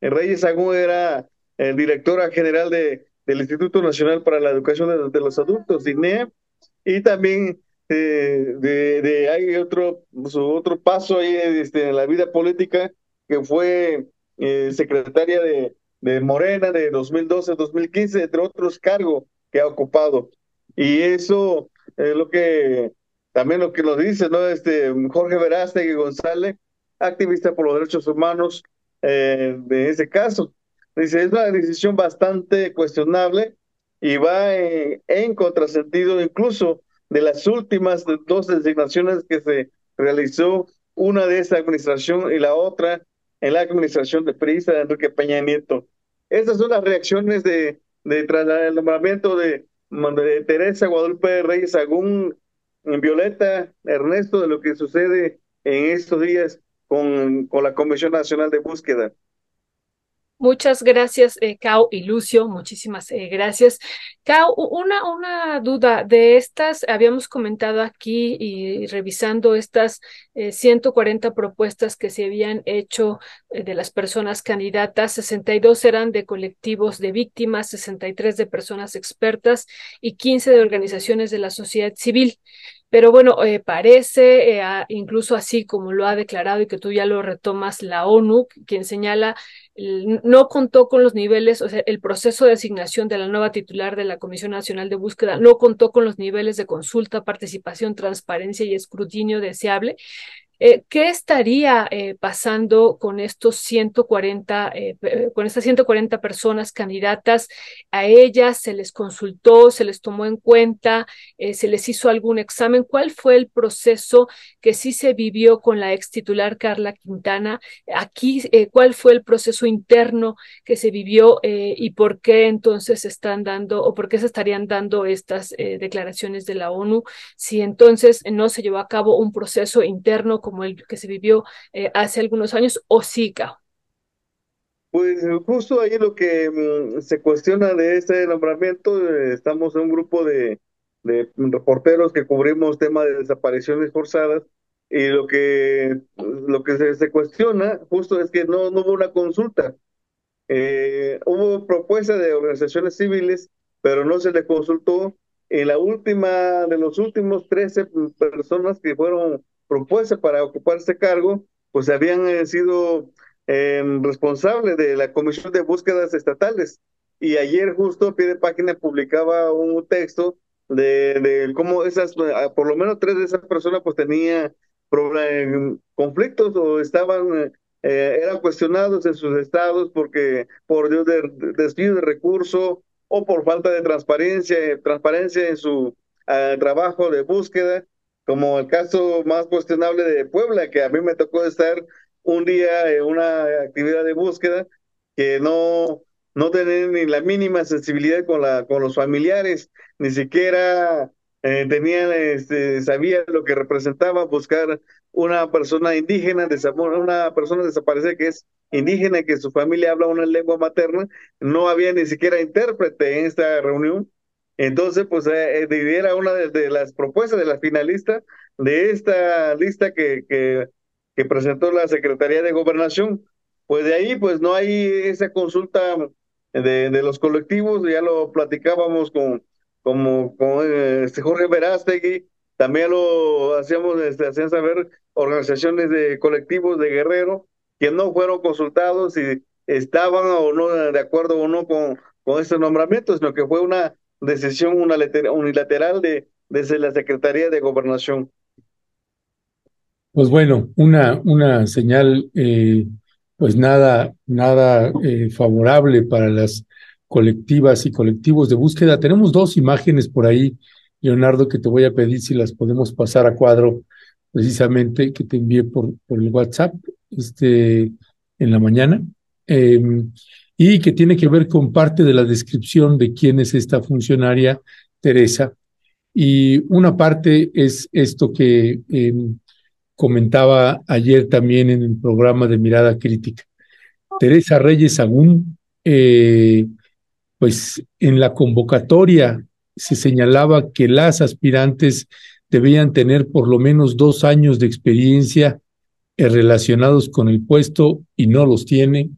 Reyes Agún era el directora general de, del Instituto Nacional para la Educación de, los Adultos, INEA, y también eh, de, de, hay otro, su otro paso ahí este, en la vida política, que fue eh, secretaria de, de Morena de 2012 2015, entre otros cargos que ha ocupado. Y eso es lo que también lo que nos dice, ¿no? Este Jorge Verástegui González, activista por los derechos humanos eh, de ese caso. Dice, es una decisión bastante cuestionable y va en, en contrasentido incluso de las últimas dos designaciones que se realizó, una de esa administración y la otra en la administración de Prisa de Enrique Peña Nieto. Esas son las reacciones de, de tras el nombramiento de, de Teresa Guadalupe Reyes Agún, Violeta, Ernesto, de lo que sucede en estos días con, con la Comisión Nacional de Búsqueda. Muchas gracias, eh, Cao y Lucio. Muchísimas eh, gracias. Cao, una, una duda de estas, habíamos comentado aquí y revisando estas 140 eh, propuestas que se habían hecho de las personas candidatas, 62 eran de colectivos de víctimas, 63 de personas expertas y 15 de organizaciones de la sociedad civil. Pero bueno, eh, parece, eh, incluso así como lo ha declarado y que tú ya lo retomas, la ONU, quien señala, no contó con los niveles, o sea, el proceso de asignación de la nueva titular de la Comisión Nacional de Búsqueda no contó con los niveles de consulta, participación, transparencia y escrutinio deseable. Eh, ¿Qué estaría eh, pasando con estos 140, eh, con estas 140 personas candidatas? ¿A ellas se les consultó, se les tomó en cuenta, se les hizo algún examen? ¿Cuál fue el proceso que sí se vivió con la ex titular Carla Quintana? Aquí, ¿cuál fue el proceso interno que se vivió y por qué entonces están dando o por qué se estarían dando estas declaraciones de la ONU si entonces no se llevó a cabo un proceso interno? Como el que se vivió eh, hace algunos años o siga? Pues justo ahí lo que mm, se cuestiona de este nombramiento, eh, estamos en un grupo de, reporteros que cubrimos temas de desapariciones forzadas y lo que lo que se, cuestiona justo es que no, hubo una consulta. Eh, hubo propuesta de organizaciones civiles, pero no se le consultó. En la última, de los últimos 13 personas que fueron propuesta para ocupar este cargo, pues habían eh, sido eh, responsables de la Comisión de Búsquedas Estatales. Y ayer justo pie de página publicaba un texto de, de cómo esas, ah, por lo menos tres de esas personas pues tenían conflictos o estaban, eh, eran cuestionados en sus estados porque por de, desvío de recursos o por falta de transparencia, transparencia en su trabajo de búsqueda como el caso más cuestionable de Puebla, que a mí me tocó estar un día en una actividad de búsqueda que no, no tenían ni la mínima sensibilidad con, la, con los familiares, ni siquiera eh, tenían, este, sabían lo que representaba buscar una persona indígena, una persona desaparecida que es indígena, que su familia habla una lengua materna, no había ni siquiera intérprete en esta reunión. Entonces, pues eh, eh era una de, las propuestas de la finalista de esta lista que, que, que presentó la Secretaría de Gobernación. Pues de ahí, pues no hay esa consulta de, de los colectivos, ya lo platicábamos con, como, con este Jorge Verástegui, también lo hacíamos, este, hacían saber organizaciones de colectivos de Guerrero que no fueron consultados si estaban o no de acuerdo o no con, con este nombramiento, sino que fue una decisión unilateral de, desde la Secretaría de Gobernación. Pues bueno, una, una señal eh, pues nada, nada eh, favorable para las colectivas y colectivos de búsqueda. Tenemos dos imágenes por ahí Leonardo, que te voy a pedir si las podemos pasar a cuadro precisamente que te envié por, por el WhatsApp este, en la mañana, em, y que tiene que ver con parte de la descripción de quién es esta funcionaria, Teresa. Y una parte es esto que em, comentaba ayer también en el programa de Mirada Crítica. Teresa Reyes Agún, eh, pues en la convocatoria se señalaba que las aspirantes debían tener por lo menos dos años de experiencia relacionados con el puesto y no los tiene.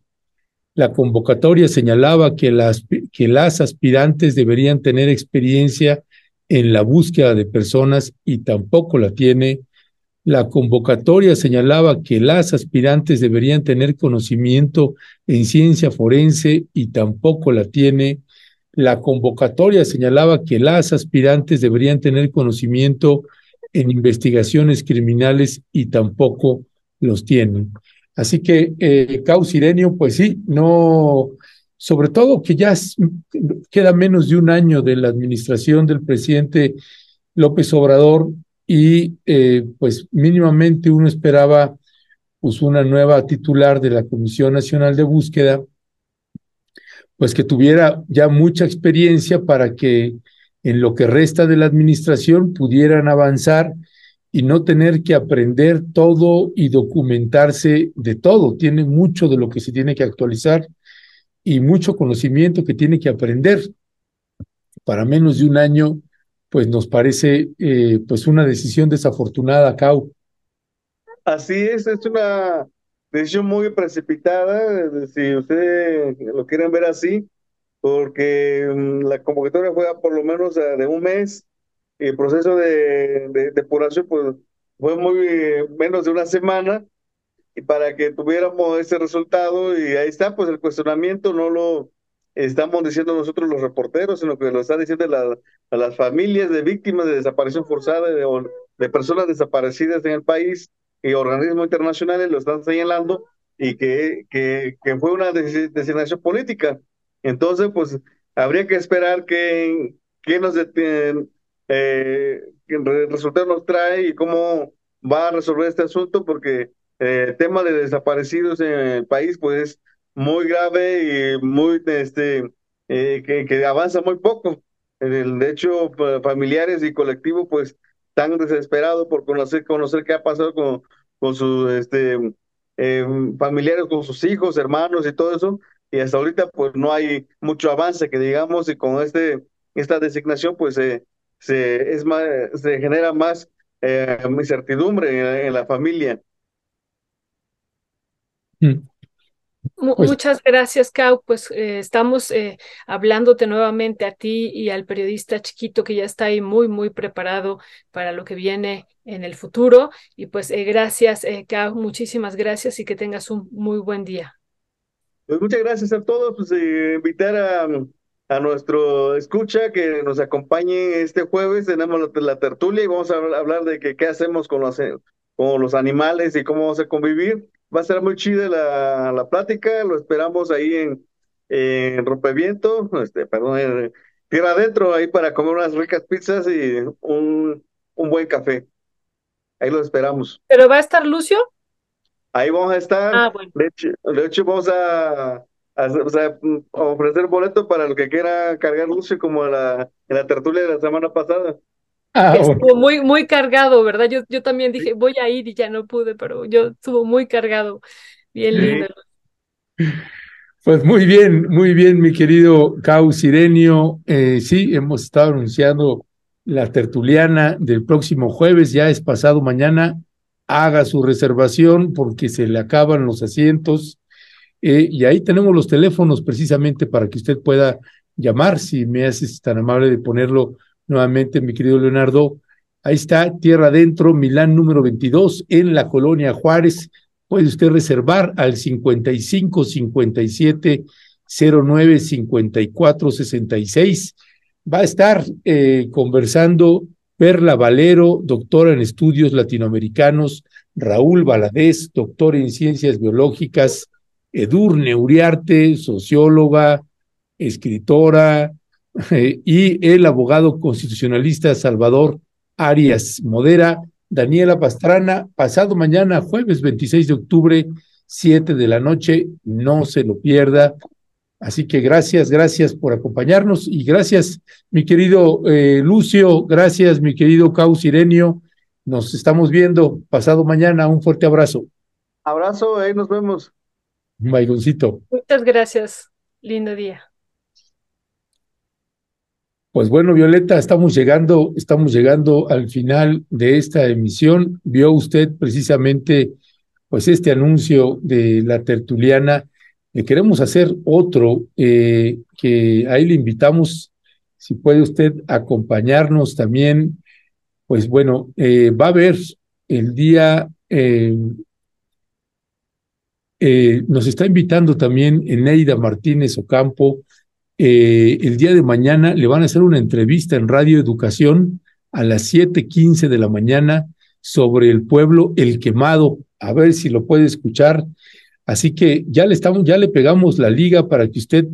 La convocatoria señalaba que las, que las aspirantes deberían tener experiencia en la búsqueda de personas y tampoco la tiene. La convocatoria señalaba que las aspirantes deberían tener conocimiento en ciencia forense y tampoco la tiene. La convocatoria señalaba que las aspirantes deberían tener conocimiento en investigaciones criminales y tampoco los tienen. Así que, eh, Caus Irenio, pues sí, no, sobre todo que ya queda menos de un año de la administración del presidente López Obrador y eh, pues mínimamente uno esperaba pues una nueva titular de la Comisión Nacional de Búsqueda pues que tuviera ya mucha experiencia para que en lo que resta de la administración pudieran avanzar y no tener que aprender todo y documentarse de todo. Tiene mucho de lo que se tiene que actualizar y mucho conocimiento que tiene que aprender. Para menos de un año, pues nos parece eh, pues una decisión desafortunada, Cau. Así es, es una decisión muy precipitada, si ustedes lo quieren ver así, porque mm, la convocatoria fue por lo menos eh, de un mes el proceso de, de depuración pues, fue muy menos de una semana y para que tuviéramos ese resultado y ahí está pues el cuestionamiento no lo estamos diciendo nosotros los reporteros sino que lo están diciendo la, a las familias de víctimas de desaparición forzada de, de personas desaparecidas en el país y organismos internacionales lo están señalando y que, que, que fue una designación política. Entonces, pues habría que esperar que, que nos eh, resultado nos trae y cómo va a resolver este asunto, porque eh, el tema de desaparecidos en el país, pues es muy grave y muy, este, eh, que, que avanza muy poco. De hecho, familiares y colectivos, pues tan desesperado por conocer, conocer qué ha pasado con, con sus este, eh, familiares, con sus hijos, hermanos y todo eso. Y hasta ahorita pues no hay mucho avance que digamos y con este esta designación pues se, es más, se genera más eh, incertidumbre en, la familia. Mm. Pues muchas gracias, Cau. Pues eh, estamos eh, hablándote nuevamente a ti y al periodista chiquito que ya está ahí muy, muy preparado para lo que viene en el futuro. Y pues eh, gracias, Cau, muchísimas gracias y que tengas un muy buen día. Pues muchas gracias a todos. Pues invitar a, a nuestro escucha que nos acompañe este jueves. Tenemos la, tertulia y vamos a hablar de que, qué hacemos con los, con los animales y cómo vamos a convivir. Va a ser muy chida la, la plática, lo esperamos ahí en, en Rompeviento, este, perdón, en Tierra Adentro, ahí para comer unas ricas pizzas y un, un buen café. Ahí lo esperamos. ¿Pero va a estar Lucio? Ahí vamos a estar. Ah, bueno. de, hecho, vamos a, a, ofrecer boleto para el que quiera cargar Lucio como la, en la tertulia de la semana pasada. Ah. Estuvo muy, muy cargado, ¿verdad? Yo, yo también dije, voy a ir y ya no pude, pero yo estuvo muy cargado. Bien Sí. lindo. Pues muy bien, muy bien, mi querido Cau Sirenio. Eh, sí, hemos estado anunciando la tertuliana del próximo jueves, ya es pasado mañana. Haga su reservación porque se le acaban los asientos. Eh, y ahí tenemos los teléfonos precisamente para que usted pueda llamar, si me haces tan amable de ponerlo nuevamente, mi querido Leonardo. Ahí está, Tierra Adentro, Milán número 22, en la colonia Juárez. Puede usted reservar al 55 57 09 54 66. Va a estar eh, conversando Perla Valero, doctora en estudios latinoamericanos, Raúl Valadez, doctor en ciencias biológicas, Edurne Uriarte, socióloga, escritora, y el abogado constitucionalista Salvador Arias Modera, Daniela Pastrana, pasado mañana, jueves 26 de octubre, 7 de la noche, no se lo pierda. Así que gracias, gracias por acompañarnos y gracias, mi querido eh, Lucio, gracias, mi querido Cau Sirenio. Nos estamos viendo pasado mañana. Un fuerte abrazo. Abrazo, ahí nos vemos. Un bailoncito. Muchas gracias. Lindo día. Pues bueno, Violeta, estamos llegando, estamos llegando al final de esta emisión. Vio usted precisamente pues este anuncio de la tertuliana. Le queremos hacer otro eh, que ahí le invitamos, si puede usted acompañarnos también. Pues bueno, eh, va a haber el día, eh, eh, nos está invitando también Eneida Martínez Ocampo, eh, el día de mañana le van a hacer una entrevista en Radio Educación a las 7:15 de la mañana sobre el pueblo El Quemado. A ver si lo puede escuchar. Así que ya le estamos, ya le pegamos la liga para que usted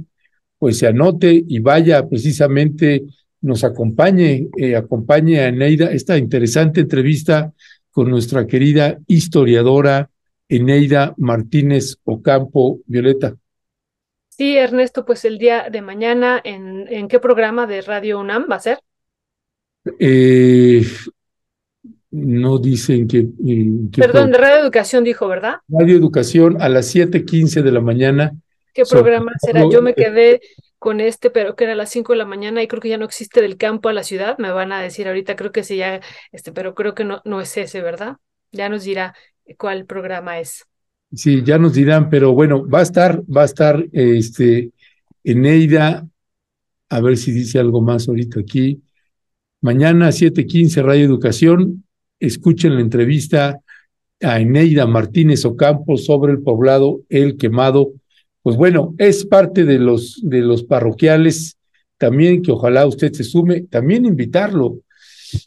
pues se anote y vaya precisamente, nos acompañe, eh, acompañe a Eneida esta interesante entrevista con nuestra querida historiadora Eneida Martínez Ocampo Violeta. Sí, Ernesto, pues el día de mañana, ¿en, en qué programa de Radio UNAM va a ser? Eh, no dicen que, que Perdón, de Radio Educación dijo, ¿verdad? Radio Educación a las 7:15 de la mañana. ¿Qué programa será? Yo me eh, quedé con este, pero que era a las 5 de la mañana y creo que ya no existe del campo a la ciudad. Me van a decir ahorita, creo que sí, ya, este, pero creo que no, no es ese, ¿verdad? Ya nos dirá cuál programa es. Sí, ya nos dirán, pero bueno, va a estar, va a estar este Eneida, a ver si dice algo más ahorita aquí. Mañana 7:15 Radio Educación, escuchen la entrevista a Eneida Martínez Ocampo sobre el poblado El Quemado. Pues bueno, es parte de los de los parroquiales también que ojalá usted se sume, también invitarlo.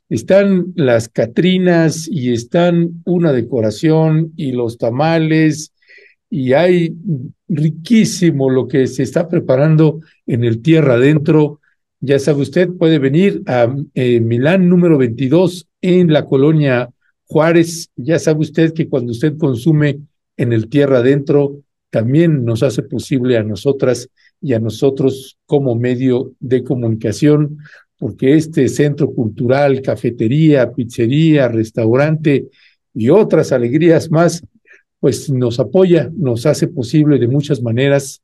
Están las Catrinas y están una decoración y los tamales y hay riquísimo lo que se está preparando en el Tierra Adentro. Ya sabe usted, puede venir a eh, Milán número 22 en la colonia Juárez. Ya sabe usted que cuando usted consume en el Tierra Adentro, también nos hace posible a nosotras y a nosotros como medio de comunicación porque este centro cultural, cafetería, pizzería, restaurante y otras alegrías más, pues nos apoya, nos hace posible de muchas maneras.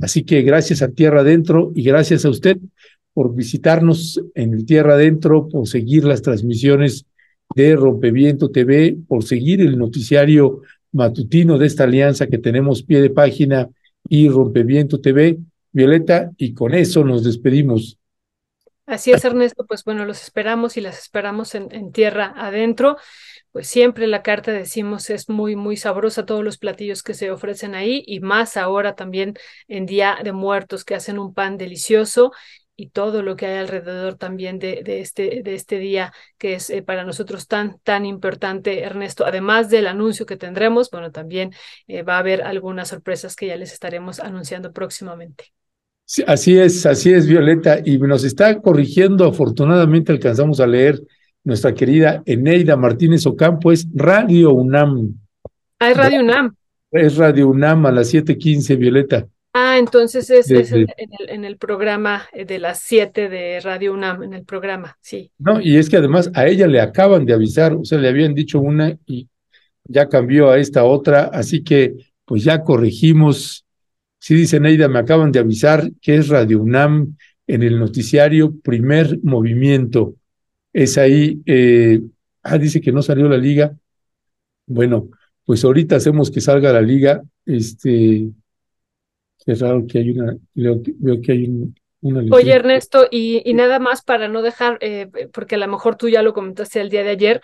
Así que gracias a Tierra Adentro y gracias a usted por visitarnos en Tierra Adentro, por seguir las transmisiones de Rompeviento TV, por seguir el noticiario matutino de esta alianza que tenemos pie de página y Rompeviento TV. Violeta, y con eso nos despedimos. Así es, Ernesto, pues bueno, los esperamos y las esperamos en, tierra adentro. Pues siempre la carta, decimos, es muy, muy sabrosa, todos los platillos que se ofrecen ahí y más ahora también en Día de Muertos, que hacen un pan delicioso y todo lo que hay alrededor también de, de este, de este día que es eh, para nosotros tan, tan importante, Ernesto. Además del anuncio que tendremos, bueno, también eh, va a haber algunas sorpresas que ya les estaremos anunciando próximamente. Sí, así es, así es, Violeta, y nos está corrigiendo, afortunadamente alcanzamos a leer nuestra querida Eneida Martínez Ocampo, es Radio UNAM. Ah, es Radio UNAM. Es Radio UNAM a las 7:15, Violeta. Ah, entonces es, De- es en, de- en el, en el programa eh, de las 7 de Radio UNAM, en el programa, sí. No, y es que además a ella le acaban de avisar, o sea, le habían dicho una y ya cambió a esta otra, así que pues ya corregimos. Sí, dice Neida, me acaban de avisar que es Radio UNAM en el noticiario Primer Movimiento. Es ahí, eh, ah, dice que no salió la liga. Bueno, pues ahorita hacemos que salga la liga. Este, es raro que hay una, veo, que- hay Oye. Ernesto, y, y nada más para no dejar, eh, porque a lo mejor tú ya lo comentaste el día de ayer,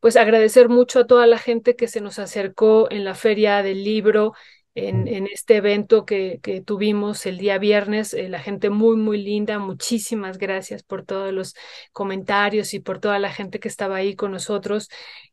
pues agradecer mucho a toda la gente que se nos acercó en la Feria del Libro, en, este evento que, que tuvimos el día viernes, eh, la gente muy, muy linda, muchísimas gracias por todos los comentarios y por toda la gente que estaba ahí con nosotros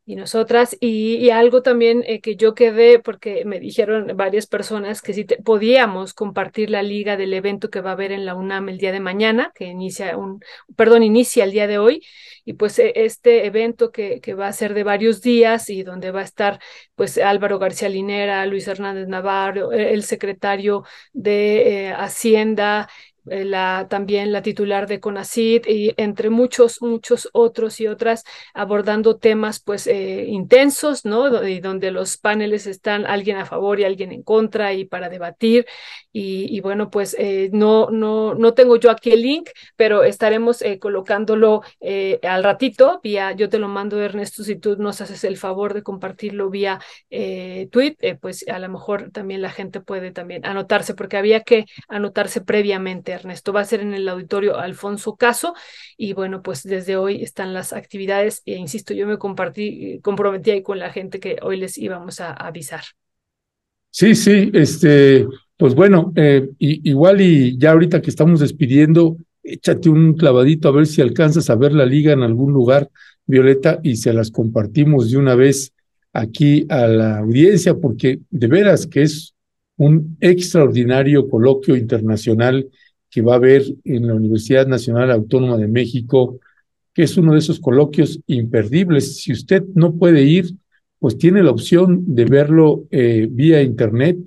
y nosotras. Y, y algo también eh, que yo quedé, porque me dijeron varias personas que te- podíamos compartir la liga del evento que va a haber en la UNAM el día de mañana, que inicia un, perdón, inicia el día de hoy. Y pues eh, este evento que, que va a ser de varios días y donde va a estar pues Álvaro García Linera, Luis Hernández Navarro, eh, el secretario de eh, Hacienda, la, también la titular de CONACYT y entre muchos, muchos otros y otras abordando temas pues eh, intensos, ¿no? Y donde los paneles están alguien a favor y alguien en contra y para debatir. Y, y bueno, pues eh, no, no, no tengo yo aquí el link, pero estaremos eh, colocándolo eh, al ratito vía, yo te lo mando Ernesto, si tú nos haces el favor de compartirlo vía eh, tweet, eh, pues a lo mejor también la gente puede también anotarse, porque había que anotarse previamente, Ernesto. Va a ser en el auditorio Alfonso Caso y bueno, pues desde hoy están las actividades e insisto, yo me compartí, eh, comprometí ahí con la gente que hoy les íbamos a avisar. Sí, sí, este, pues bueno, eh, igual y ya ahorita que estamos despidiendo, échate un clavadito a ver si alcanzas a ver la liga en algún lugar, Violeta, y se las compartimos de una vez aquí a la audiencia, porque de veras que es un extraordinario coloquio internacional que va a haber en la Universidad Nacional Autónoma de México, que es uno de esos coloquios imperdibles. Si usted no puede ir, pues tiene la opción de verlo eh, vía internet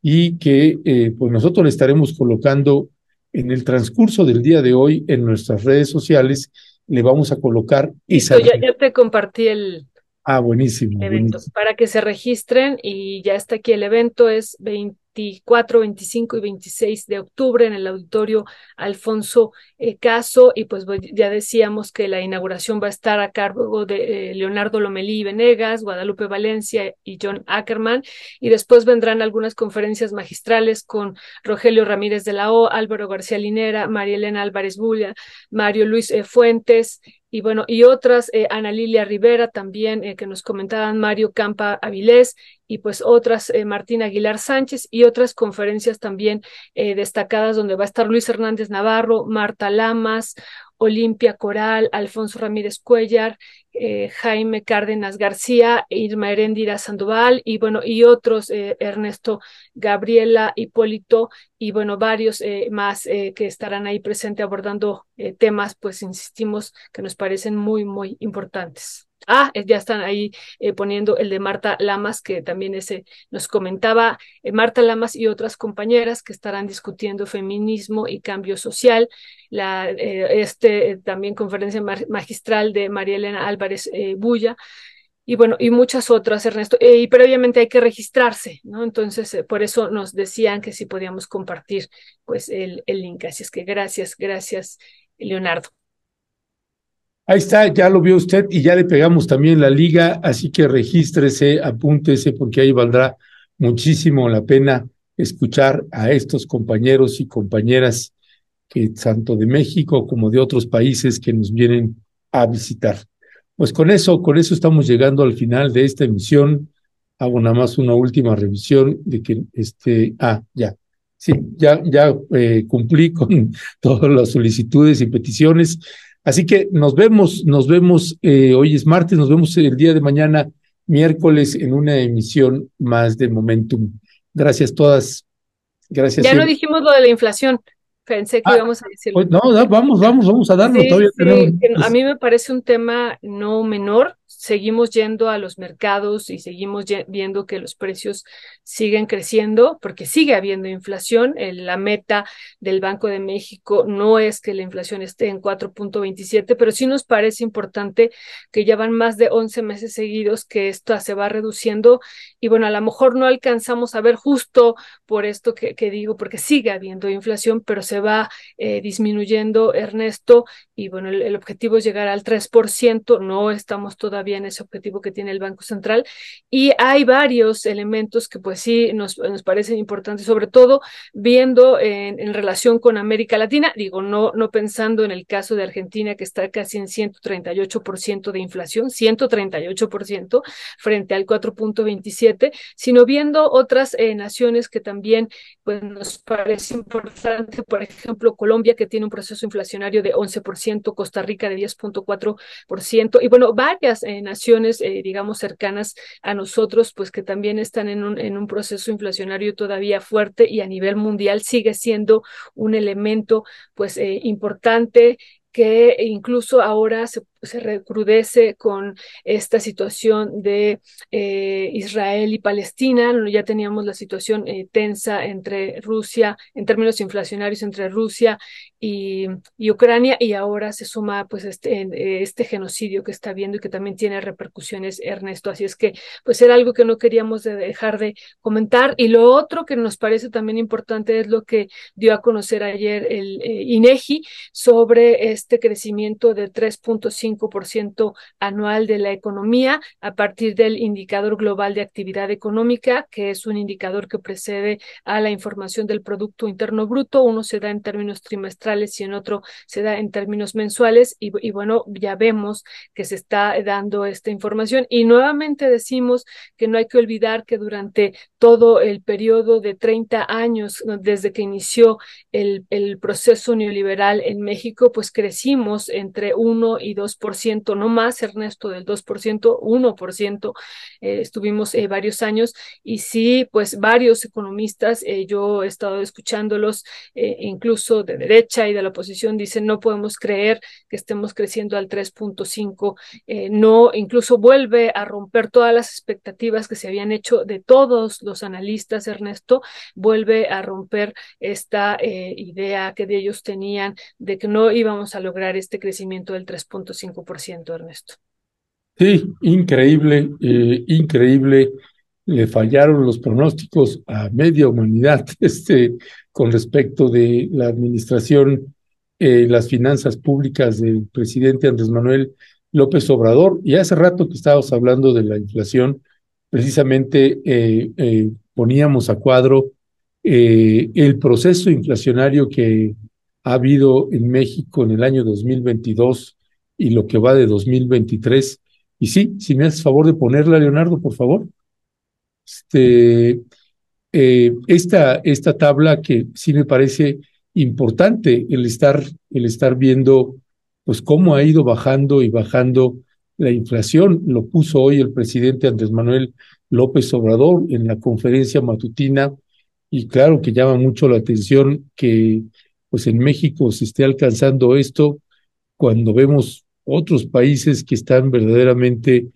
y que eh, pues nosotros le estaremos colocando en el transcurso del día de hoy en nuestras redes sociales, le vamos a colocar esa... Ya, ya te compartí el, Ah, buenísimo, evento buenísimo. para que se registren y ya está aquí el evento, es 24, 25 y 26 de octubre en el auditorio Alfonso eh, Caso. Y pues ya decíamos que la inauguración va a estar a cargo de eh, Leonardo Lomelí Venegas, Guadalupe Valencia y John Ackerman. Y después vendrán algunas conferencias magistrales con Rogelio Ramírez de la O, Álvaro García Linera, María Elena Álvarez Bulla, Mario Luis eh, Fuentes y bueno, y otras, eh, Ana Lilia Rivera también, eh, que nos comentaban Mario Campa Avilés, y pues otras, eh, Martín Aguilar Sánchez, y otras conferencias también destacadas donde va a estar Luis Hernández Navarro, Marta Lamas, Olimpia Coral, Alfonso Ramírez Cuellar, eh, Jaime Cárdenas García, Irma Heréndira Sandoval, y bueno, y otros, eh, Ernesto Gabriela Hipólito, y bueno, varios eh, más eh, que estarán ahí presentes abordando eh, temas, pues insistimos, que nos parecen muy, muy importantes. Ah, ya están ahí eh, poniendo el de Marta Lamas, que también ese nos comentaba eh, Marta Lamas y otras compañeras que estarán discutiendo feminismo y cambio social. La, eh, este eh, también conferencia magistral de María Elena Álvarez Bulla y bueno, y muchas otras, Ernesto, eh, y previamente hay que registrarse, ¿no? Entonces, por eso nos decían que si podíamos compartir, pues, el, el link. Así es que gracias, gracias, Leonardo. Ahí está, ya lo vio usted y ya le pegamos también la liga, así que regístrese, apúntese, porque ahí valdrá muchísimo la pena escuchar a estos compañeros y compañeras que tanto de México como de otros países que nos vienen a visitar. Pues con eso, con eso estamos llegando al final de esta emisión. Hago nada más una última revisión de que este, ah, ya, sí, ya, ya eh, cumplí con todas las solicitudes y peticiones. Así que nos vemos, nos vemos, eh, hoy es martes, nos vemos el día de mañana, miércoles, en una emisión más de Momentum. Gracias todas. Gracias. Ya no dijimos lo de la inflación. Pensé que Ah, íbamos a decirlo. Pues no, vamos, vamos, vamos a darlo. Sí, Todavía sí, tenemos. a mí me parece un tema no menor seguimos yendo a los mercados y seguimos viendo que los precios siguen creciendo porque sigue habiendo inflación. la meta del Banco de México no es que la inflación esté en 4.27, pero sí nos parece importante que ya van más de 11 meses seguidos que esto se va reduciendo y bueno, a lo mejor no alcanzamos a ver justo por esto que, digo, porque sigue habiendo inflación, pero se va eh, disminuyendo, Ernesto, y bueno, el, el objetivo es llegar al 3%, no estamos todavía en ese objetivo que tiene el Banco Central. Y hay varios elementos que pues sí nos, nos parecen importantes, sobre todo viendo en, en, relación con América Latina, digo, no, no pensando en el caso de Argentina que está casi en 138% de inflación, 138% frente al 4.27, sino viendo otras eh, naciones que también pues nos parece importante, por ejemplo, Colombia que tiene un proceso inflacionario de 11%, Costa Rica de 10.4%, y bueno, varias eh, naciones, eh, digamos, cercanas a nosotros, pues que también están en un, en un proceso inflacionario todavía fuerte y a nivel mundial sigue siendo un elemento, pues, eh, importante que incluso ahora se se recrudece con esta situación de eh, Israel y Palestina. Ya teníamos la situación eh, tensa entre Rusia, en términos inflacionarios, entre Rusia y, Ucrania, y ahora se suma pues este, eh, este genocidio que está viendo y que también tiene repercusiones, Ernesto. Así es que pues era algo que no queríamos dejar de comentar. Y lo otro que nos parece también importante es lo que dio a conocer ayer el INEGI sobre este crecimiento de 3.5 ciento anual de la economía a partir del indicador global de actividad económica, que es un indicador que precede a la información del Producto Interno Bruto. Uno se da en términos trimestrales y en otro se da en términos mensuales. Y, bueno, ya vemos que se está dando esta información. Y nuevamente decimos que no hay que olvidar que durante todo el periodo de 30 años desde que inició el, el proceso neoliberal en México, pues crecimos entre 1 y 2 ciento, no más, Ernesto, del 2%, 1%, eh, estuvimos eh, varios años. Y sí, pues varios economistas, eh, yo he estado escuchándolos, incluso de derecha y de la oposición, dicen no podemos creer que estemos creciendo al 3.5, no, incluso vuelve a romper todas las expectativas que se habían hecho de todos los analistas, Ernesto, vuelve a romper esta idea que de ellos tenían de que no íbamos a lograr este crecimiento del 3.5 Ernesto. Sí, increíble, eh, increíble. Le fallaron los pronósticos a media humanidad este, con respecto de la administración, eh, las finanzas públicas del presidente Andrés Manuel López Obrador. Y hace rato que estábamos hablando de la inflación, precisamente eh, poníamos a cuadro el proceso inflacionario que ha habido en México en el año 2022 y lo que va de 2023. Y sí, si me haces favor de ponerla, Leonardo, por favor. Este, eh, esta, esta tabla que sí me parece importante el estar, el estar viendo pues cómo ha ido bajando y bajando la inflación. Lo puso hoy el presidente Andrés Manuel López Obrador en la conferencia matutina y claro que llama mucho la atención que pues en México se esté alcanzando esto cuando vemos otros países que están verdaderamente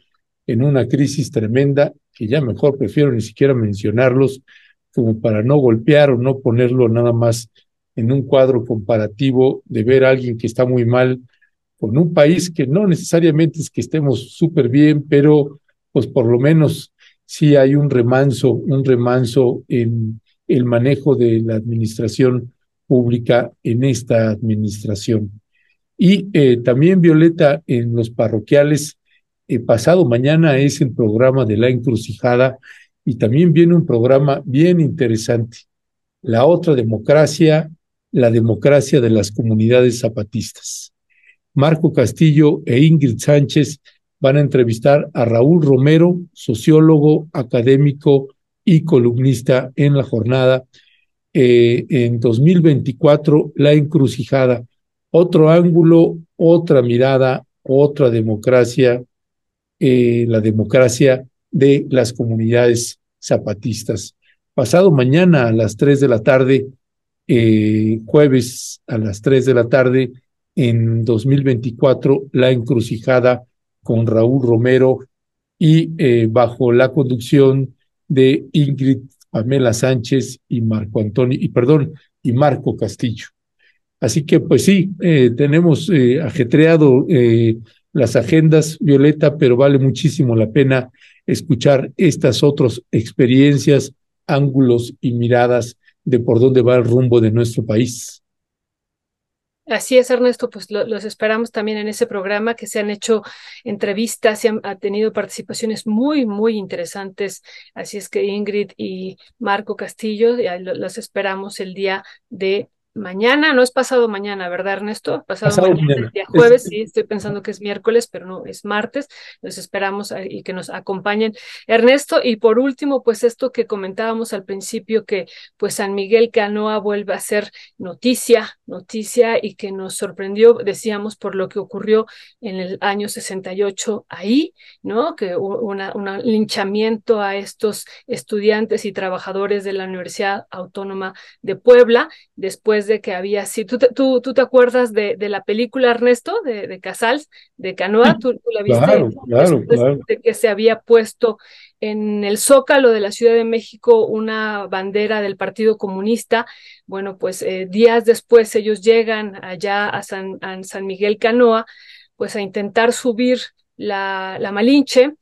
en una crisis tremenda, que ya mejor prefiero ni siquiera mencionarlos, como para no golpear o no ponerlo nada más en un cuadro comparativo de ver a alguien que está muy mal con un país que no necesariamente es que estemos súper bien, pero pues por lo menos sí hay un remanso, un remanso en el manejo de la administración pública en esta administración. Y eh, también, Violeta, en los parroquiales, eh, pasado mañana es el programa de la encrucijada y también viene un programa bien interesante, la otra democracia, la democracia de las comunidades zapatistas. Marco Castillo e Ingrid Sánchez van a entrevistar a Raúl Romero, sociólogo, académico y columnista en la jornada. Eh, en 2024, La Encrucijada, otro ángulo, otra mirada, otra democracia, eh, la democracia de las comunidades zapatistas. Pasado mañana a las 3 de la tarde, eh, jueves a las 3 de la tarde, en 2024, la encrucijada con Raúl Romero y eh, bajo la conducción de Ingrid Pamela Sánchez y Marco Antonio, y perdón, y Marco Castillo. Así que pues sí, eh, tenemos eh, ajetreado eh, las agendas, Violeta, pero vale muchísimo la pena escuchar estas otras experiencias, ángulos y miradas de por dónde va el rumbo de nuestro país. Así es, Ernesto, pues los esperamos también en ese programa, que se han hecho entrevistas, se han ha tenido participaciones muy, muy interesantes. Así es que Ingrid y Marco Castillo, los esperamos el día de mañana, no es pasado mañana, ¿verdad, Ernesto? Pasado, mañana, el día jueves, sí, estoy pensando que es miércoles, pero no, es martes. Los esperamos y que nos acompañen. Ernesto, y por último, pues esto que comentábamos al principio, que pues San Miguel Canoa vuelve a ser noticia, noticia y que nos sorprendió, decíamos, por lo que ocurrió en el año 68 ahí, ¿no? Que hubo un linchamiento a estos estudiantes y trabajadores de la Universidad Autónoma de Puebla, después de que había, si tú, tú, tú te acuerdas de, de, la película Ernesto, de, de Casals, de Canoa, tú, la viste, claro, claro, claro. de que se había puesto en el zócalo de la Ciudad de México una bandera del Partido Comunista. Bueno, pues eh, días después ellos llegan allá a San, a San Miguel Canoa, pues a intentar subir la, la Malinche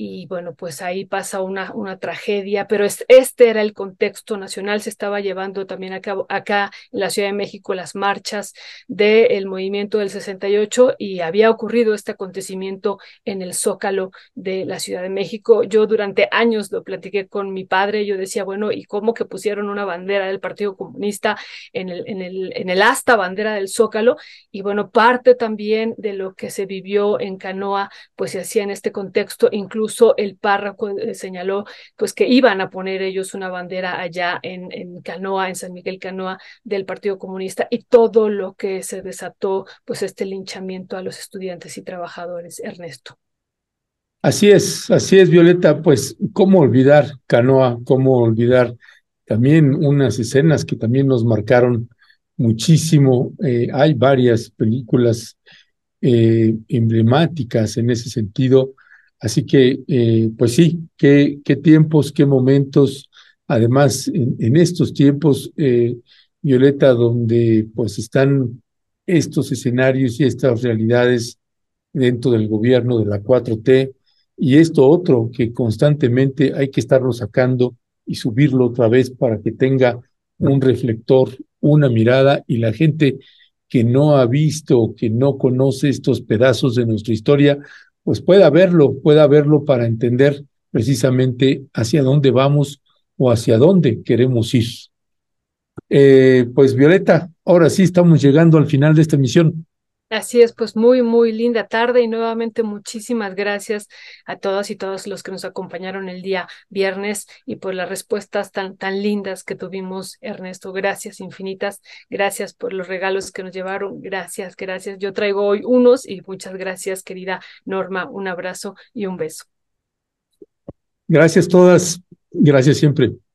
y bueno, pues ahí pasa una, una tragedia, pero este era el contexto nacional, se estaba llevando también acá, acá en la Ciudad de México las marchas del movimiento del 68 y había ocurrido este acontecimiento en el Zócalo de la Ciudad de México. Yo durante años lo platiqué con mi padre, yo decía, bueno, ¿y cómo que pusieron una bandera del Partido Comunista en el, en el, en el asta bandera del Zócalo? Y bueno, parte también de lo que se vivió en Canoa, pues se hacía en este contexto, incluso el párroco eh, señaló pues que iban a poner ellos una bandera allá en, en Canoa, en San Miguel Canoa del Partido Comunista y todo lo que se desató pues este linchamiento a los estudiantes y trabajadores, Ernesto. Así es, así es, Violeta, pues cómo olvidar Canoa, cómo olvidar también unas escenas que también nos marcaron muchísimo. Eh, hay varias películas eh, emblemáticas en ese sentido Así que, eh, pues sí, qué, qué tiempos, qué momentos. Además, en, estos tiempos, eh, Violeta, donde pues están estos escenarios y estas realidades dentro del gobierno de la 4T y esto otro que constantemente hay que estarlo sacando y subirlo otra vez para que tenga un reflector, una mirada y la gente que no ha visto, que no conoce estos pedazos de nuestra historia, pues pueda verlo, pueda verlo para entender precisamente hacia dónde vamos o hacia dónde queremos ir. Eh, pues Violeta, ahora sí estamos llegando al final de esta misión. Así es, pues muy, muy linda tarde y nuevamente muchísimas gracias a todas y todos los que nos acompañaron el día viernes y por las respuestas tan, tan lindas que tuvimos, Ernesto. Gracias infinitas, gracias por los regalos que nos llevaron, gracias, gracias. Yo traigo hoy unos y muchas gracias, querida Norma. Un abrazo y un beso. Gracias todas, gracias siempre.